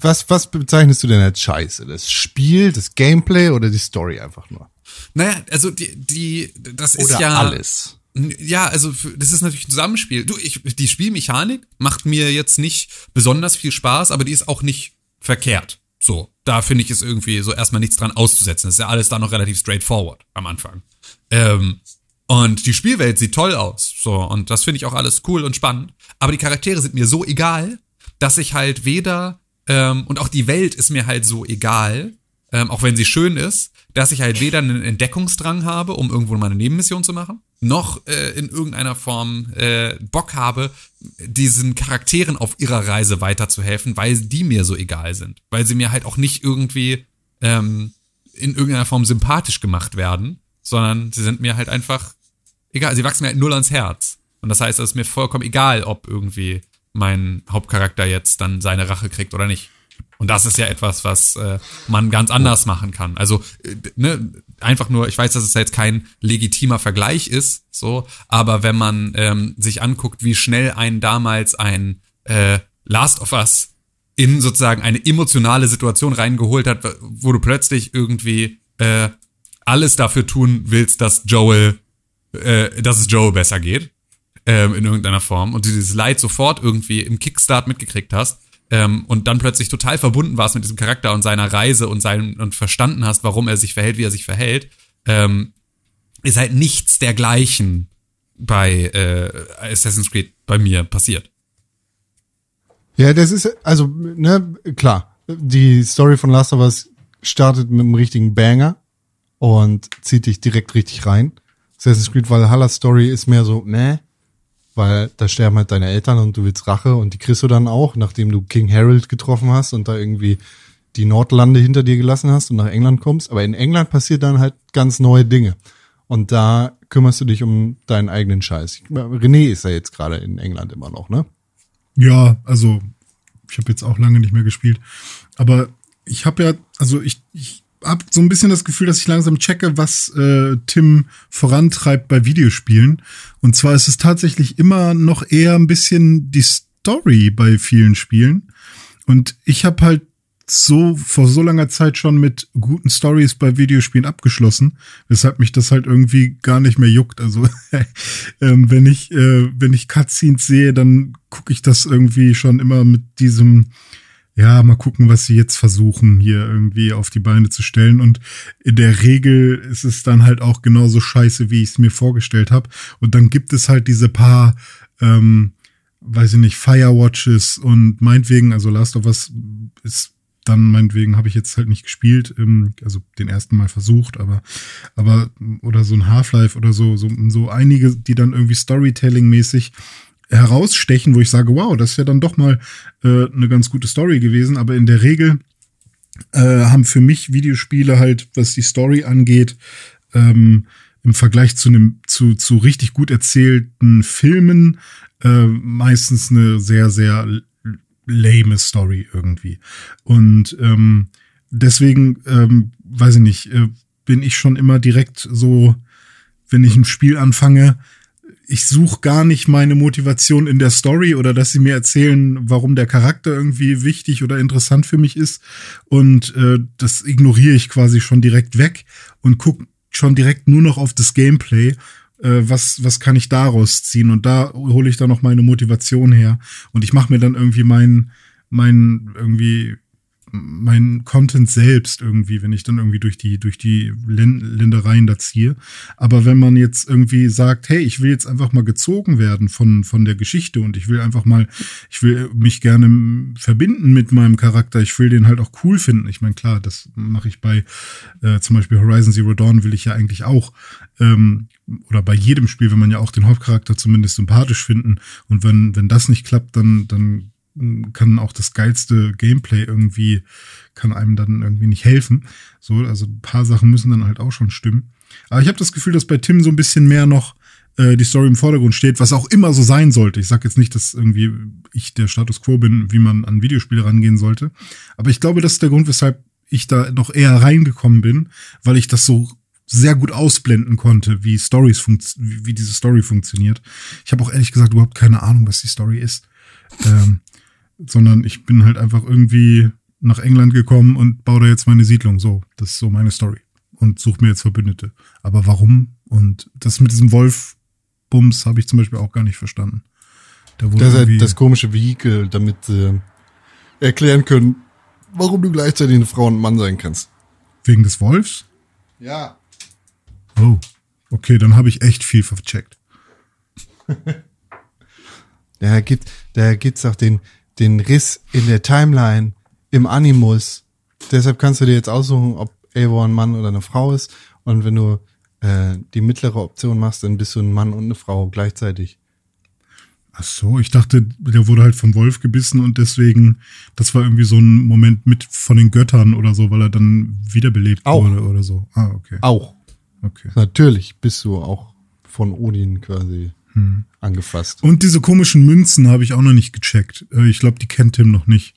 was, was bezeichnest du denn als Scheiße? Das Spiel, das Gameplay oder die Story einfach nur? Naja, also die, die, das ist Oder ja alles? Ja, also für, das ist natürlich ein Zusammenspiel. Du, ich, die Spielmechanik macht mir jetzt nicht besonders viel Spaß, aber die ist auch nicht verkehrt. So, da finde ich es irgendwie so erstmal nichts dran auszusetzen. Das ist ja alles da noch relativ straightforward am Anfang. Ähm, und die Spielwelt sieht toll aus. So, und das finde ich auch alles cool und spannend. Aber die Charaktere sind mir so egal, dass ich halt weder, ähm, und auch die Welt ist mir halt so egal, ähm, auch wenn sie schön ist, dass ich halt weder einen Entdeckungsdrang habe, um irgendwo mal eine Nebenmission zu machen, noch äh, in irgendeiner Form äh, Bock habe, diesen Charakteren auf ihrer Reise weiterzuhelfen, weil die mir so egal sind. Weil sie mir halt auch nicht irgendwie ähm, in irgendeiner Form sympathisch gemacht werden, sondern sie sind mir halt einfach egal. Sie wachsen mir halt null ans Herz. Und das heißt, es ist mir vollkommen egal, ob irgendwie mein Hauptcharakter jetzt dann seine Rache kriegt oder nicht. Und das ist ja etwas, was äh, man ganz anders machen kann. Also äh, ne, einfach nur, ich weiß, dass es jetzt kein legitimer Vergleich ist, so, aber wenn man ähm, sich anguckt, wie schnell ein damals ein äh, Last of Us in sozusagen eine emotionale Situation reingeholt hat, wo du plötzlich irgendwie äh, alles dafür tun willst, dass Joel, äh, dass es Joel besser geht, ähm, in irgendeiner Form und du dieses Leid sofort irgendwie im Kickstart mitgekriegt hast ähm, und dann plötzlich total verbunden warst mit diesem Charakter und seiner Reise und seinen und verstanden hast, warum er sich verhält, wie er sich verhält, ähm, ist halt nichts dergleichen bei äh, Assassin's Creed bei mir passiert. Ja, das ist, also, ne, klar. Die Story von Last of Us startet mit einem richtigen Banger und zieht dich direkt richtig rein. Assassin's Creed Valhalla Story ist mehr so, ne, weil da sterben halt deine Eltern und du willst Rache und die kriegst du dann auch, nachdem du King Harold getroffen hast und da irgendwie die Nordlande hinter dir gelassen hast und nach England kommst. Aber in England passiert dann halt ganz neue Dinge. Und da kümmerst du dich um deinen eigenen Scheiß. René ist ja jetzt gerade in England immer noch, ne? Ja, also ich habe jetzt auch lange nicht mehr gespielt. Aber ich habe ja, also ich, ich habe so ein bisschen das Gefühl, dass ich langsam checke, was äh, Tim vorantreibt bei Videospielen. Und zwar ist es tatsächlich immer noch eher ein bisschen die Story bei vielen Spielen. Und ich habe halt so vor so langer Zeit schon mit guten Stories bei Videospielen abgeschlossen, weshalb mich das halt irgendwie gar nicht mehr juckt. Also [LAUGHS] ähm, wenn ich äh, wenn ich Cutscenes sehe, dann gucke ich das irgendwie schon immer mit diesem ja, mal gucken, was sie jetzt versuchen, hier irgendwie auf die Beine zu stellen. Und in der Regel ist es dann halt auch genauso scheiße, wie ich es mir vorgestellt habe. Und dann gibt es halt diese paar, ähm, weiß ich nicht, Firewatches und meinetwegen, also Last of Us ist dann meinetwegen habe ich jetzt halt nicht gespielt, ähm, also den ersten Mal versucht, aber, aber, oder so ein Half-Life oder so, so, so einige, die dann irgendwie Storytelling-mäßig herausstechen, wo ich sage, wow, das ja dann doch mal äh, eine ganz gute Story gewesen, aber in der Regel äh, haben für mich Videospiele halt, was die Story angeht, ähm, im Vergleich zu einem zu zu richtig gut erzählten Filmen äh, meistens eine sehr sehr lame Story irgendwie. Und ähm, deswegen ähm, weiß ich nicht äh, bin ich schon immer direkt so wenn ich ein Spiel anfange ich suche gar nicht meine Motivation in der Story oder dass sie mir erzählen, warum der Charakter irgendwie wichtig oder interessant für mich ist. Und äh, das ignoriere ich quasi schon direkt weg und gucke schon direkt nur noch auf das Gameplay. Äh, was, was kann ich daraus ziehen? Und da hole ich dann noch meine Motivation her. Und ich mache mir dann irgendwie meinen mein irgendwie mein Content selbst irgendwie, wenn ich dann irgendwie durch die, durch die Ländereien da ziehe. Aber wenn man jetzt irgendwie sagt, hey, ich will jetzt einfach mal gezogen werden von, von der Geschichte und ich will einfach mal, ich will mich gerne verbinden mit meinem Charakter, ich will den halt auch cool finden. Ich meine, klar, das mache ich bei äh, zum Beispiel Horizon Zero Dawn will ich ja eigentlich auch. Ähm, oder bei jedem Spiel will man ja auch den Hauptcharakter zumindest sympathisch finden. Und wenn, wenn das nicht klappt, dann, dann kann auch das geilste Gameplay irgendwie, kann einem dann irgendwie nicht helfen. So, also ein paar Sachen müssen dann halt auch schon stimmen. Aber ich habe das Gefühl, dass bei Tim so ein bisschen mehr noch äh, die Story im Vordergrund steht, was auch immer so sein sollte. Ich sage jetzt nicht, dass irgendwie ich der Status quo bin, wie man an Videospiele rangehen sollte. Aber ich glaube, das ist der Grund, weshalb ich da noch eher reingekommen bin, weil ich das so sehr gut ausblenden konnte, wie Stories wie diese Story funktioniert. Ich habe auch ehrlich gesagt überhaupt keine Ahnung, was die Story ist. Ähm, sondern ich bin halt einfach irgendwie nach England gekommen und baue da jetzt meine Siedlung. So, das ist so meine Story. Und suche mir jetzt Verbündete. Aber warum? Und das mit diesem Wolf-Bums habe ich zum Beispiel auch gar nicht verstanden. Da das ist halt das komische Vehikel, damit äh, erklären können, warum du gleichzeitig eine Frau und ein Mann sein kannst. Wegen des Wolfs? Ja. Oh, okay, dann habe ich echt viel vercheckt. da gibt, da gibt's auch den, den Riss in der Timeline, im Animus. Deshalb kannst du dir jetzt aussuchen, ob Eivor ein Mann oder eine Frau ist. Und wenn du äh, die mittlere Option machst, dann bist du ein Mann und eine Frau gleichzeitig. Ach so, ich dachte, der wurde halt vom Wolf gebissen und deswegen, das war irgendwie so ein Moment mit von den Göttern oder so, weil er dann wiederbelebt auch. wurde oder so. Ah, okay. Auch. Okay. Natürlich bist du auch von Odin quasi hm. angefasst. Und diese komischen Münzen habe ich auch noch nicht gecheckt. Äh, ich glaube, die kennt Tim noch nicht.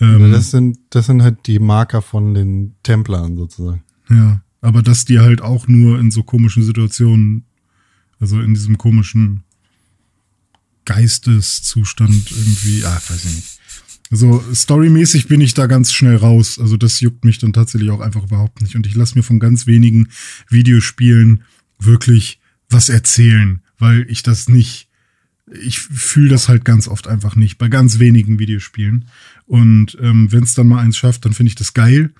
Ähm, das sind, das sind halt die Marker von den Templern sozusagen. Ja, aber dass die halt auch nur in so komischen Situationen, also in diesem komischen Geisteszustand irgendwie, ah, weiß ich nicht. Also storymäßig bin ich da ganz schnell raus. Also das juckt mich dann tatsächlich auch einfach überhaupt nicht. Und ich lasse mir von ganz wenigen Videospielen wirklich was erzählen weil ich das nicht, ich fühle das halt ganz oft einfach nicht, bei ganz wenigen Videospielen. Und ähm, wenn es dann mal eins schafft, dann finde ich das geil.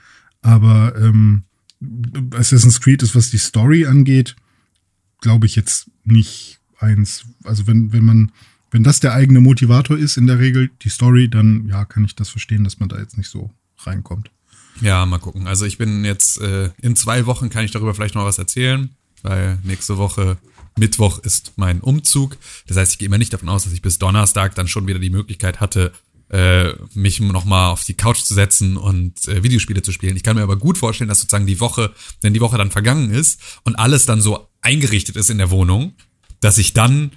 Aber ähm, Assassin's Creed ist, was die Story angeht, glaube ich jetzt nicht eins. Also wenn, wenn man, wenn das der eigene Motivator ist in der Regel, die Story, dann ja, kann ich das verstehen, dass man da jetzt nicht so reinkommt. Ja, mal gucken. Also ich bin jetzt äh, in zwei Wochen kann ich darüber vielleicht noch was erzählen, weil nächste Woche Mittwoch ist mein Umzug. Das heißt, ich gehe immer nicht davon aus, dass ich bis Donnerstag dann schon wieder die Möglichkeit hatte, äh, mich nochmal auf die Couch zu setzen und äh, Videospiele zu spielen. Ich kann mir aber gut vorstellen, dass sozusagen die Woche, wenn die Woche dann vergangen ist und alles dann so eingerichtet ist in der Wohnung, dass ich dann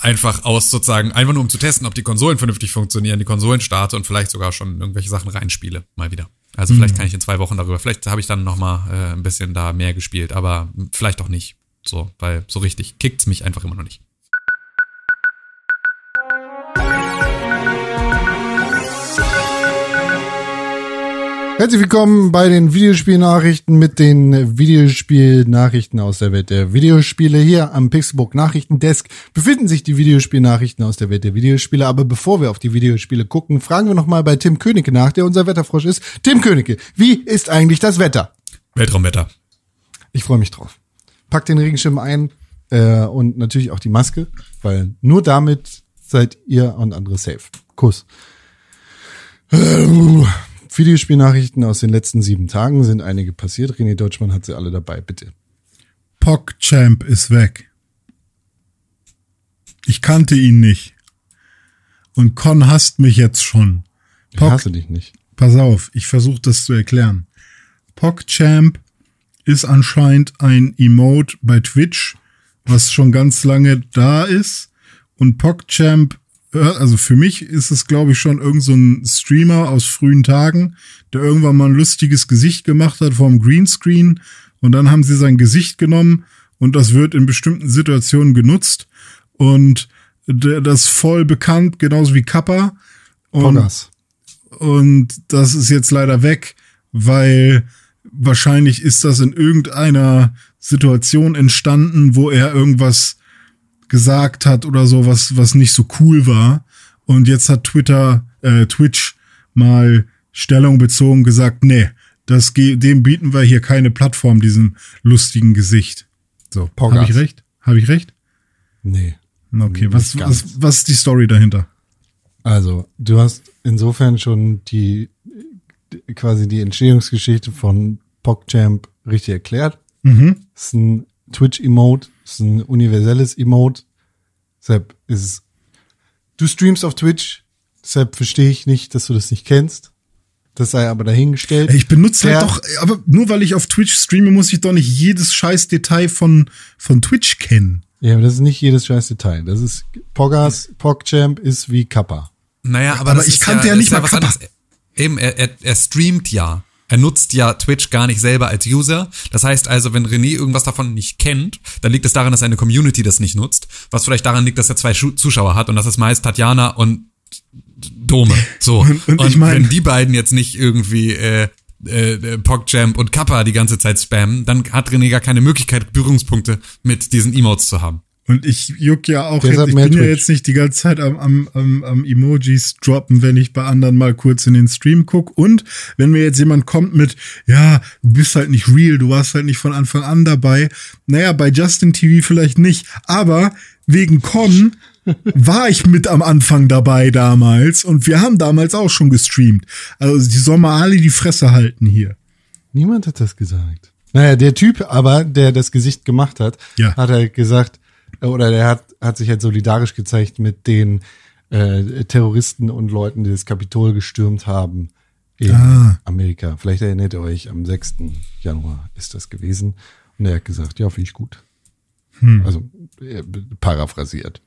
einfach aus sozusagen, einfach nur um zu testen, ob die Konsolen vernünftig funktionieren, die Konsolen starte und vielleicht sogar schon irgendwelche Sachen reinspiele, mal wieder. Also vielleicht mhm. kann ich in zwei Wochen darüber, vielleicht habe ich dann nochmal äh, ein bisschen da mehr gespielt, aber vielleicht auch nicht. So, weil so richtig kickt's mich einfach immer noch nicht. Herzlich willkommen bei den Videospielnachrichten mit den Videospielnachrichten aus der Welt der Videospiele. Hier am Pixelbook Nachrichtendesk befinden sich die Videospielnachrichten aus der Welt der Videospiele. Aber bevor wir auf die Videospiele gucken, fragen wir nochmal bei Tim Königke nach, der unser Wetterfrosch ist. Tim Königke, wie ist eigentlich das Wetter? Weltraumwetter. Ich freue mich drauf. Pack den Regenschirm ein äh, und natürlich auch die Maske, weil nur damit seid ihr und andere safe. Kuss. Äh, Videospielnachrichten aus den letzten sieben Tagen sind einige passiert. René Deutschmann hat sie alle dabei, bitte. PogChamp ist weg. Ich kannte ihn nicht. Und Con hasst mich jetzt schon. Ich hasse dich nicht. Pass auf, ich versuche das zu erklären. PogChamp ist anscheinend ein Emote bei Twitch, was schon ganz lange da ist. Und PogChamp, äh, also für mich ist es, glaube ich, schon irgend so ein Streamer aus frühen Tagen, der irgendwann mal ein lustiges Gesicht gemacht hat vom Greenscreen. Und dann haben sie sein Gesicht genommen und das wird in bestimmten Situationen genutzt. Und das ist voll bekannt, genauso wie Kappa. Und Poggers. und das ist jetzt leider weg, weil wahrscheinlich ist das in irgendeiner Situation entstanden, wo er irgendwas gesagt hat oder so, was, was nicht so cool war. Und jetzt hat Twitter, äh, Twitch mal Stellung bezogen, gesagt, nee, das dem bieten wir hier keine Plattform, diesem lustigen Gesicht. So, habe ich recht? Habe ich recht? Nee. Okay, was, was, was ist die Story dahinter? Also, du hast insofern schon die quasi die Entstehungsgeschichte von PogChamp richtig erklärt. Mhm. Es ist ein Twitch-Emote, es ist ein universelles Emote. Deshalb ist es, du streamst auf Twitch, deshalb verstehe ich nicht, dass du das nicht kennst. Das sei aber dahingestellt. Ich benutze Der- halt doch, aber nur weil ich auf Twitch streame, muss ich doch nicht jedes scheiß Detail von, von Twitch kennen. Ja, aber das ist nicht jedes scheiß Detail. Das ist Poggers, PogChamp ist wie Kappa. Naja, aber, Aber das ich ist kannte ja, ja nicht mal was Kappa. anderes. Eben, er, er, er streamt ja. Er nutzt ja Twitch gar nicht selber als User. Das heißt also, wenn René irgendwas davon nicht kennt, dann liegt es daran, dass seine Community das nicht nutzt. Was vielleicht daran liegt, dass er zwei Zuschauer hat und das ist meist Tatjana und Dome. So. [LAUGHS] Und- und ich mein- wenn die beiden jetzt nicht irgendwie äh, äh, PogChamp und Kappa die ganze Zeit spammen, dann hat René gar keine Möglichkeit, Berührungspunkte mit diesen Emotes zu haben. Und ich juck ja auch Deshalb jetzt, ich bin ja Twitch. jetzt nicht die ganze Zeit am, am, am, am Emojis droppen, wenn ich bei anderen mal kurz in den Stream guck. Und wenn mir jetzt jemand kommt mit, ja, du bist halt nicht real, du warst halt nicht von Anfang an dabei. Naja, bei Justin TV vielleicht nicht, aber wegen Con [LAUGHS] war ich mit am Anfang dabei damals und wir haben damals auch schon gestreamt. Also die soll mal alle die Fresse halten hier. Niemand hat das gesagt. Naja, der Typ aber, der das Gesicht gemacht hat, Ja. hat halt gesagt, oder der hat, hat sich halt solidarisch gezeigt mit den äh, Terroristen und Leuten, die das Kapitol gestürmt haben in Ah. Amerika. Vielleicht erinnert ihr euch, am 6. Januar ist das gewesen. Und er hat gesagt, ja, finde ich gut. Also äh, paraphrasiert.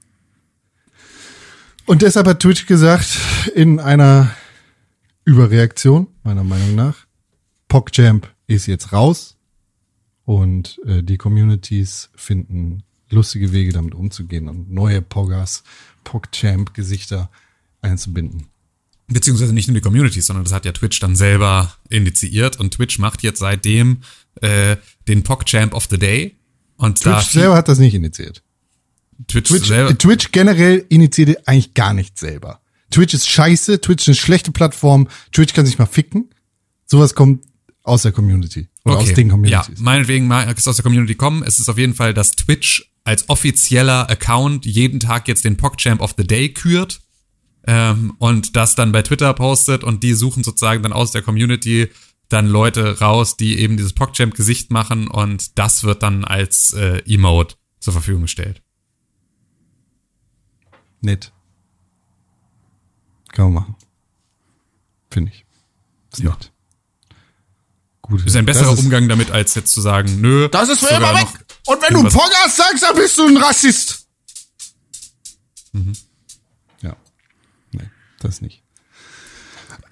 Und deshalb hat Twitch gesagt, in einer Überreaktion, meiner Meinung nach, PogChamp ist jetzt raus und äh, die Communities finden lustige Wege damit umzugehen und neue Poggers, PogChamp-Gesichter einzubinden. Beziehungsweise nicht nur die Community, sondern das hat ja Twitch dann selber initiiert und Twitch macht jetzt seitdem äh, den PogChamp of the Day. Und Twitch selber hat das nicht initiiert. Twitch, Twitch, selber, Twitch generell initiiert eigentlich gar nichts selber. Twitch ist scheiße, Twitch ist eine schlechte Plattform, Twitch kann sich mal ficken. Sowas kommt aus der Community oder aus den Ja, Communities. meinetwegen mag es aus der Community kommen. Es ist auf jeden Fall, dass Twitch als offizieller Account jeden Tag jetzt den PogChamp of the Day kürt ähm, und das dann bei Twitter postet und die suchen sozusagen dann aus der Community dann Leute raus, die eben dieses PogChamp-Gesicht machen und das wird dann als äh, Emote zur Verfügung gestellt. Nett. Kann man machen. Finde ich. Ist Ja. nett. Gut. Ist ein besserer ist, Umgang damit, als jetzt zu sagen, nö. Das ist für sogar immer weg. noch Und wenn du Poggers sagst, dann bist du ein Rassist. Mhm. Ja. Nee, das nicht.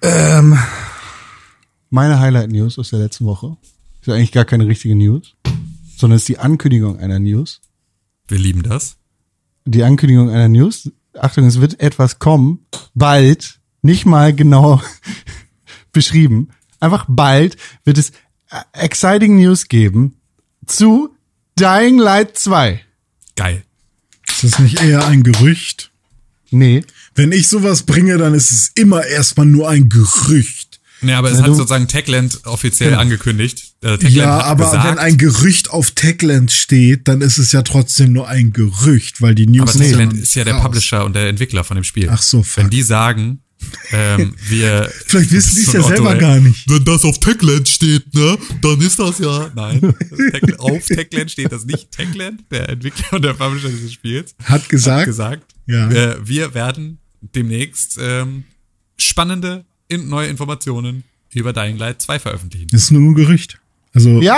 Ähm, meine Highlight-News aus der letzten Woche ist eigentlich gar keine richtige News, sondern ist die Ankündigung einer News. Wir lieben das. Die Ankündigung einer News. Achtung, es wird etwas kommen, bald, nicht mal genau [LAUGHS] beschrieben, einfach bald wird es äh, exciting News geben zu Dying Light 2. Geil. Ist das nicht eher ein Gerücht? Nee. Wenn ich sowas bringe, dann ist es immer erstmal nur ein Gerücht. Nee, aber es Na, hat sozusagen Techland offiziell angekündigt. Äh, Techland Ja, hat aber gesagt, wenn ein Gerücht auf Techland steht, dann ist es ja trotzdem nur ein Gerücht, weil die News aber ist ja Techland ist ja der raus. Publisher und der Entwickler von dem Spiel. Ach so, fuck. Wenn die sagen, ähm, wir. [LAUGHS] Vielleicht wissen die es ja Otto, selber ey. gar nicht. Wenn das auf Techland steht, ne, dann ist das ja. Nein, Tech, auf Techland steht das nicht. Techland, der Entwickler und der Publisher dieses Spiels, Hat gesagt, hat gesagt, Ja. äh, wir werden demnächst ähm, spannende in, neue Informationen über Dying Light 2 veröffentlichen. das ist nur ein Gerücht. Also Ja!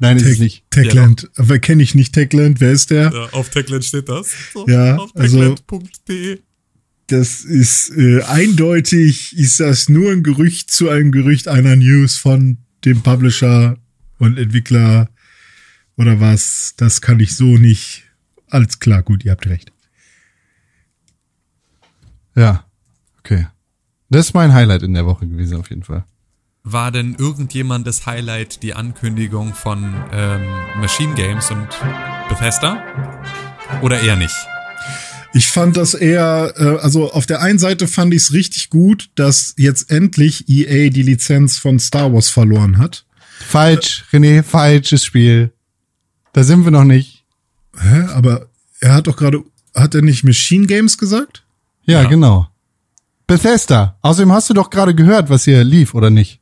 Nein, ist es nicht. Techland. aber kenne ich nicht Techland. Wer ist der? Ja, auf Techland steht das. So, Ja, auf also- techland.de. Das ist äh, eindeutig, ist das nur ein Gerücht zu einem Gerücht einer News von dem Publisher und Entwickler oder was. Das kann ich so nicht. Alles klar, gut, ihr habt recht. Ja. Okay. Das ist mein Highlight in der Woche gewesen, auf jeden Fall. War denn irgendjemandes Highlight die Ankündigung von ähm, Machine Games und Bethesda? Oder eher nicht? Ich fand das eher, äh, also auf der einen Seite fand ich es richtig gut, dass jetzt endlich EA die Lizenz von Star Wars verloren hat. Falsch, René, falsches Spiel. Da sind wir noch nicht. Hä? Aber er hat doch gerade, hat er nicht Machine Games gesagt? Ja, Ja. genau. Bethesda. Außerdem hast du doch gerade gehört, was hier lief, oder nicht?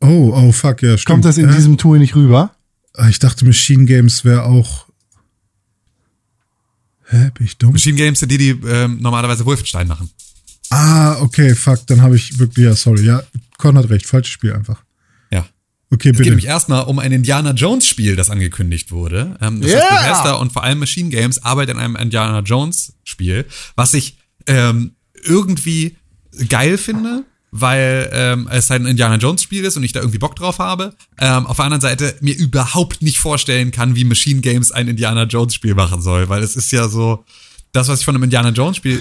Oh, oh fuck, ja, stimmt. Kommt das in Hä? diesem Tool nicht rüber? Ah, Ich dachte, Machine Games wäre auch. Hä, bin ich dumm? Machine Games sind die, die ähm, normalerweise Wolfenstein machen. Ah, okay, fuck, dann habe ich wirklich, ja, sorry. Ja, Con hat recht, falsches Spiel einfach. Ja. Okay, Es geht bitte. nämlich erstmal um ein Indiana Jones Spiel, das angekündigt wurde. Ähm, das Yeah! heißt, Bethesda und vor allem Machine Games arbeiten an einem Indiana Jones Spiel, was ich ähm, irgendwie geil finde, weil ähm, es ein Indiana Jones Spiel ist und ich da irgendwie Bock drauf habe. Ähm, auf der anderen Seite mir überhaupt nicht vorstellen kann, wie Machine Games ein Indiana Jones Spiel machen soll, weil es ist ja so das, was ich von einem Indiana Jones Spiel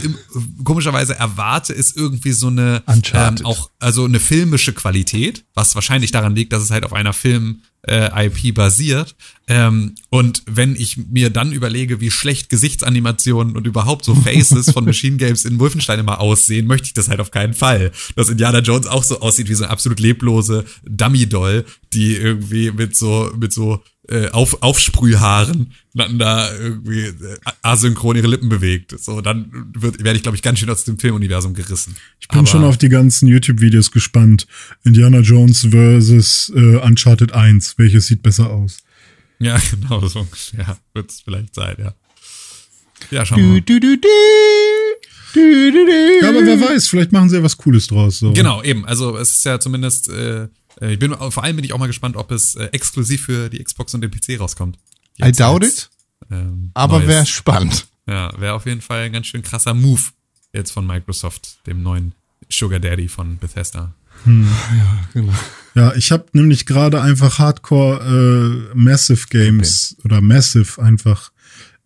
komischerweise erwarte, ist irgendwie so eine ähm, auch also eine filmische Qualität, was wahrscheinlich daran liegt, dass es halt auf einer Film äh, IP basiert. Ähm, und wenn ich mir dann überlege, wie schlecht Gesichtsanimationen und überhaupt so Faces von [LAUGHS] Machine Games in Wolfenstein immer aussehen, möchte ich das halt auf keinen Fall. Dass Indiana Jones auch so aussieht wie so eine absolut leblose Dummy-Doll, die irgendwie mit so mit so äh, auf, Aufsprühhaaren dann da irgendwie äh, asynchron ihre Lippen bewegt. So, dann wird, werde ich, glaube ich, ganz schön aus dem Filmuniversum gerissen. Ich bin Aber- schon auf die ganzen YouTube-Videos gespannt. Indiana Jones versus äh, Uncharted 1. Welches sieht besser aus? Ja, [LAUGHS] genau, so ungefähr. Wird es vielleicht sein, ja. Ja, schauen wir mal. du, du, du. Du, du, du. Ja, aber wer weiß, vielleicht machen sie ja was Cooles draus. So. Genau, eben. Also es ist ja zumindest, äh, ich bin vor allem bin ich auch mal gespannt, ob es äh, exklusiv für die Xbox und den PC rauskommt. I doubt als, it, Ähm, aber wäre spannend. Ja, wäre auf jeden Fall ein ganz schön krasser Move jetzt von Microsoft, dem neuen Sugar Daddy von Bethesda. Ja, ich habe nämlich gerade einfach Hardcore äh, Massive Games oder Massive einfach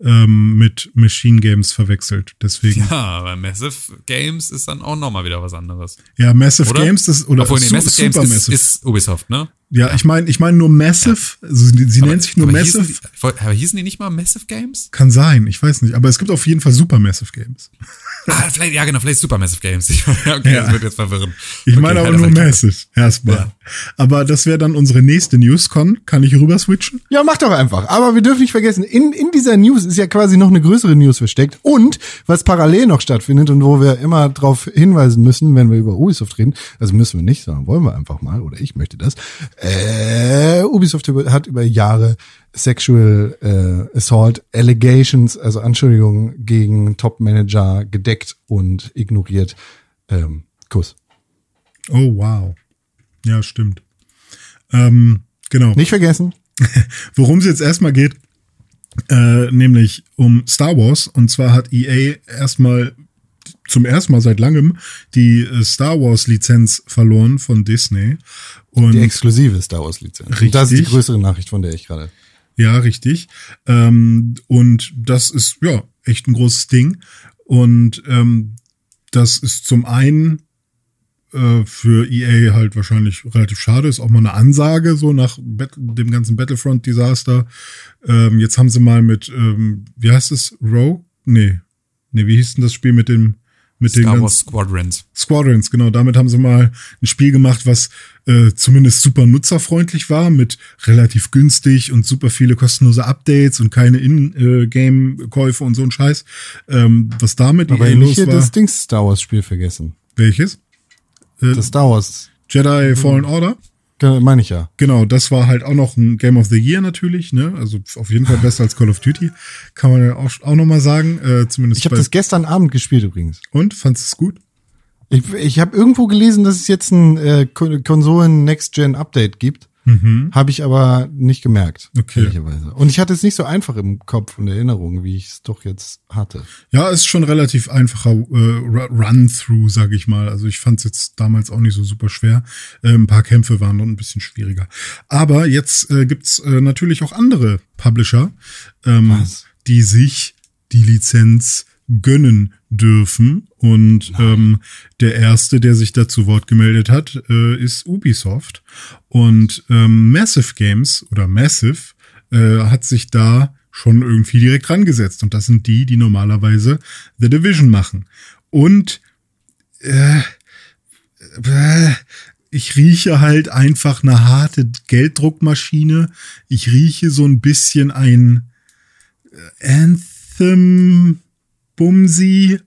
ähm, mit Machine Games verwechselt. Deswegen. Ja, aber Massive Games ist dann auch nochmal wieder was anderes. Ja, Massive Oder? Games das oder Obwohl, nee, Massive Games Super ist, Massive. ist Ubisoft, ne? Ja, ich meine, ich meine nur Massive. Also sie sie Aber- nennt sich nur aber Massive. Hießen die, aber hießen die nicht mal Massive Games? Kann sein, ich weiß nicht. Aber es gibt auf jeden Fall Super Massive Games. [LAUGHS] Ah, vielleicht, ja, genau, vielleicht Super Massive Games. [LAUGHS] okay, Ja. das wird jetzt verwirren. Ich Okay, meine aber ja, nur Massive. Erstmal. Ja. Aber das wäre dann unsere nächste Newscon. Kann ich rüber switchen? Ja, mach doch einfach. Aber wir dürfen nicht vergessen, in, in dieser News ist ja quasi noch eine größere News versteckt. Und was parallel noch stattfindet und wo wir immer darauf hinweisen müssen, wenn wir über Ubisoft reden, also müssen wir nicht, sondern wollen wir einfach mal, oder ich möchte das. Äh, Ubisoft hat über Jahre Sexual äh, Assault Allegations, also Anschuldigungen gegen Top-Manager gedeckt und ignoriert. Ähm, Kuss. Oh, wow. Ja, stimmt. Ähm, genau. Nicht vergessen. [LAUGHS] Worum es jetzt erstmal geht, äh, nämlich um Star Wars. Und zwar hat EA erstmal zum ersten Mal seit langem die äh, Star Wars Lizenz verloren von Disney. Und Die exklusive Star Wars Lizenz. Und das ist die Richtig. größere Nachricht, von der ich gerade. Ja, richtig. Ähm, und das ist ja echt ein großes Ding. Und ähm, das ist zum einen äh, für EA halt wahrscheinlich relativ schade. Ist auch mal eine Ansage, so nach dem ganzen Battlefront-Desaster. Ähm, jetzt haben sie mal mit, ähm, wie heißt es, Rogue? Nee. Nee, wie hieß denn das Spiel mit dem, mit den Star ganzen- Wars Squadrons. Squadrons, genau. Damit haben sie mal ein Spiel gemacht, was äh, zumindest super nutzerfreundlich war, mit relativ günstig und super viele kostenlose Updates und keine In-Game-Käufe und so ein Scheiß. Ähm, was damit Aber los hier war. das Dings Star Wars Spiel vergessen. welches? Äh, Das Star Wars, Jedi Fallen Order? Meine ich ja. Genau, das war halt auch noch ein Game of the Year natürlich, ne? Also auf jeden Fall besser als Call of Duty. Kann man ja auch, auch nochmal sagen. Äh, zumindest Ich habe das gestern Abend gespielt übrigens. Und? Fandest du es gut? Ich, ich habe irgendwo gelesen, dass es jetzt ein äh, Kon- Konsolen Next Gen Update gibt. Habe ich aber nicht gemerkt. Okay. ehrlicherweise. Und ich hatte es nicht so einfach im Kopf und Erinnerung, wie ich es doch jetzt hatte. Ja, ist schon relativ einfacher äh, Ru- Run-Through, sag ich mal. Also ich fand es jetzt damals auch nicht so super schwer. Äh, ein paar Kämpfe waren noch ein bisschen schwieriger. Aber jetzt äh, gibt's äh, natürlich auch andere Publisher, ähm, Was? die sich die Lizenz gönnen dürfen. Und ähm, der erste, der sich dazu Wort gemeldet hat, äh, ist Ubisoft. Und ähm, Massive Games oder Massive äh, hat sich da schon irgendwie direkt rangesetzt. Und das sind die, die normalerweise The Division machen. Und äh, äh, ich rieche halt einfach eine harte Gelddruckmaschine. Ich rieche so ein bisschen ein äh, Anthem Bumsi.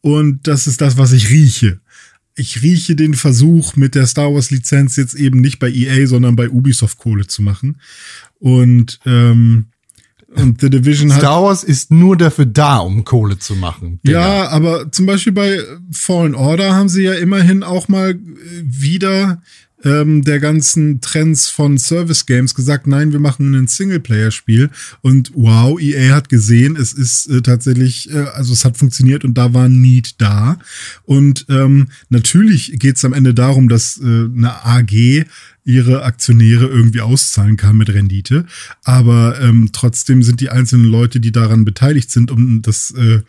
Und das ist das, was ich rieche. Ich rieche den Versuch, mit der Star Wars Lizenz jetzt eben nicht bei EA, sondern bei Ubisoft Kohle zu machen. Und, ähm, und The Division hat. Star Wars ist nur dafür da, um Kohle zu machen. Digga. Ja, aber zum Beispiel bei Fallen Order haben sie ja immerhin auch mal äh, wieder ähm, der ganzen Trends von Service Games gesagt, nein, wir machen ein Singleplayer-Spiel. Und wow, EA hat gesehen, es ist äh, tatsächlich, äh, also es hat funktioniert und da war Need da. Und ähm, natürlich geht es am Ende darum, dass äh, eine AG ihre Aktionäre irgendwie auszahlen kann mit Rendite. Aber ähm, trotzdem sind die einzelnen Leute, die daran beteiligt sind, um das, äh,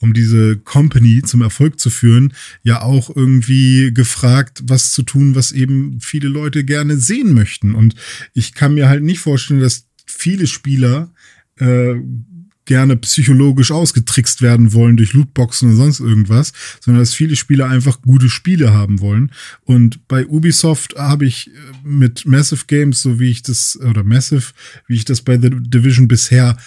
um diese Company zum Erfolg zu führen, ja auch irgendwie gefragt, was zu tun, was eben viele Leute gerne sehen möchten. Und ich kann mir halt nicht vorstellen, dass viele Spieler äh, gerne psychologisch ausgetrickst werden wollen durch Lootboxen und sonst irgendwas, sondern dass viele Spieler einfach gute Spiele haben wollen. Und bei Ubisoft habe ich äh, mit Massive Games, so wie ich das, oder Massive, wie ich das bei The Division bisher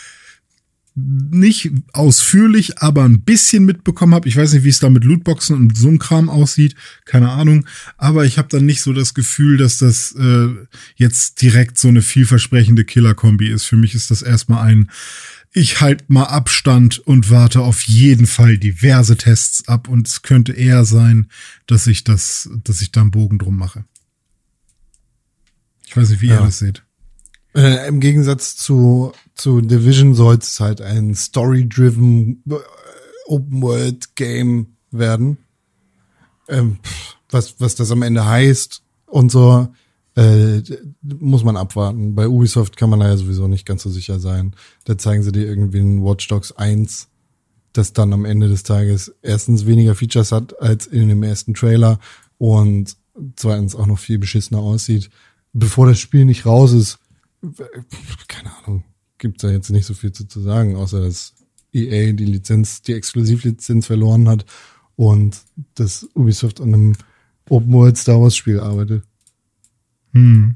nicht ausführlich, aber ein bisschen mitbekommen habe. Ich weiß nicht, wie es da mit Lootboxen und so ein Kram aussieht, keine Ahnung. Aber ich habe dann nicht so das Gefühl, dass das äh, jetzt direkt so eine vielversprechende Killer-Kombi ist. Für mich ist das erstmal ein, ich halt mal Abstand und warte auf jeden Fall diverse Tests ab. Und es könnte eher sein, dass ich das, dass ich da einen Bogen drum mache. Ich weiß nicht, wie Ja. ihr das seht. Äh, Im Gegensatz zu, zu Division soll es halt ein story-driven äh, Open-World-Game werden. Ähm, was, was das am Ende heißt und so, äh, muss man abwarten. Bei Ubisoft kann man da ja sowieso nicht ganz so sicher sein. Da zeigen sie dir irgendwie ein Watch Dogs 1, das dann am Ende des Tages erstens weniger Features hat als in dem ersten Trailer und zweitens auch noch viel beschissener aussieht. Bevor das Spiel nicht raus ist, keine Ahnung, gibt da jetzt nicht so viel zu, zu sagen, außer dass EA die Lizenz, die Exklusivlizenz verloren hat und dass Ubisoft an einem Open World Star Wars Spiel arbeitet. Hm.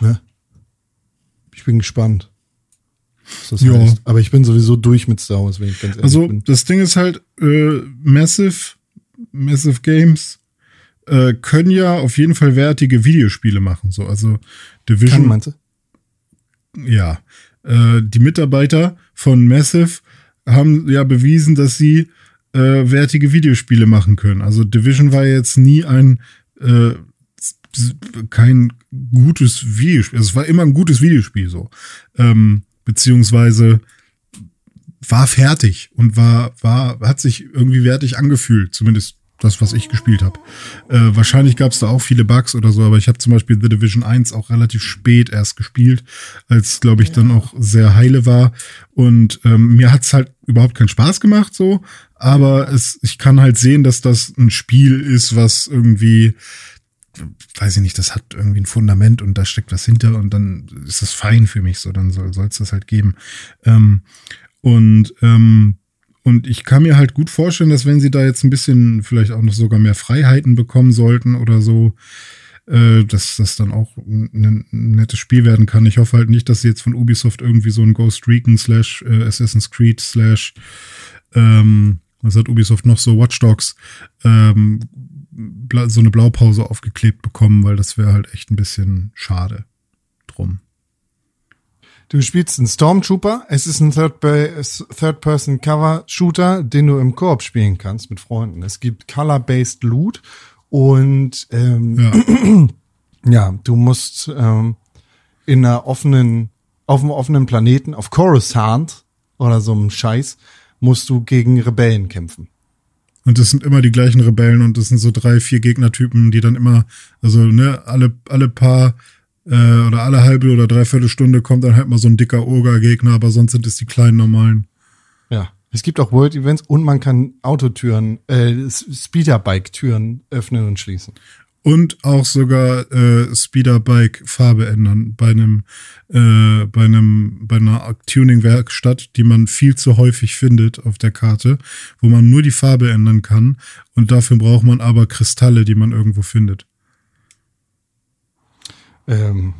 Ne? Ich bin gespannt. Was das Ja. heißt. Aber ich bin sowieso durch mit Star Wars, wenn ich ganz ehrlich Also bin. das Ding ist halt, äh, Massive, Massive Games äh, können ja auf jeden Fall wertige Videospiele machen. So, also Division, Kann, meinst du? ja, äh, die Mitarbeiter von Massive haben ja bewiesen, dass sie äh, wertige Videospiele machen können. Also Division war jetzt nie ein äh, kein gutes Videospiel. Also es war immer ein gutes Videospiel so. Ähm, beziehungsweise war fertig und war, war, hat sich irgendwie wertig angefühlt, zumindest das, was ich gespielt habe. Äh, wahrscheinlich gab es da auch viele Bugs oder so, aber ich habe zum Beispiel The Division 1 auch relativ spät erst gespielt, als, glaube ich, dann auch sehr heile war. Und ähm, mir hat's halt überhaupt keinen Spaß gemacht so, aber es, ich kann halt sehen, dass das ein Spiel ist, was irgendwie, weiß ich nicht, das hat irgendwie ein Fundament und da steckt was hinter und dann ist das fein für mich so, dann soll es das halt geben. Ähm, und ähm, und ich kann mir halt gut vorstellen, dass wenn sie da jetzt ein bisschen vielleicht auch noch sogar mehr Freiheiten bekommen sollten oder so, äh, dass das dann auch ein, nettes Spiel werden kann. Ich hoffe halt nicht, dass sie jetzt von Ubisoft irgendwie so ein Ghost Recon slash äh, Assassin's Creed slash ähm, was hat Ubisoft noch so Watch Dogs ähm, so eine Blaupause aufgeklebt bekommen, weil das wäre halt echt ein bisschen schade drum. Du spielst einen Stormtrooper. Es ist ein Third-Person-Cover-Shooter, den du im Koop spielen kannst mit Freunden. Es gibt Color-Based Loot und ähm, Ja, [CLEARS THROAT] ja, du musst ähm, in einer offenen, auf einem offenen Planeten, auf Coruscant oder so einem Scheiß, musst du gegen Rebellen kämpfen. Und das sind immer die gleichen Rebellen und das sind so drei, vier Gegnertypen, die dann immer, also ne, alle, alle paar äh, oder alle halbe oder dreiviertel Stunde kommt dann halt mal so ein dicker Oger-Gegner, aber sonst sind es die kleinen normalen. Ja. Es gibt auch World Events und man kann Autotüren, äh, Speederbike-Türen öffnen und schließen. Und auch sogar äh, Speederbike-Farbe ändern bei einem, äh, bei einem, bei einer Tuning-Werkstatt, die man viel zu häufig findet auf der Karte, wo man nur die Farbe ändern kann. Und dafür braucht man aber Kristalle, die man irgendwo findet. Ähm,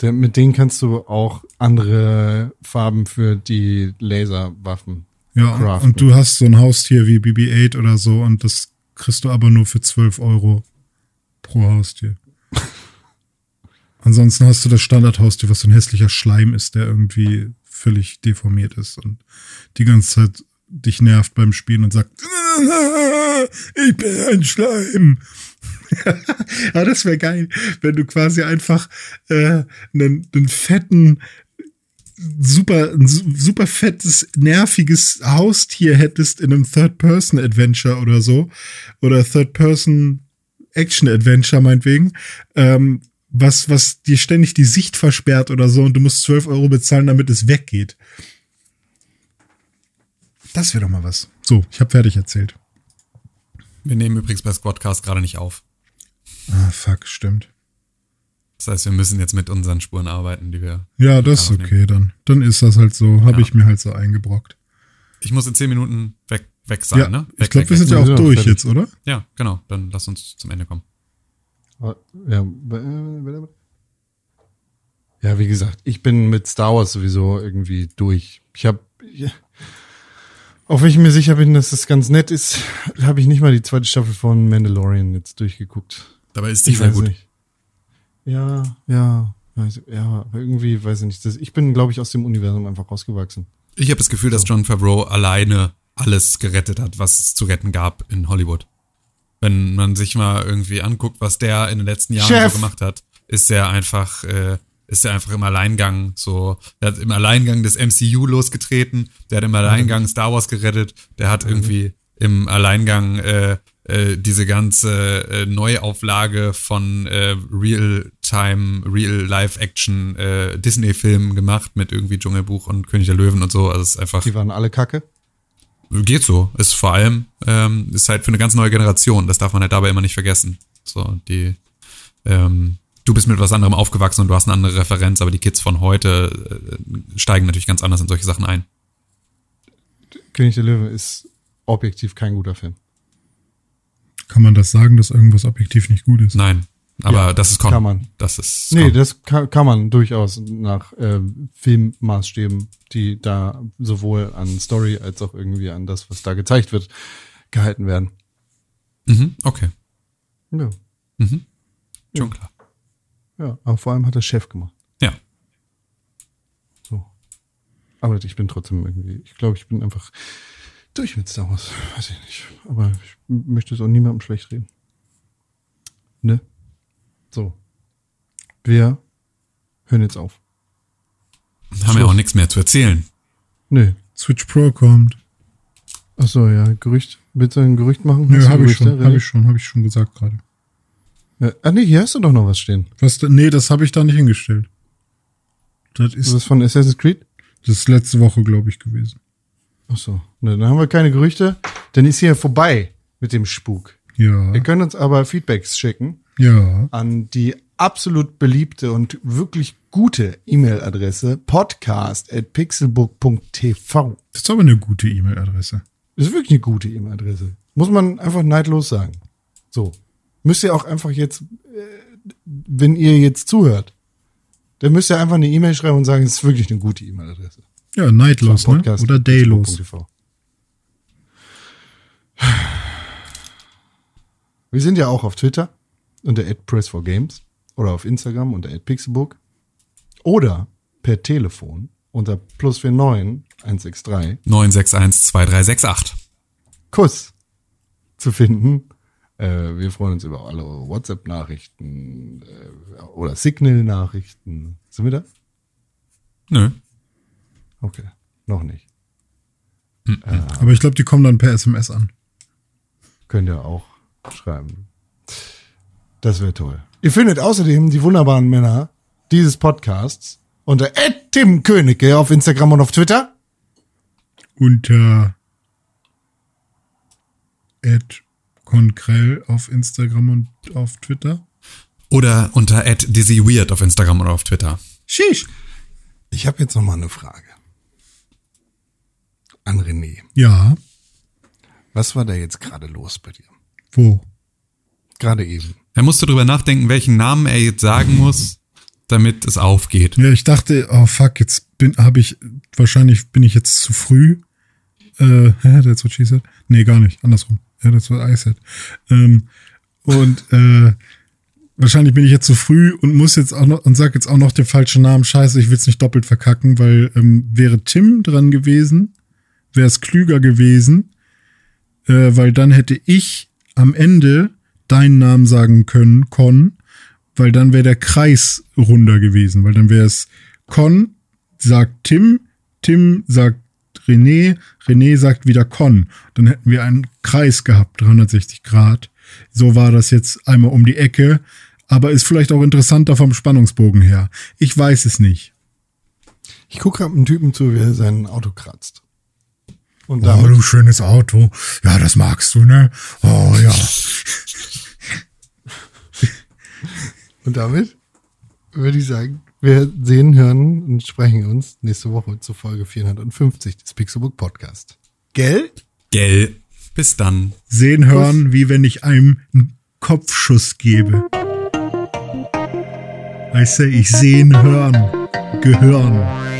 der, mit denen kannst du auch andere Farben für die Laserwaffen Ja, craften. und du hast so ein Haustier wie BB-8 oder so und das kriegst du aber nur für 12 Euro pro Haustier. [LAUGHS] Ansonsten hast du das Standardhaustier, was so ein hässlicher Schleim ist, der irgendwie völlig deformiert ist und die ganze Zeit dich nervt beim Spielen und sagt, [LAUGHS] ich bin ein Schleim. [LAUGHS] ja, das wäre geil, wenn du quasi einfach äh, einen, einen fetten, super, super fettes, nerviges Haustier hättest in einem Third-Person-Adventure oder so. Oder Third-Person-Action-Adventure meinetwegen. Ähm, was, was dir ständig die Sicht versperrt oder so und du musst 12 Euro bezahlen, damit es weggeht. Das wäre doch mal was. So, ich habe fertig erzählt. Wir nehmen übrigens bei Squadcast gerade nicht auf. Ah, fuck, stimmt. Das heißt, wir müssen jetzt mit unseren Spuren arbeiten, die wir. Ja, das ist aufnehmen. okay dann. Dann ist das halt so. Habe Ja. ich mir halt so eingebrockt. Ich muss in zehn Minuten weg, weg sein, ja, ne? ich Weg, glaube, weg, wir sind ja auch Ja, durch fertig. jetzt, oder? Ja, genau. Dann lass uns zum Ende kommen. Ja, ja, wie gesagt, ich bin mit Star Wars sowieso irgendwie durch. Ich habe, auch wenn ich mir sicher bin, dass das ganz nett ist, habe ich nicht mal die zweite Staffel von Mandalorian jetzt durchgeguckt. Dabei ist die sehr gut. nicht. Ja, ja, ja, irgendwie weiß ich nicht. Das, ich bin, glaube ich, aus dem Universum einfach rausgewachsen. Ich habe das Gefühl, dass John Favreau alleine alles gerettet hat, was es zu retten gab in Hollywood. Wenn man sich mal irgendwie anguckt, was der in den letzten Jahren Chef! so gemacht hat, ist er einfach, äh, ist er einfach im Alleingang so, der hat im Alleingang des MCU losgetreten, der hat im Alleingang Star Wars gerettet, der hat irgendwie im Alleingang äh, äh, diese ganze äh, Neuauflage von äh, Real-Time, Real-Life-Action äh, Disney-Filmen gemacht mit irgendwie Dschungelbuch und König der Löwen und so. Also es ist einfach Die waren alle kacke. geht so. Ist vor allem ähm, ist halt für eine ganz neue Generation. Das darf man halt dabei immer nicht vergessen. So die ähm, du bist mit was anderem aufgewachsen und du hast eine andere Referenz, aber die Kids von heute äh, steigen natürlich ganz anders in solche Sachen ein. König der Löwe ist objektiv kein guter Film. Kann man das sagen, dass irgendwas objektiv nicht gut ist? Nein, aber Ja, das ist Con. kann man. Das ist Nee, Con. das kann, kann man durchaus nach äh, Filmmaßstäben, die da sowohl an Story als auch irgendwie an das, was da gezeigt wird, gehalten werden. mhm, okay, Ja, mhm. schon klar. Ja. Aber vor allem hat der Chef gemacht. Ja, So. Aber ich bin trotzdem irgendwie, ich glaube, ich bin einfach durch mit Star Wars. Weiß ich nicht. Aber ich möchte es auch niemandem schlecht reden. Ne? So. Wir hören jetzt auf. haben ja auch nichts mehr zu erzählen. Nö. Switch Pro kommt. Ach so, ja, Gerücht. Willst du ein Gerücht machen? Nö, habe ich schon, habe ich schon, habe ich schon gesagt gerade. Ja. Ah, nee, hier hast du doch noch was stehen. Was, nee, das habe ich da nicht hingestellt. Das Das ist, ist von Assassin's Creed? das ist letzte Woche, glaube ich, gewesen. Ach so. Ne, dann haben wir keine Gerüchte. Dann ist hier vorbei mit dem Spuk. Ja, Ihr könnt uns aber Feedbacks schicken ja. an die absolut beliebte und wirklich gute E-Mail-Adresse podcast.pixelbook.tv. Das ist aber eine gute E-Mail-Adresse. Das ist wirklich eine gute E-Mail-Adresse. Muss man einfach neidlos sagen. So. Müsst ihr auch einfach jetzt, äh, wenn ihr jetzt zuhört, dann müsst ihr einfach eine E-Mail schreiben und sagen, es ist wirklich eine gute E-Mail-Adresse. Ja, neidlos, ne? Oder daylos. Wir sind ja auch auf Twitter unter @press4games oder auf Instagram unter @pixelbook oder per Telefon unter plus 49 163 961 2368. Kuss zu finden. Äh, wir freuen uns über alle WhatsApp-Nachrichten äh, oder Signal-Nachrichten. Sind wir da? Nö. Okay, noch nicht. Aber ich glaube, die kommen dann per SMS an. Könnt ihr auch schreiben. Das wäre toll. Ihr findet außerdem die wunderbaren Männer dieses Podcasts unter Tim Königke auf Instagram und auf Twitter. Unter Ed Konkrell auf Instagram und auf Twitter. Oder unter @dizzyweird auf Instagram oder auf Twitter. Sheesh. Ich habe jetzt noch mal eine Frage an René. Ja, Was war da jetzt gerade los bei dir? wo? Gerade eben. Er musste drüber nachdenken, welchen Namen er jetzt sagen muss, damit es aufgeht. Ja, ich dachte, oh fuck, jetzt bin, habe ich, wahrscheinlich bin ich jetzt zu früh. Äh, [LAUGHS] that's what she said. Nee, gar nicht, andersrum. Ja, that's what I said. Ähm, und, äh, wahrscheinlich bin ich jetzt zu früh und muss jetzt auch noch, und sag jetzt auch noch den falschen Namen. Scheiße, ich will's nicht doppelt verkacken, weil, ähm, wäre Tim dran gewesen, wäre es klüger gewesen, äh, weil dann hätte ich am Ende deinen Namen sagen können, Con, weil dann wäre der Kreis runder gewesen, weil dann wäre es Con sagt Tim, Tim sagt René, René sagt wieder Con. Dann hätten wir einen Kreis gehabt, 360 Grad. So war das jetzt einmal um die Ecke, aber ist vielleicht auch interessanter vom Spannungsbogen her. Ich weiß es nicht. Ich gucke gerade einem Typen zu, wie er sein Auto kratzt. Und Oh, du schönes Auto. Ja, das magst du, ne? Oh, ja. [LAUGHS] und damit würde ich sagen, wir sehen, hören und sprechen uns nächste Woche zur Folge 450 des Pixelbook Podcast. Gell? Gell. Bis dann. Sehen, hören, wie wenn ich einem einen Kopfschuss gebe. Weißt du, ich sehen, hören, gehören.